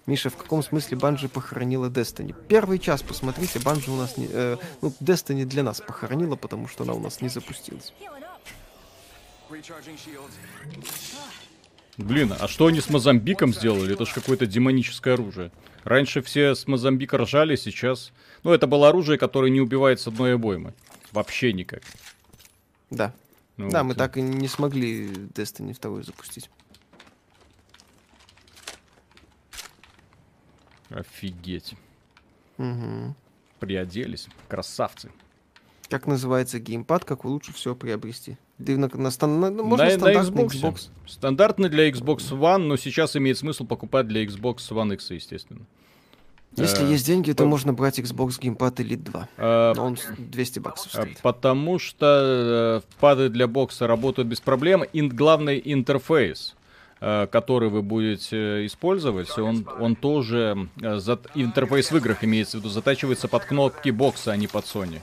Миша, в каком смысле Банжи похоронила Destiny? Первый час, посмотрите, Банжи у нас не... э, ну, Destiny для нас похоронила, потому что она у нас не запустилась. Блин, а что они с Мозамбиком сделали? Это же какое-то демоническое оружие. Раньше все с Мозамбика ржали, сейчас... Ну, это было оружие, которое не убивает с одной обоймы. Вообще никак. Да. Ну да, вот. мы так и не смогли Destiny 2 запустить. Офигеть. Мгм. Приоделись. Красавцы. Как называется геймпад, как лучше все приобрести? Ты на, на, стан- на- ну, можно на, на стандартный Xbox. Xbox. Стандартный для Xbox One, но сейчас имеет смысл покупать для Xbox One X, естественно. Если Э, есть деньги, то по- можно брать Xbox Gamepad Elite 2. А, Но он с- 200 баксов а, стоит. Потому что э, пады для бокса работают без проблем. И главный интерфейс, э, который вы будете использовать, он, он тоже... э, зат- Интерфейс в играх имеется в виду, затачивается под кнопки бокса, а не под Sony.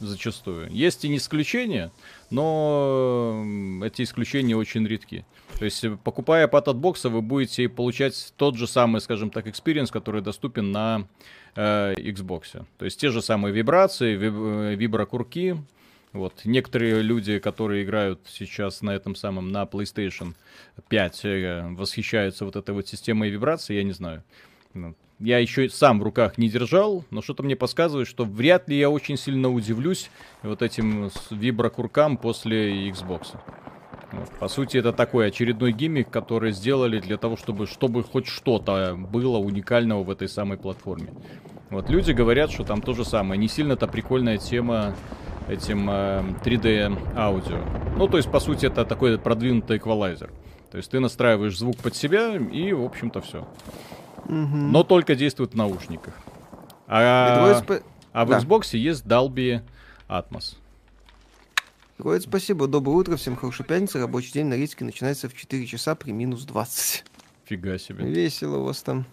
Зачастую. Есть и не исключения, но эти исключения очень редки. То есть, э, покупая пад от бокса, вы будете получать тот же самый, скажем так, experience, который доступен на э, Xbox. То есть, те же самые вибрации, виб- э, виброкурки. Вот. Некоторые люди, которые играют сейчас на этом самом, на PlayStation 5, э, восхищаются вот этой вот системой вибраций, я не знаю. Ну, Я еще сам в руках не держал, но что-то мне подсказывает, что вряд ли я очень сильно удивлюсь вот этим виброкуркам после Xbox. По сути, это такой очередной гиммик, который сделали для того, чтобы, чтобы хоть что-то было уникального в этой самой платформе. Вот люди говорят, что там то же самое. Не сильно-то прикольная тема этим э, 3D аудио. Ну, то есть, по сути, это такой продвинутый эквалайзер. То есть ты настраиваешь звук под себя и, в общем-то, все. Мгм. Но только действует в наушниках. А, спа- а в да. Xbox есть Dolby Atmos. Герои, спасибо. Доброе утро. Всем хорошей пятницы. Рабочий день на риске начинается в 4 часа при минус 20. Фига себе. Весело у вас там.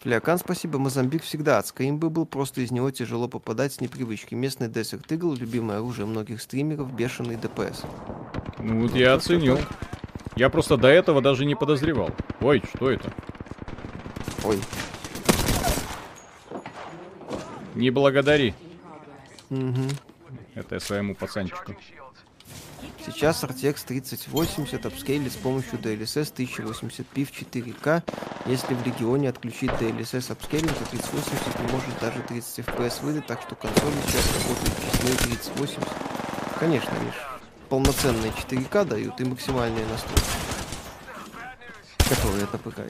Флякан, спасибо. Мозамбик всегда адская имба был, просто из него тяжело попадать с непривычки. Местный Desert Eagle, любимое оружие многих стримеров, бешеный ДПС. Ну вот я оценил. Я просто до этого даже не подозревал. Ой, что это? Ой. Не благодари. Мгм. Это я своему пацанчику. Сейчас RTX 3080 апскейлит с помощью DLSS 1080p в 4К. Если в регионе отключить DLSS апскейлинг, то 3080 не может даже 30 FPS выдать, так что консоли сейчас работают честнее 3080. Конечно, они полноценные 4К дают и максимальные настройки. Которые это ПК.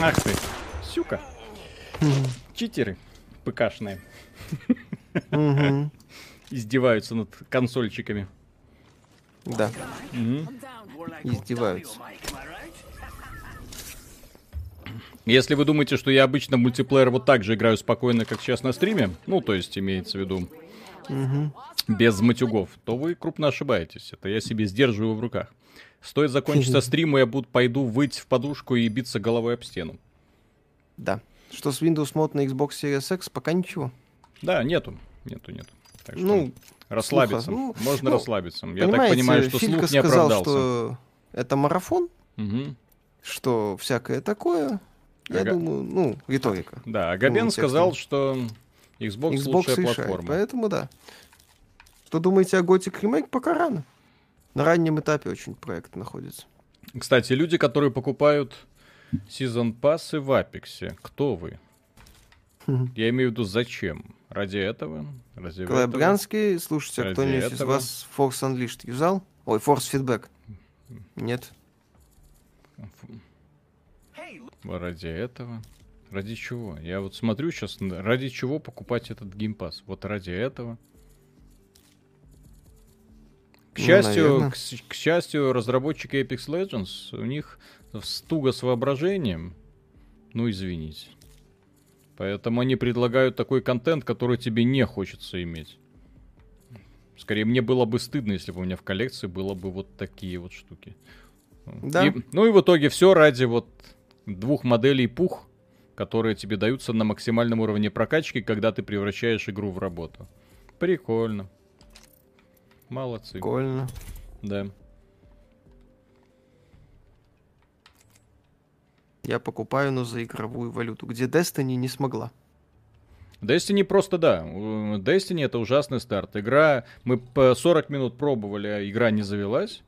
Ах ты, сюка. Читеры ПКшные. Издеваются над консольчиками. Да, издеваются. Если вы думаете, что я обычно в мультиплеер вот так же играю спокойно, как сейчас на стриме, ну, то есть имеется в виду без матюгов, то вы крупно ошибаетесь. Это я себе сдерживаю в руках. Стоит закончиться стрим, и я буду, пойду выть в подушку и биться головой об стену. Да. Что с Windows Mod на Xbox Series X? Пока ничего. Да, нету, нету, нету. Так что Ну, расслабиться. слуха, ну, Можно ну, расслабиться. Я так понимаю, что Филька слух не сказал, оправдался. что это марафон, Мгм. что всякое такое. Я Ага. думаю, ну, риторика. Да, а Габен Ну, сказал, текстом. что Xbox, Xbox лучшая решает, платформа. поэтому да. Что думаете о Gothic Remake? Пока рано. На раннем этапе очень проект находится. Кстати, люди, которые покупают сезон пассы в Апексе, кто вы? Я имею в виду, зачем? Ради этого? Ради Николай этого? Слушайте, а Ради кто-нибудь из вас Force Unleashed юзал? Ой, Force Feedback. Нет. Ради этого? Ради чего? Я вот смотрю сейчас, ради чего покупать этот геймпас? Вот ради этого. К Ну, счастью, наверно. к, к счастью, разработчики Apex Legends, у них стуга с воображением. Ну, извините. Поэтому они предлагают такой контент, который тебе не хочется иметь. Скорее, мне было бы стыдно, если бы у меня в коллекции было бы вот такие вот штуки. Да. И- ну и в итоге все ради вот двух моделей пух, которые тебе даются на максимальном уровне прокачки, когда ты превращаешь игру в работу. Прикольно. Молодцы. Прикольно. Да. Я покупаю, но за игровую валюту. Где Destiny не смогла. Destiny просто да. Destiny это ужасный старт. Игра, мы по 40 минут пробовали, а игра не завелась.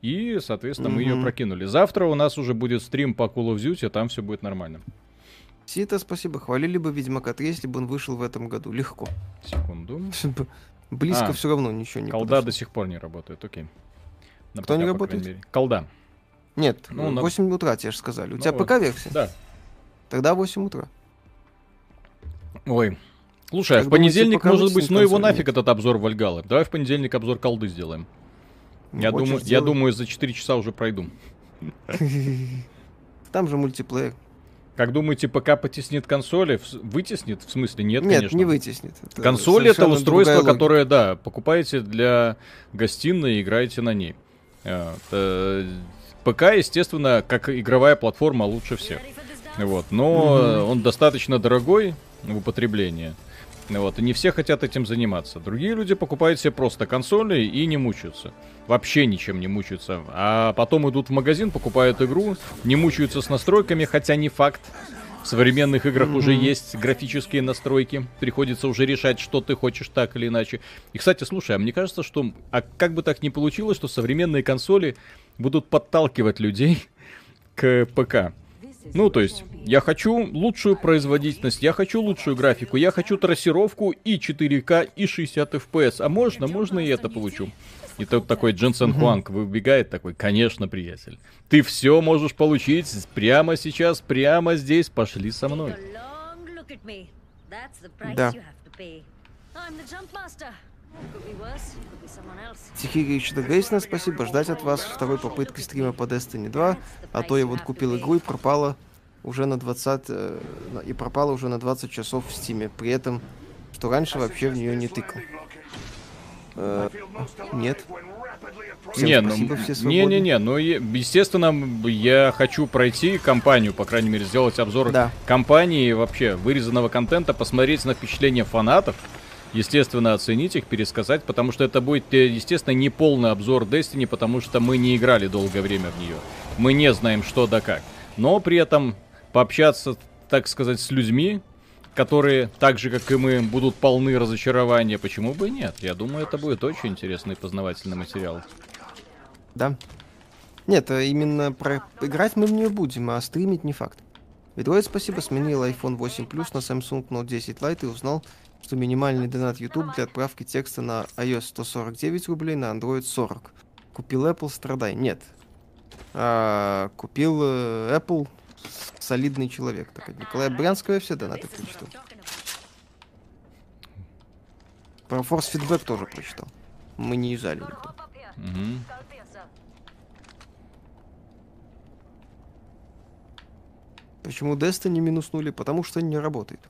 И, соответственно, мы ее прокинули. Завтра у нас уже будет стрим по Call of Duty, там все будет нормально. Сита, спасибо. Хвалили бы Ведьмака 3, если бы он вышел в этом году. Легко. Секунду. Близко А, все равно ничего не Колда подошло. до сих пор не работает, окей. На Кто не работает? Колда. Нет, Ну, на- 8 утра, тебе же сказали. У Ну тебя вот. ПК-версия? Да. Тогда 8 утра. Ой. Слушай, а в понедельник, может быть, ну его нафиг этот обзор Вальгалы. Давай в понедельник обзор колды сделаем. Я, Хочешь, думаю, я сделай. думаю, за 4 часа уже пройду. Там же мультиплеер. Как думаете, ПК потеснит консоли? Вытеснит? В смысле, нет, Нет, конечно. не вытеснит. Это Консоль это устройство, которое, да, покупаете для гостиной и играете на ней. Э, э, ПК, естественно, как игровая платформа лучше всех. Вот, но э, он достаточно дорогой в употреблении. Вот, и не все хотят этим заниматься. Другие люди покупают себе просто консоли и не мучаются. Вообще ничем не мучаются. А потом идут в магазин, покупают игру, не мучаются с настройками, хотя не факт. В современных играх уже есть графические настройки. Приходится уже решать, что ты хочешь так или иначе. И, кстати, слушай, а мне кажется, что... А как бы так ни получилось, что современные консоли будут подталкивать людей к ПК. Ну, то есть, я хочу лучшую производительность, я хочу лучшую графику, я хочу трассировку и 4К, и 60 FPS. А можно, можно и это получу. И тут такой Дженсен Хуанг выбегает такой, конечно, приятель. Ты все можешь получить прямо сейчас, прямо здесь, пошли со мной. Да. Да. Тихий Грейсна, спасибо. Ждать от вас второй попытки стрима по Destiny 2. А то я вот купил игру и пропала уже на 20... э, и пропала уже на 20 часов в стиме. При этом, что раньше вообще в нее не тыкал. Э, нет. Всем не, ну, все не, свободны. не, не, ну, естественно, я хочу пройти кампанию, по крайней мере, сделать обзор Да. кампании, вообще, вырезанного контента, посмотреть на впечатления фанатов, естественно, оценить их, пересказать, потому что это будет, э, естественно, не полный обзор Destiny, потому что мы не играли долгое время в нее. Мы не знаем, что да как. Но при этом пообщаться, так сказать, с людьми, которые, так же, как и мы, будут полны разочарования, почему бы и нет? Я думаю, это будет очень интересный познавательный материал. Да. Нет, а именно про... играть мы в нее будем, а стримить не факт. Ведроид, спасибо, сменил iPhone 8 Plus на Samsung Note 10 Lite и узнал, что минимальный донат YouTube для отправки текста на iOS 149 рублей, на Android 40. Купил Apple, страдай. Нет. А, купил э, Apple солидный человек. Так, от Николая Брянского я все донаты прочитал. Про Feedback тоже прочитал. Мы не юзали никто. Мгм. Почему Destiny минуснули? Потому что не работает.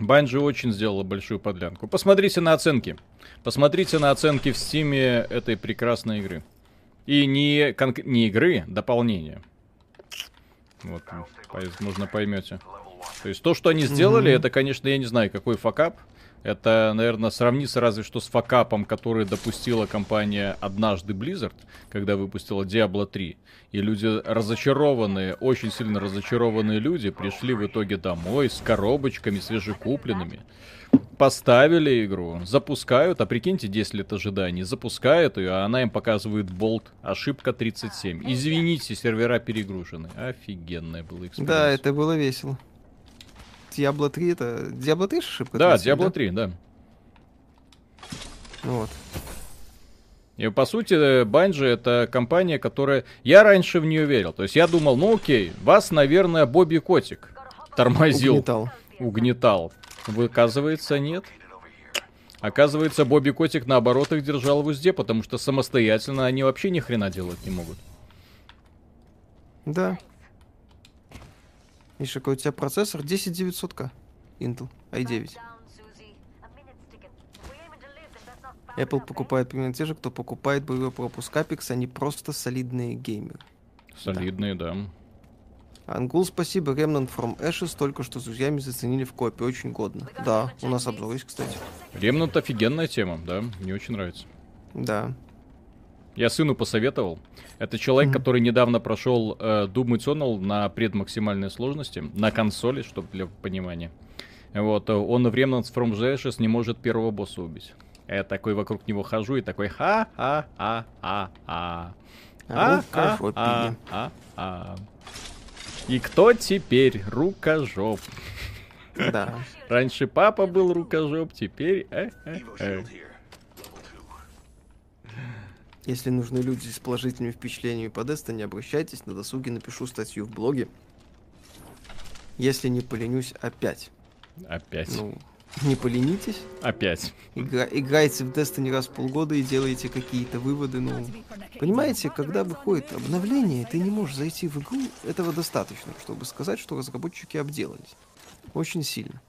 Банжи очень сделала большую подлянку. Посмотрите на оценки. Посмотрите на оценки в стиме этой прекрасной игры. И не, конк- не игры, дополнения. Вот, возможно, поймете. То есть то, что они сделали, это, конечно, я не знаю, какой факап. Это, наверное, сравнится разве что с факапом, который допустила компания однажды Blizzard, когда выпустила Diablo 3. И люди разочарованные, очень сильно разочарованные люди пришли в итоге домой с коробочками свежекупленными. Поставили игру, запускают, а прикиньте, 10 лет ожиданий, запускают ее, а она им показывает болт, ошибка 37. Извините, сервера перегружены. Офигенная была experience. Да, это было весело. Diablo 3 это... Diablo 3 ж ошибка? Да, 37, Diablo 3, да. Вот. И по сути, Bungie это компания, которая... Я раньше в нее верил. То есть я думал, ну окей, вас, наверное, Бобби Котик тормозил, Угнетал. угнетал. Оказывается, нет. Оказывается, Бобби Котик наоборот их держал в узде, потому что самостоятельно они вообще ни хрена делать не могут. Да. Миша, какой у тебя процессор? 10900К. Intel i9. Apple покупает примерно те же, кто покупает боевой пропуск Apex, они просто солидные геймеры. Солидные, да. Ангул, спасибо. Remnant from Ashes только что с друзьями заценили в копе. Очень годно. Да, у нас обзор есть, кстати. Ремнант офигенная тема, да, мне очень нравится. Да. Я сыну посоветовал. Это человек, Мгм. который недавно прошел э, Doom Eternal на предмаксимальной сложности, на консоли, чтобы для понимания. Вот, э, он в Remnants from Ashes не может первого босса убить. Я такой вокруг него хожу и такой ха-ха-ха-ха-ха. А-а-а-а-а. И кто теперь рукожоп? Да. Раньше папа был рукожоп, теперь... э, э, э. Если нужны люди с положительными впечатлениями по Destiny, обращайтесь, на досуге напишу статью в блоге. Если не поленюсь, опять. Опять. Ну, не поленитесь. Опять. Игра- играйте в Destiny раз в полгода и делаете какие-то выводы, ну... Понимаете, когда выходит обновление, ты не можешь зайти в игру, этого достаточно, чтобы сказать, что разработчики обделались. Очень сильно.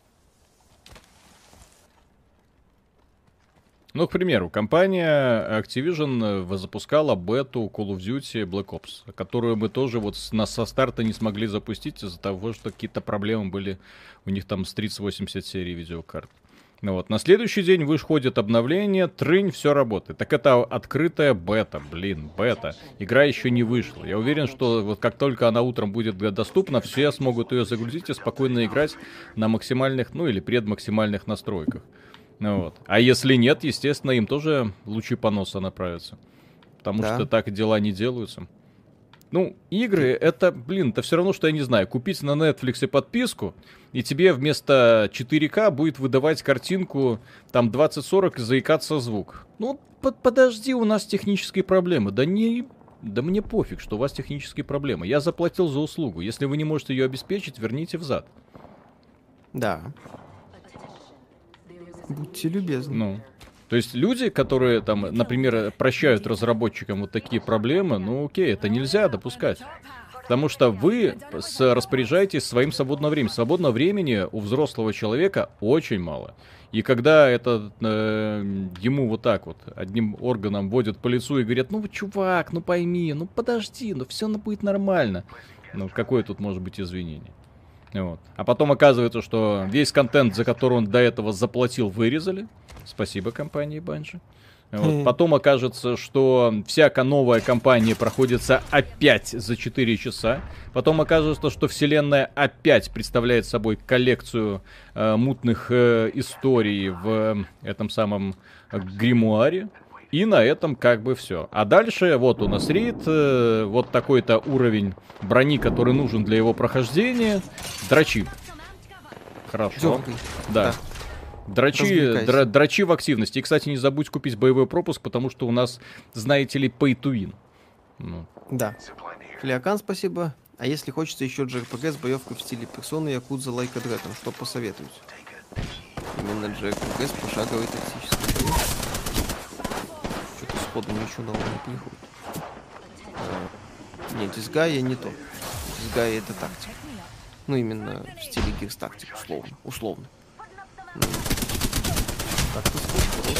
Ну, к примеру, компания Activision э, запускала бету Call of Duty Black Ops, которую мы тоже вот с- на, со старта не смогли запустить из-за того, что какие-то проблемы были у них там с 3080 серии видеокарт. Ну вот, на следующий день выходит обновление, трынь, все работает. Так это открытая бета, блин, бета. Игра еще не вышла. Я уверен, что вот как только она утром будет доступна, все смогут ее загрузить и спокойно играть на максимальных, ну или предмаксимальных настройках. Ну вот. А если нет, естественно, им тоже лучи поноса направятся. Потому Да. что так дела не делаются. Ну, игры, это, блин, это все равно, что я не знаю, купить на Netflix подписку, и тебе вместо 4К будет выдавать картинку там 2040 и заикаться звук. Ну, под- подожди, у нас технические проблемы. Да не... Да мне пофиг, что у вас технические проблемы. Я заплатил за услугу. Если вы не можете ее обеспечить, верните взад. Да. Будьте любезны. Ну, то есть люди, которые там, например, прощают разработчикам вот такие проблемы, ну окей, это нельзя допускать. Потому что вы распоряжаетесь своим свободным временем. Свободного времени у взрослого человека очень мало. И когда это э, ему вот так вот одним органом водят по лицу и говорят, ну чувак, ну пойми, ну подожди, ну все будет нормально. Ну какое тут может быть извинение? Вот. А потом оказывается, что весь контент, за который он до этого заплатил, вырезали. Спасибо компании Банжи. Вот. Хм. Потом окажется, что всякая новая кампания проходится опять за 4 часа. Потом окажется, что вселенная опять представляет собой коллекцию э, мутных э, историй в э, этом самом э, гримуаре. И на этом как бы все. А дальше вот у нас рейд, э, вот такой-то уровень брони, который нужен для его прохождения. Дрочи. Хорошо. Дёргай. Да. Дрочи, Развлекайся. дра- дрочи в активности. И, кстати, не забудь купить боевой пропуск, потому что у нас, знаете ли, pay to win. Ну, Да. Флиакан, спасибо. А если хочется еще JRPG с боевкой в стиле персоны Якудза Лайка Дрэгон, что посоветуете? Именно JRPG с пошаговой тактической сходу ничего нового не приходит. А, Нет, Дисгая не то. Дисгая это тактика. Ну, именно в стиле Гирс тактик, условно. Условно. Ну, как-то сходу.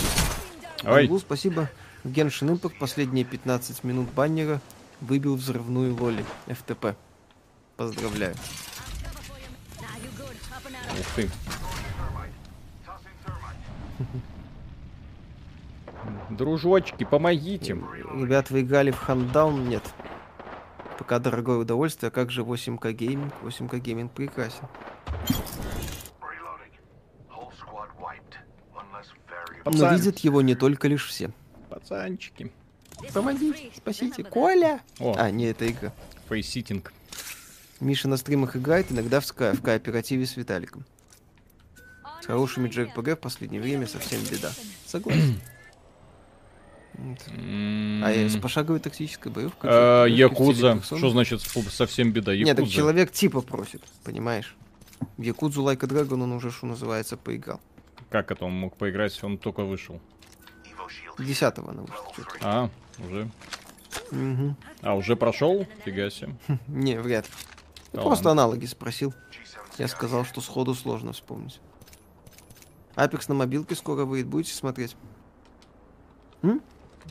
Ой, Ангул, спасибо. Геншин Импакт последние 15 минут баннера выбил взрывную лоли ФТП. Поздравляю. ух ты. Дружочки, помогите. Ребят, вы играли в Хандаун? Нет. Пока дорогое удовольствие, а как же 8К гейминг? 8К гейминг прекрасен. Variable. Но Пацан. видят его не только лишь все. Пацанчики. Помогите, спасите. Коля! О, А, не, это игра. фейситинг. Миша на стримах играет, иногда в, ска- в кооперативе с Виталиком. С хорошими JRPG в последнее время совсем беда. Согласен. Вот. А э, с пошаговой тактической боевкой? А, Якудза. Что значит совсем беда? Нет, так Якудза. человек типа просит, понимаешь? В Якудзу Like a Dragon он уже, что называется, поиграл. Как это он мог поиграть? Он только вышел. Evo shield. Десятого она вышла. А, уже. Мгм. А, уже прошел? Фига себе. Не, вряд ли. Да просто ладно. аналоги спросил. Я сказал, что сходу сложно вспомнить. Апекс на мобилке скоро выйдет. Будете смотреть?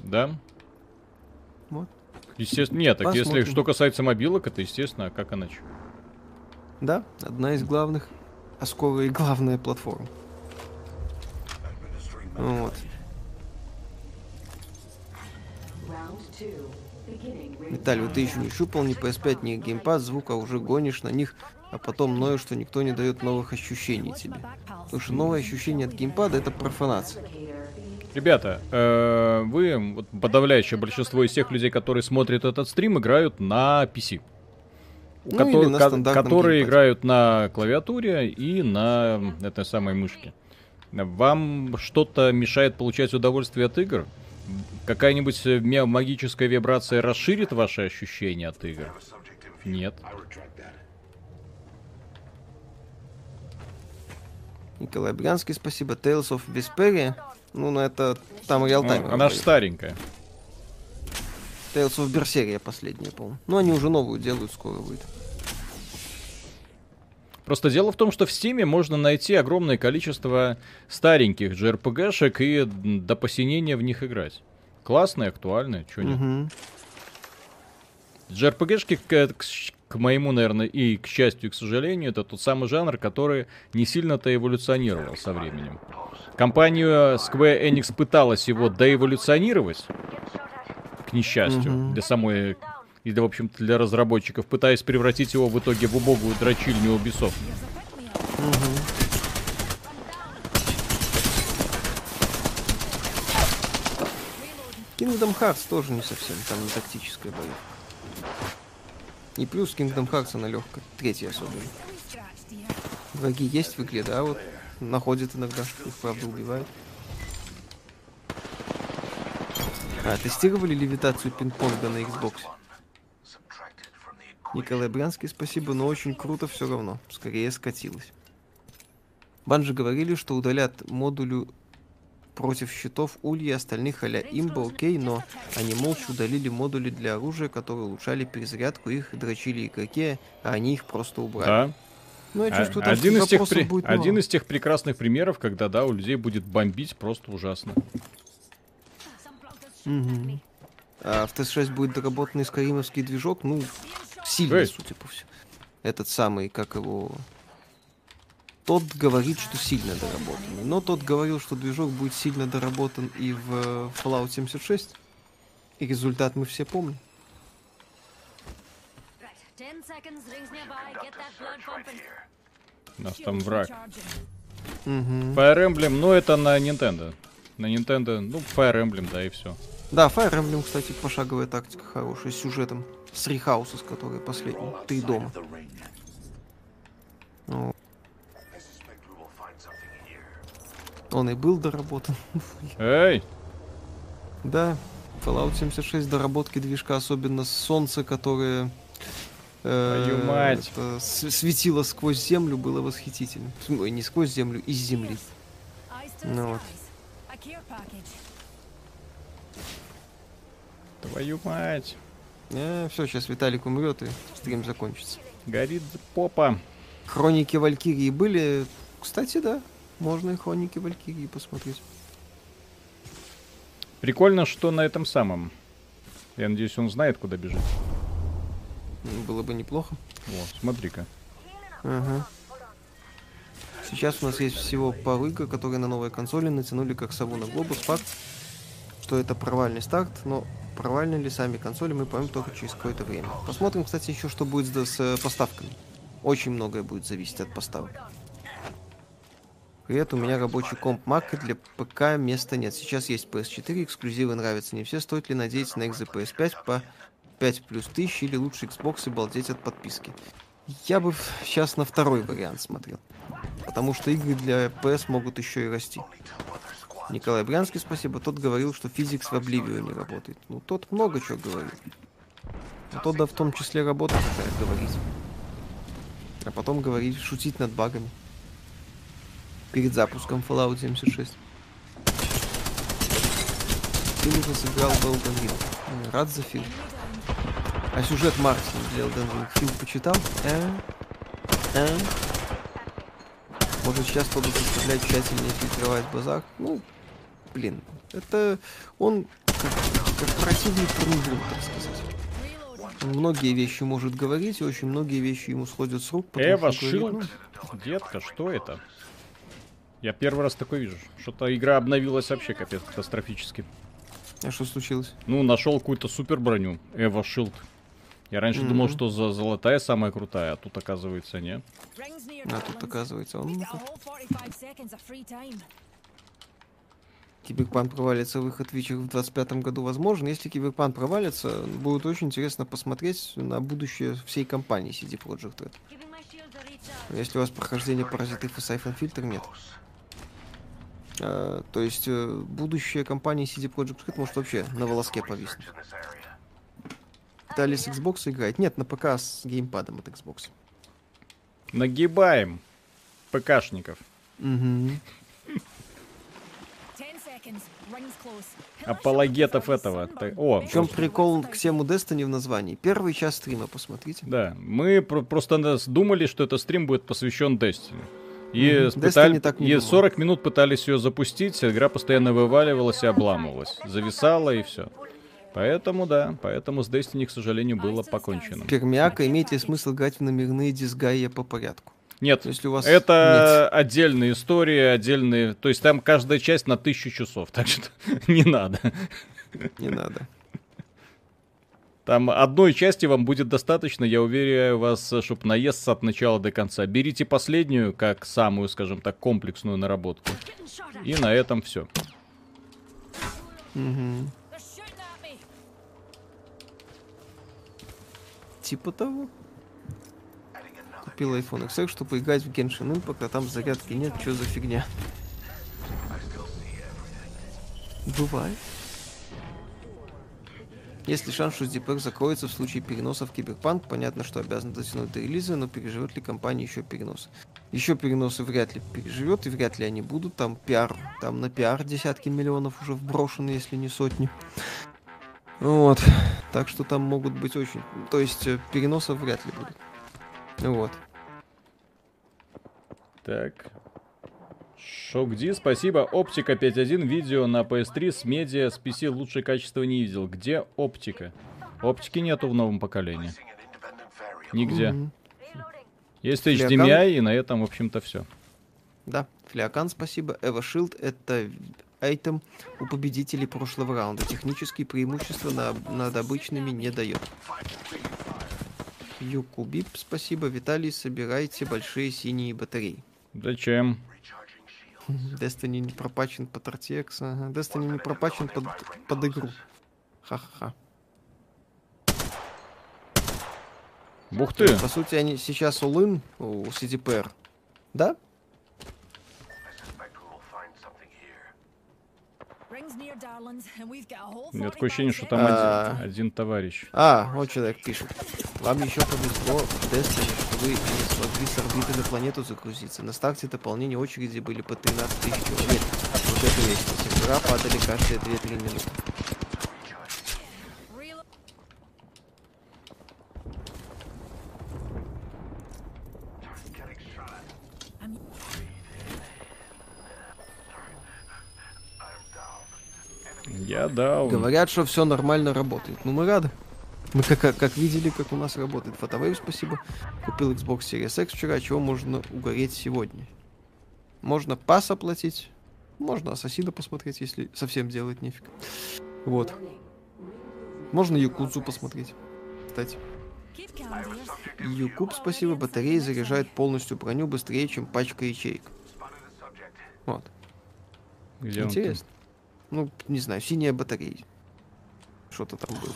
Да? Вот. Естественно, нет, так если что касается мобилок, это естественно, а как иначе? Да, одна из главных, а скоро и главная платформа. Вот. Виталий, вот ты еще не щупал ни PS5, ни геймпад, звук, а уже гонишь на них, а потом ноешь, что никто не дает новых ощущений тебе. Потому что новые ощущения от геймпада это профанация. Ребята, э, вы, вот подавляющее большинство из тех людей, которые смотрят этот стрим, играют на PC. Ну, Кото- или на ко- которые геймпаде. играют на клавиатуре и на этой самой мышке. Вам что-то мешает получать удовольствие от игр? Какая-нибудь э, магическая вибрация расширит ваши ощущения от игр? Нет. Николай Брянский, спасибо. Tales of Vesperia. Ну, ну это там реалтайм. Ну, она же старенькая. Tales of Berseria последняя, по-моему. Ну, они уже новую делают, скоро выйдет. Просто дело в том, что в Стиме можно найти огромное количество стареньких JRPG-шек и до посинения в них играть. Классные, актуальные, чё нет. Мгм. JRPG-шки, к, к к моему, наверное, и к счастью, и к сожалению, это тот самый жанр, который не сильно-то эволюционировал со временем. Компания Square Enix пыталась его доэволюционировать, к несчастью, Мгм. для самой, и, да, в общем-то, для разработчиков, пытаясь превратить его в итоге в убогую дрочильню Ubisoft. Kingdom Hearts тоже не совсем, там не тактическая боевка. И плюс Kingdom Hearts она легкая, третья особенно. Враги есть в игре, да, вот находят иногда, их правда убивают. А, тестировали левитацию пинг-понга на Xbox? Николай Брянский, спасибо, но очень круто все равно. Скорее скатилось. Банжи говорили, что удалят модулю против щитов ульи и остальных а-ля имба, окей, но они молча удалили модули для оружия, которые улучшали перезарядку, их дрочили игроки, а они их просто убрали. Да. Ну, я А- чувствую, там один, из тех при- будет один много. из тех прекрасных примеров, когда, да, у людей будет бомбить просто ужасно. Мгм. А в ТС-6 будет доработанный скаримовский движок, ну, сильный, Эй. судя по всему. Этот самый, как его... Тот говорит, что сильно доработанный. Но тот говорил, что движок будет сильно доработан и в Fallout 76. И результат мы все помним. У нас там враг. Fire Emblem, ну это на Nintendo. На Nintendo, ну, Fire Emblem, да, и все. Да, Fire Emblem, кстати, пошаговая тактика хорошая, с сюжетом. С Рихауса, с которой последний. Три дома. Ну, он и был доработан. Эй, Да, Fallout 76 доработки движка, особенно солнце, которое э, Твою мать. это светило сквозь землю, было восхитительно. Ой, не сквозь землю, из земли. Ну вот. твою мать. все, сейчас Виталик умрет и стрим закончится. Горит попа. Хроники Валькирии были. Кстати, да, можно и хроники Валькирии посмотреть. Прикольно, что на этом самом. Я надеюсь, он знает, куда бежит. М, Было бы неплохо. Вот, смотри-ка. Ага. Сейчас у нас есть всего пару игр, которые на новой консоли натянули как сову на глобус. Факт, что это провальный старт, но провальны ли сами консоли, мы поймем только через какое-то время. Посмотрим, кстати, еще, что будет с, с, э, поставками. Очень многое будет зависеть от поставок. Привет, у меня рабочий комп Mac, и для ПК места нет. Сейчас есть PS4, эксклюзивы нравятся не все. Стоит ли надеяться на XZ 5 по 5 плюс тысяч или лучше Xbox и балдеть от подписки? Я бы сейчас на второй вариант смотрел. Потому что игры для PS могут еще и расти. Николай Брянский, спасибо. Тот говорил, что физикс в Обливио не работает. Ну, тот много чего говорит. А тот, да, в том числе работа какая говорить. А потом говорить, шутить над багами. Перед запуском Fallout 76. Ты уже сыграл Ring. М, Рад за фильм. А сюжет Мартина для Elden Ring фильм почитал? Э? Э? Может, сейчас буду заставлять тщательнее фильтровать базар? Ну, блин, это он как, корпоративный трундрун, так сказать. Он многие вещи может говорить, и очень многие вещи ему сходят с рук. Эва что Шилд. Детка, что это? Я первый раз такой вижу. Что-то игра обновилась вообще капец катастрофически. А что случилось? Ну, нашел какую-то супер броню. Эва Шилд. Я раньше Мгм. думал, что за золотая самая крутая, а тут оказывается нет. А тут оказывается он We've got a whole 45 seconds of free time. Киберпанк провалится, выход Witcher в 25 году возможен. Если Киберпанк провалится, будет очень интересно посмотреть на будущее всей компании CD Projekt Red. Если у вас прохождение паразитов и Syphon Filter нет. А, то есть э, будущее компании CD Projekt Red может вообще на волоске повиснуть. In this area. Далее с Xbox играть? Нет, на ПК с геймпадом от Xbox. Нагибаем ПКшников. Мгм. 10 seconds. Rings close. Апологетов этого. О, В чем прикол к всему Destiny в названии? Первый час стрима посмотрите. Да, мы про- просто нас думали, что этот стрим будет посвящен Destiny. И, Мгм. пытали- так и думал. 40 минут пытались ее запустить, игра постоянно вываливалась и обламывалась. Зависала и все. Поэтому, да, поэтому с Destiny, к сожалению, было покончено. Пермяка, имеет ли смысл играть в номерные дисгайя по порядку? Нет, Если у вас это отдельная история, отдельные... То есть там каждая часть на тысячу часов, так что не надо. Нет, не надо. Там одной части вам будет достаточно, я уверяю вас, чтобы наесться от начала до конца. Берите последнюю, как самую, скажем так, комплексную наработку. И на этом все. Me. Типа того. Купил iPhone XR, чтобы играть в Genshin Impact, а там зарядки нет, что за фигня? Бывает. Есть ли шанс, что ZPR закроется в случае переноса в Киберпанк? Понятно, что обязан дотянуть до релиза, но переживет ли компания еще перенос? Еще переносы вряд ли переживет, и вряд ли они будут. Там пиар, там на пиар десятки миллионов уже вброшены, если не сотни. Вот. Так что там могут быть очень... То есть э, переносов вряд ли будет. Вот. Так. Шокди, спасибо. Оптика 5.1, видео на PS3 с медиа, с PC лучшее качество не видел. Где оптика? Оптики нету в новом поколении. Нигде. Мгм. Есть Флиакан? HDMI, и на этом, в общем-то, все. Да, Флиакан, спасибо. Эва Шилд это айтем у победителей прошлого раунда. Технические преимущества на- над обычными не дает. Юкубип, спасибо. Виталий, собирайте большие синие батареи. Зачем? Destiny не пропачен под RTX. Ага. Destiny не пропачен под, под игру. Ха-ха-ха. Бух ты! По сути, они сейчас all у CDPR. Да? Меня такое ощущение, что 45 там А. один, один товарищ. А, вот человек пишет. Вам еще повезло Destiny, вы не смогли с орбиты на планету загрузиться. На старте дополнения очереди были по 13 тысяч человек. Вот это есть. Сервера падали каждые 2-3 минуты. Я дал. Говорят, что все нормально работает. Ну, мы рады. Мы как, как, видели, как у нас работает фотовейв, спасибо. Купил Xbox Series X вчера, чего можно угореть сегодня. Можно пас оплатить, можно Ассасина посмотреть, если совсем делать нефиг. Вот. Можно Якудзу посмотреть. Кстати. Юкуб, спасибо, батареи заряжают полностью броню быстрее, чем пачка ячеек. Вот. Где? Интересно. Ну, не знаю, синяя батарея. Что-то там было.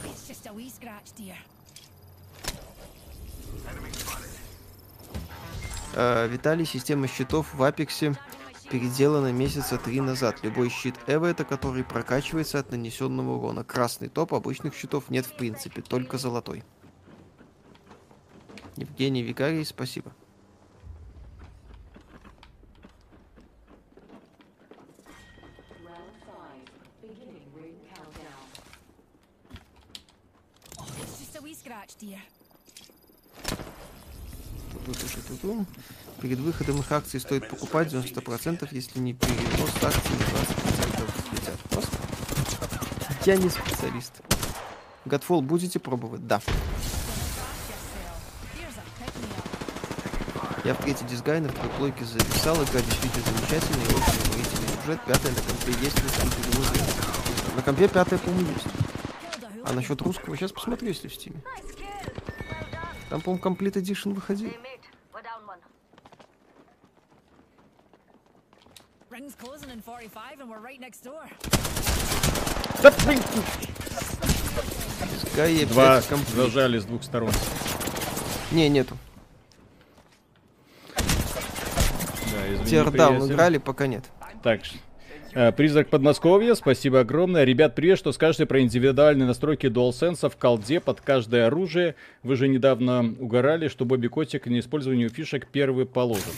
Э, Виталий, система щитов в Апексе переделана месяца три назад. Любой щит Эва это который прокачивается от нанесенного урона. Красный топ обычных щитов нет в принципе, только золотой. Евгений Викарий, спасибо. Dear. Перед выходом их акций стоит покупать 90%, если не перенос акций на 20% летят. Просто. Я не специалист. Godfall будете пробовать? Да. Я в третий дизгай на второй плойке записал, игра действительно замечательная и очень уморительный сюжет. Пятая на компе есть, если перевозили. На компе пятая, по-моему, есть. А насчет русского, сейчас посмотрю, если в стиме. Там, по-моему, Complete Edition выходил. Hey, mate. We're down one. Ring's closing in 45 and we're right next door. Скай Два зажали с двух сторон. Не, нету. Да, извини, Теардаун приятель. играли, пока нет. Так, Призрак Подмосковья, спасибо огромное. Ребят, привет, что скажете про индивидуальные настройки DualSense в колде под каждое оружие? Вы же недавно угорали, что Бобби Котик на использованию фишек первый положен.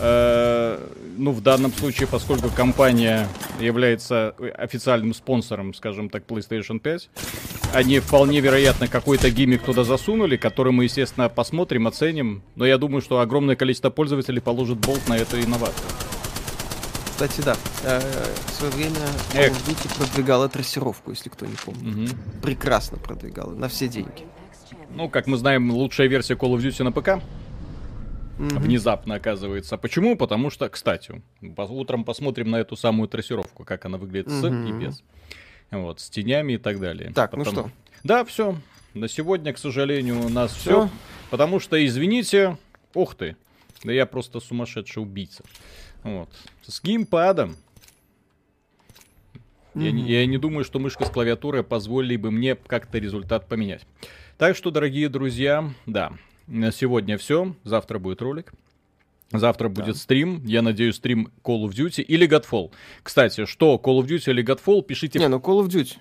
Э, ну, в данном случае, поскольку компания является официальным спонсором, скажем так, PlayStation 5, они вполне вероятно какой-то гиммик туда засунули, который мы, естественно, посмотрим, оценим. Но я думаю, что огромное количество пользователей положит болт на эту инновацию. Кстати, да. э, В свое время. Call of Duty продвигала трассировку, если кто не помнит. Мгм. Прекрасно продвигала, на все деньги. Ну, как мы знаем, лучшая версия Call of Duty на ПК внезапно оказывается. Почему? Потому что, кстати, утром посмотрим на эту самую трассировку, как она выглядит с и без. Вот, с тенями и так далее. Так, ну что? Да, все. На сегодня, к сожалению, у нас все. Потому что, извините, ух ты, да я просто сумасшедший убийца. Вот. С геймпадом. Я, не, я не думаю, что мышка с клавиатурой позволили бы мне как-то результат поменять. Так что, дорогие друзья, да, на сегодня все. Завтра будет ролик. Завтра будет стрим. Я надеюсь, стрим Call of Duty или Godfall. Кстати, что Call of Duty или Godfall, пишите Не, ну Call of Duty.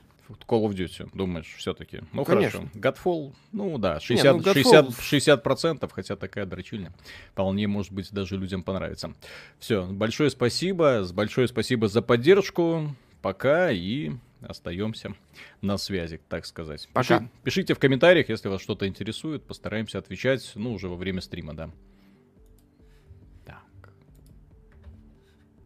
Call of Duty, думаешь, все-таки? Ну, Конечно. хорошо. Godfall, ну да, 60, ну, Godfall- 60, 60 процентов, хотя такая дрочильня. Вполне, может быть, даже людям понравится. Все, большое спасибо, большое спасибо за поддержку. Пока и остаемся на связи, так сказать. Пока. Пиши- пишите в комментариях, если вас что-то интересует, постараемся отвечать, ну, уже во время стрима, да.